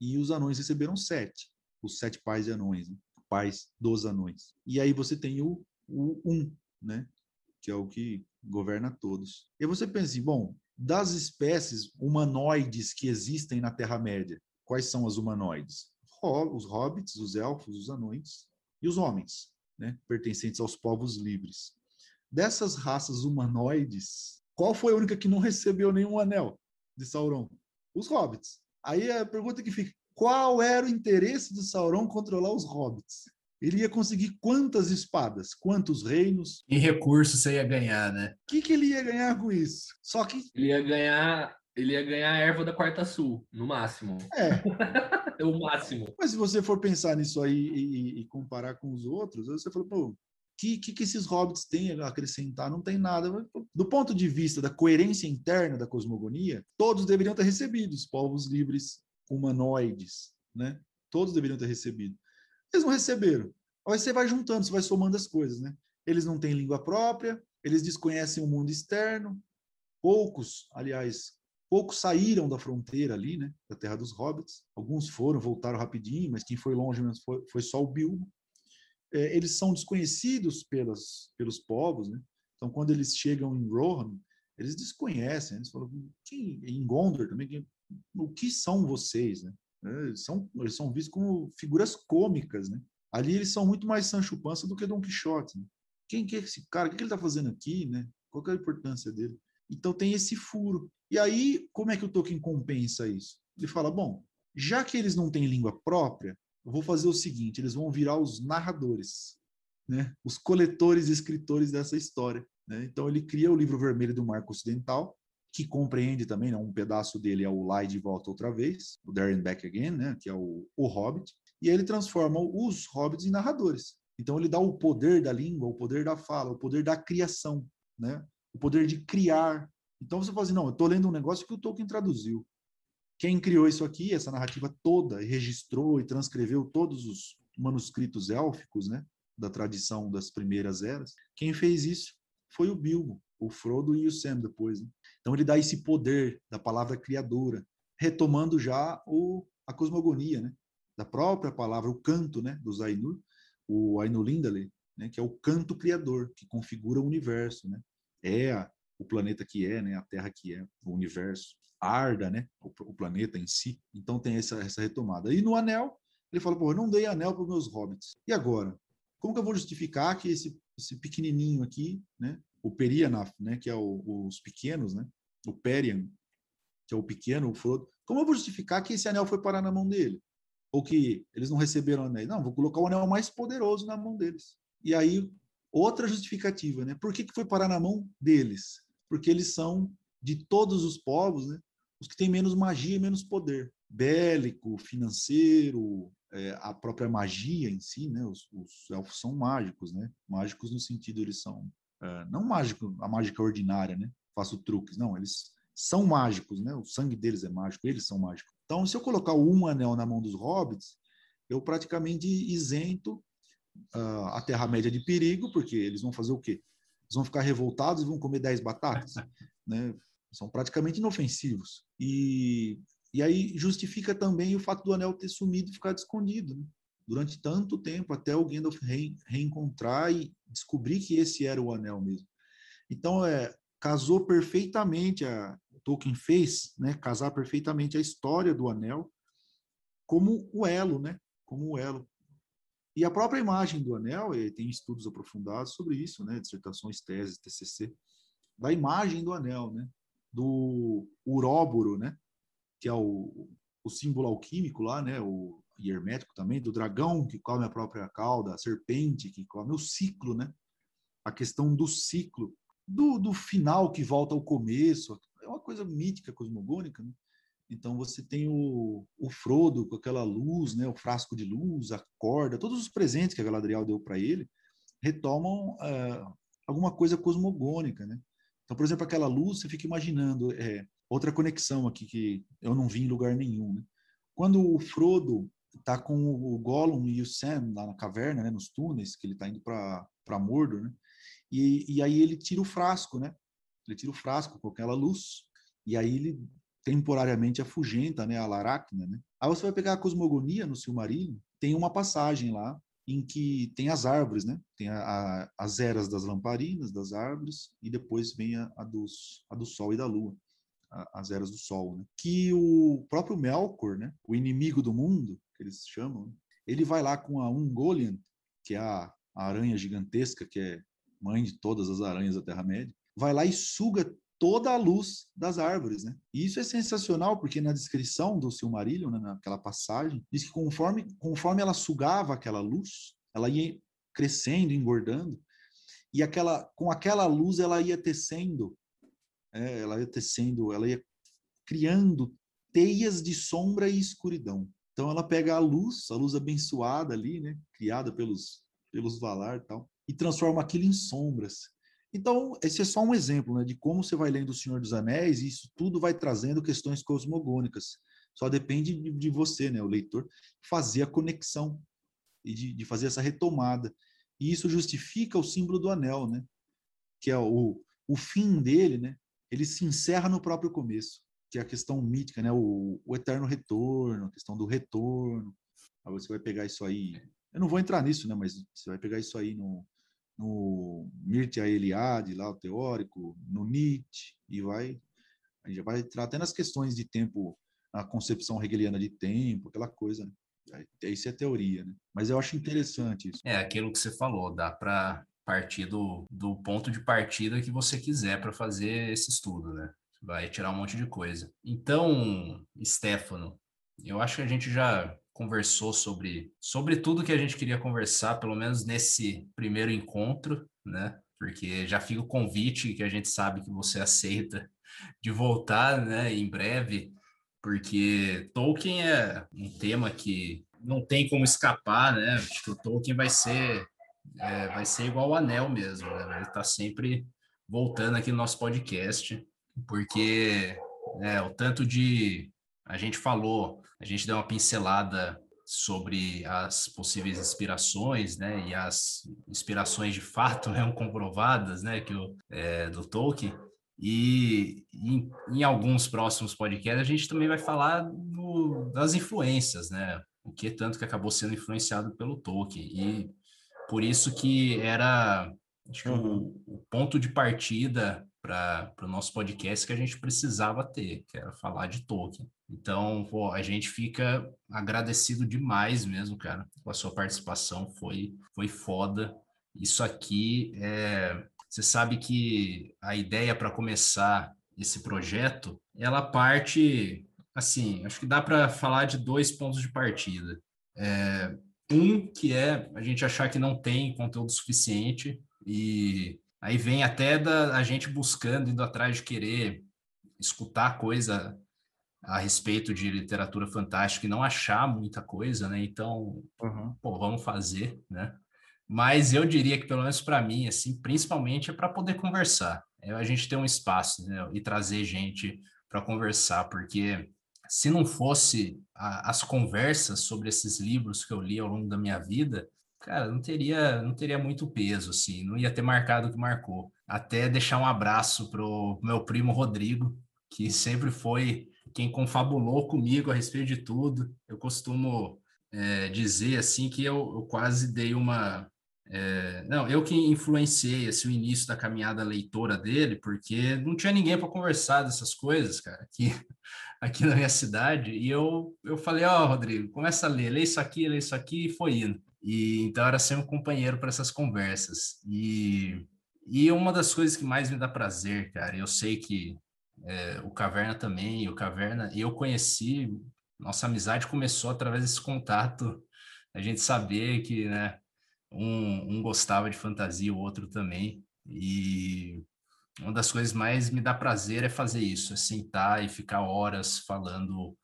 e os anões receberam sete, os sete pais de anões, né? pais dos anões. E aí você tem o, o um, né? que é o que governa todos. E você pensa assim, bom, das espécies humanoides que existem na Terra-média, quais são as humanoides? Os hobbits, os elfos, os anões e os homens, né? pertencentes aos povos livres dessas raças humanoides, qual foi a única que não recebeu nenhum anel de Sauron? Os hobbits. Aí a pergunta que fica: qual era o interesse de Sauron controlar os hobbits? Ele ia conseguir quantas espadas, quantos reinos?
E recursos você ia ganhar, né?
O que, que ele ia ganhar com isso? Só que.
Ele ia ganhar. Ele ia ganhar a erva da quarta sul, no máximo.
É.
é *laughs* o máximo.
Mas se você for pensar nisso aí e, e comparar com os outros, você fala, pô, que, que, que esses hobbits têm a acrescentar? Não tem nada. Do ponto de vista da coerência interna da cosmogonia, todos deveriam ter recebido, os povos livres humanoides, né? Todos deveriam ter recebido. Eles não receberam. Aí você vai juntando, você vai somando as coisas, né? Eles não têm língua própria, eles desconhecem o mundo externo. Poucos, aliás, poucos saíram da fronteira ali, né? Da terra dos hobbits. Alguns foram, voltaram rapidinho, mas quem foi longe foi, foi só o Bilbo é, eles são desconhecidos pelas, pelos povos, né? Então, quando eles chegam em Rohan, eles desconhecem, eles falam, quem, em Gondor também, quem, o que são vocês, né? É, eles são, eles são vistos como figuras cômicas, né? Ali eles são muito mais Sancho Panza do que Don Quixote. Né? Quem que é esse cara? O que ele está fazendo aqui, né? Qual é a importância dele? Então tem esse furo. E aí, como é que o Tolkien compensa isso? Ele fala, bom, já que eles não têm língua própria, eu vou fazer o seguinte: eles vão virar os narradores, né? os coletores e escritores dessa história. Né? Então, ele cria o livro vermelho do Marco Ocidental, que compreende também, né, um pedaço dele é o Lá de Volta Outra Vez, o and Back Again, né, que é o, o Hobbit, e ele transforma os hobbits em narradores. Então, ele dá o poder da língua, o poder da fala, o poder da criação, né? o poder de criar. Então, você fala assim, não, eu estou lendo um negócio que o Tolkien traduziu. Quem criou isso aqui, essa narrativa toda, e registrou e transcreveu todos os manuscritos élficos, né, da tradição das primeiras eras, quem fez isso foi o Bilbo, o Frodo e o Sam depois. Né? Então ele dá esse poder da palavra criadora, retomando já o, a cosmogonia, né, da própria palavra, o canto, né, dos Ainur, o Ainulindale, né, que é o canto criador, que configura o universo, né? É a, o planeta que é, né, a Terra que é, o universo. Arda, né, o, o planeta em si. Então tem essa, essa retomada. E no anel, ele fala, pô, eu não dei anel para os meus hobbits. E agora? Como que eu vou justificar que esse, esse pequenininho aqui, né, o Perianaf, né, que é o, os pequenos, né, o Perian, que é o pequeno, o Frodo, Como eu vou justificar que esse anel foi parar na mão dele? Ou que eles não receberam o anel? Não, vou colocar o anel mais poderoso na mão deles. E aí, outra justificativa, né? Por que, que foi parar na mão deles? Porque eles são, de todos os povos, né? os que têm menos magia e menos poder. Bélico, financeiro, é, a própria magia em si, né? Os, os, elfos são mágicos, né? Mágicos no sentido eles são é, não mágico, a mágica ordinária, né? Faço truques, não, eles são mágicos, né? O sangue deles é mágico, eles são mágicos. Então, se eu colocar um anel na mão dos hobbits, eu praticamente isento uh, a Terra-média de perigo, porque eles vão fazer o quê? Eles vão ficar revoltados e vão comer 10 batatas, *laughs* né? São praticamente inofensivos. E e aí justifica também o fato do anel ter sumido e ficado escondido né? Durante tanto tempo, até o Gandalf re, reencontrar e descobrir que esse era o anel mesmo. Então, é, casou perfeitamente, a, Tolkien fez né, casar perfeitamente a história do anel como o elo, né? Como o elo. E a própria imagem do anel, tem estudos aprofundados sobre isso, né? Dissertações, teses, TCC, da imagem do anel, né? Do uróboro, né? que é o, o símbolo alquímico lá, né? O e hermético também, do dragão que come a própria cauda, a serpente que come o ciclo, né? A questão do ciclo, do, do final que volta ao começo, é uma coisa mítica, cosmogônica, né? Então você tem o, o Frodo com aquela luz, né? O frasco de luz, a corda, todos os presentes que a Galadriel deu para ele retomam uh, alguma coisa cosmogônica, né? Então, por exemplo, aquela luz, você fica imaginando é, outra conexão aqui que eu não vi em lugar nenhum. Né? Quando o Frodo está com o Gollum e o Sam lá na caverna, né, nos túneis, que ele está indo para Mordor, né? E, e aí ele tira o frasco, né? Ele tira o frasco com aquela luz e aí ele temporariamente afugenta, né, a Laracna, né? Aí você vai pegar a cosmogonia no Silmarillion, tem uma passagem lá em que tem as árvores, né? Tem a, a, as eras das lamparinas, das árvores, e depois vem a, a, dos, do sol e da lua as eras do Sol, né? que o próprio Melkor, né? o inimigo do mundo, que eles chamam, né? ele vai lá com a Ungoliant, que é a, aranha gigantesca, que é mãe de todas as aranhas da Terra-média, vai lá e suga toda a luz das árvores, né? E isso é sensacional porque na descrição do Silmarillion, né, naquela passagem, diz que conforme conforme ela sugava aquela luz, ela ia crescendo, engordando, e aquela com aquela luz ela ia tecendo é, ela ia tecendo, ela ia criando teias de sombra e escuridão. Então ela pega a luz, a luz abençoada ali, né, criada pelos pelos Valar e tal, e transforma aquilo em sombras. Então, esse é só um exemplo né, de como você vai lendo O Senhor dos Anéis e isso tudo vai trazendo questões cosmogônicas. Só depende de, de você, né, o leitor, fazer a conexão e de, de, fazer essa retomada. E isso justifica o símbolo do anel, né, que é o, o fim dele, né, ele se encerra no próprio começo, que é a questão mítica, né? O, o eterno retorno, a questão do retorno. Aí você vai pegar isso aí. Eu não vou entrar nisso, né? Mas você vai pegar isso aí no, no Mircea Eliade, lá o teórico, no Nietzsche, e vai. A gente vai entrar até nas questões de tempo, a concepção hegeliana de tempo, aquela coisa, né? Isso é teoria, né? Mas eu acho interessante isso.
É aquilo que você falou, dá para partir do, do ponto de partida que você quiser para fazer esse estudo, né? Vai tirar um monte de coisa. Então, Stefano, eu acho que a gente já conversou sobre, sobre tudo que a gente queria conversar, pelo menos nesse primeiro encontro, né? Porque já fica o convite que a gente sabe que você aceita de voltar, né, em breve, porque Tolkien é um tema que não tem como escapar, né? Acho que o Tolkien vai ser é, vai ser igual o anel mesmo, né? Ele está sempre voltando aqui no nosso podcast, porque é, o tanto de. A gente falou, a gente deu uma pincelada sobre as possíveis inspirações, né, e as inspirações de fato, né, *laughs* comprovadas, né, que o, é, do Tolkien, e em, em, alguns próximos podcasts a gente também vai falar do, das influências, né, o que tanto que acabou sendo influenciado pelo Tolkien, e por isso que era acho que uhum. o, o, ponto de partida para o nosso podcast que a gente precisava ter, que era falar de Tolkien. Então, pô, a gente fica agradecido demais mesmo, cara, com a sua participação, foi, foi foda. Isso aqui é. Você sabe que a ideia para começar esse projeto, ela parte assim, acho que dá para falar de dois pontos de partida. É, um que é a gente achar que não tem conteúdo suficiente e aí vem até da a gente buscando, indo atrás de querer escutar coisa a respeito de literatura fantástica e não achar muita coisa, né? Então, uhum. pô, vamos fazer, né? Mas eu diria que, pelo menos para mim, assim, principalmente é para poder conversar. É a gente ter um espaço né? e trazer gente para conversar, porque se não fosse a, as conversas sobre esses livros que eu li ao longo da minha vida, cara, não teria, não teria muito peso, assim, não ia ter marcado o que marcou. Até deixar um abraço pro meu primo Rodrigo, que sempre foi quem confabulou comigo a respeito de tudo. Eu costumo é, dizer assim que eu, eu quase dei uma é, não, eu que influenciei assim, o início da caminhada leitora dele, porque não tinha ninguém para conversar dessas coisas, cara, aqui, *laughs* aqui na minha cidade. E eu, eu falei: Ó, oh, Rodrigo, começa a ler, lê isso aqui, lê isso aqui, e foi indo. E então era sempre um companheiro para essas conversas. E, e uma das coisas que mais me dá prazer, cara, eu sei que é, o Caverna também, o Caverna, eu conheci, nossa amizade começou através desse contato, a gente saber que, né, um, um gostava de fantasia, o outro também, e uma das coisas mais me dá prazer é fazer isso, é sentar e ficar horas falando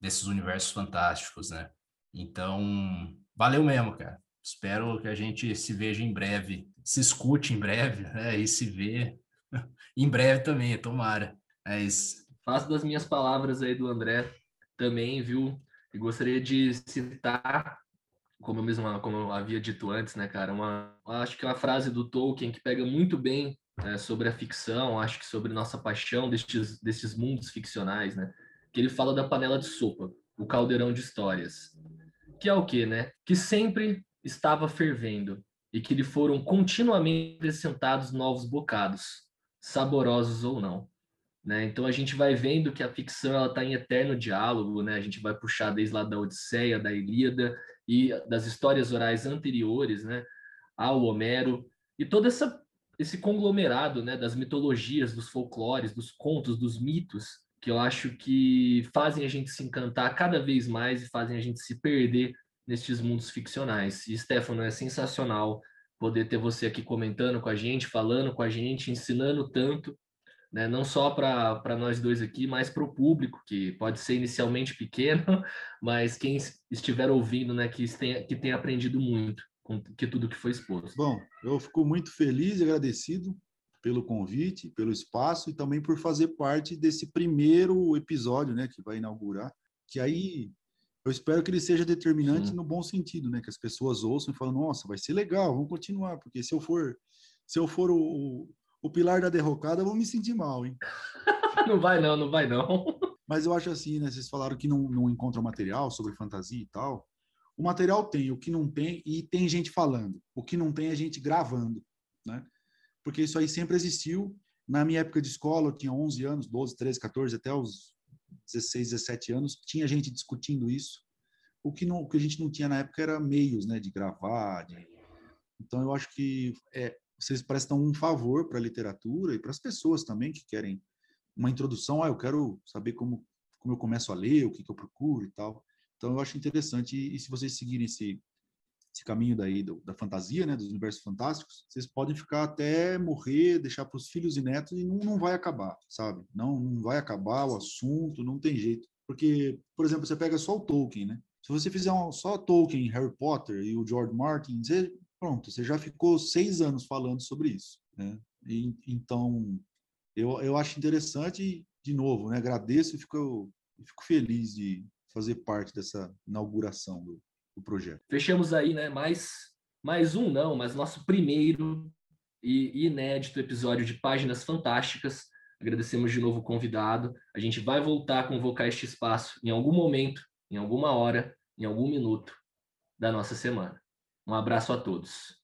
desses universos fantásticos, né? Então, valeu mesmo, cara. Espero que a gente se veja em breve, se escute em breve, *laughs* né? E se vê *laughs* em breve também, tomara. É isso.
Faço das minhas palavras aí do André também, viu? E gostaria de citar, como eu mesmo como eu havia dito antes, né, cara, uma, acho que é uma frase do Tolkien que pega muito bem é, sobre a ficção, acho que sobre nossa paixão destes, destes mundos ficcionais, né? Que ele fala da panela de sopa, o caldeirão de histórias. Que é o quê, né? Que sempre estava fervendo e que lhe foram continuamente acrescentados novos bocados, saborosos ou não. Né? Então a gente vai vendo que a ficção está em eterno diálogo, né? A gente vai puxar desde lá da Odisseia, da Ilíada e das histórias orais anteriores, né? Ao Homero e todo essa, esse conglomerado, né? Das mitologias, dos folclores, dos contos, dos mitos que eu acho que fazem a gente se encantar cada vez mais e fazem a gente se perder nestes mundos ficcionais. E Stefano, é sensacional poder ter você aqui comentando com a gente, falando com a gente, ensinando tanto né? não só para nós dois aqui, mas para o público, que pode ser inicialmente pequeno, *laughs* mas quem estiver ouvindo, né, que tenha, que tenha aprendido muito com que tudo que foi exposto.
Bom, eu fico muito feliz e agradecido pelo convite, pelo espaço e também por fazer parte desse primeiro episódio, né, que vai inaugurar, que aí eu espero que ele seja determinante Sim. no bom sentido, né, que as pessoas ouçam e falem, nossa, vai ser legal, vamos continuar, porque se eu for se eu for o, o pilar da derrocada, eu vou me sentir mal, hein? *laughs*
não vai não, não vai não. *laughs*
Mas eu acho assim, né? Vocês falaram que não, não encontram material sobre fantasia e tal. O material tem, o que não tem, e tem gente falando. O que não tem é gente gravando, né? Porque isso aí sempre existiu. Na minha época de escola, eu tinha 11 anos, 12, 13, 14, até os 16, 17 anos, tinha gente discutindo isso. O que, não, o que a gente não tinha na época era meios, né, de gravar. De... Então, eu acho que é, vocês prestam um favor para a literatura e para as pessoas também que querem uma introdução. Ah, eu quero saber como, como eu começo a ler, o que, que eu procuro e tal. Então, eu acho interessante. E, e se vocês seguirem esse, esse caminho daí do, da fantasia, né, dos universos fantásticos, vocês podem ficar até morrer, deixar para os filhos e netos e não, não vai acabar, sabe? Não, não vai acabar o assunto, não tem jeito. Porque, por exemplo, você pega só o Tolkien, né? Se você fizer um, só Tolkien, Harry Potter e o George Martin, você pronto, você já ficou seis anos falando sobre isso. Né? E, então, eu, eu acho interessante, de novo, né? agradeço e fico, fico feliz de fazer parte dessa inauguração do, do projeto.
Fechamos aí, né? Mais, mais um, não, mas nosso primeiro e inédito episódio de Páginas Fantásticas. Agradecemos de novo o convidado. A gente vai voltar a convocar este espaço em algum momento, em alguma hora, em algum minuto da nossa semana. Um abraço a todos.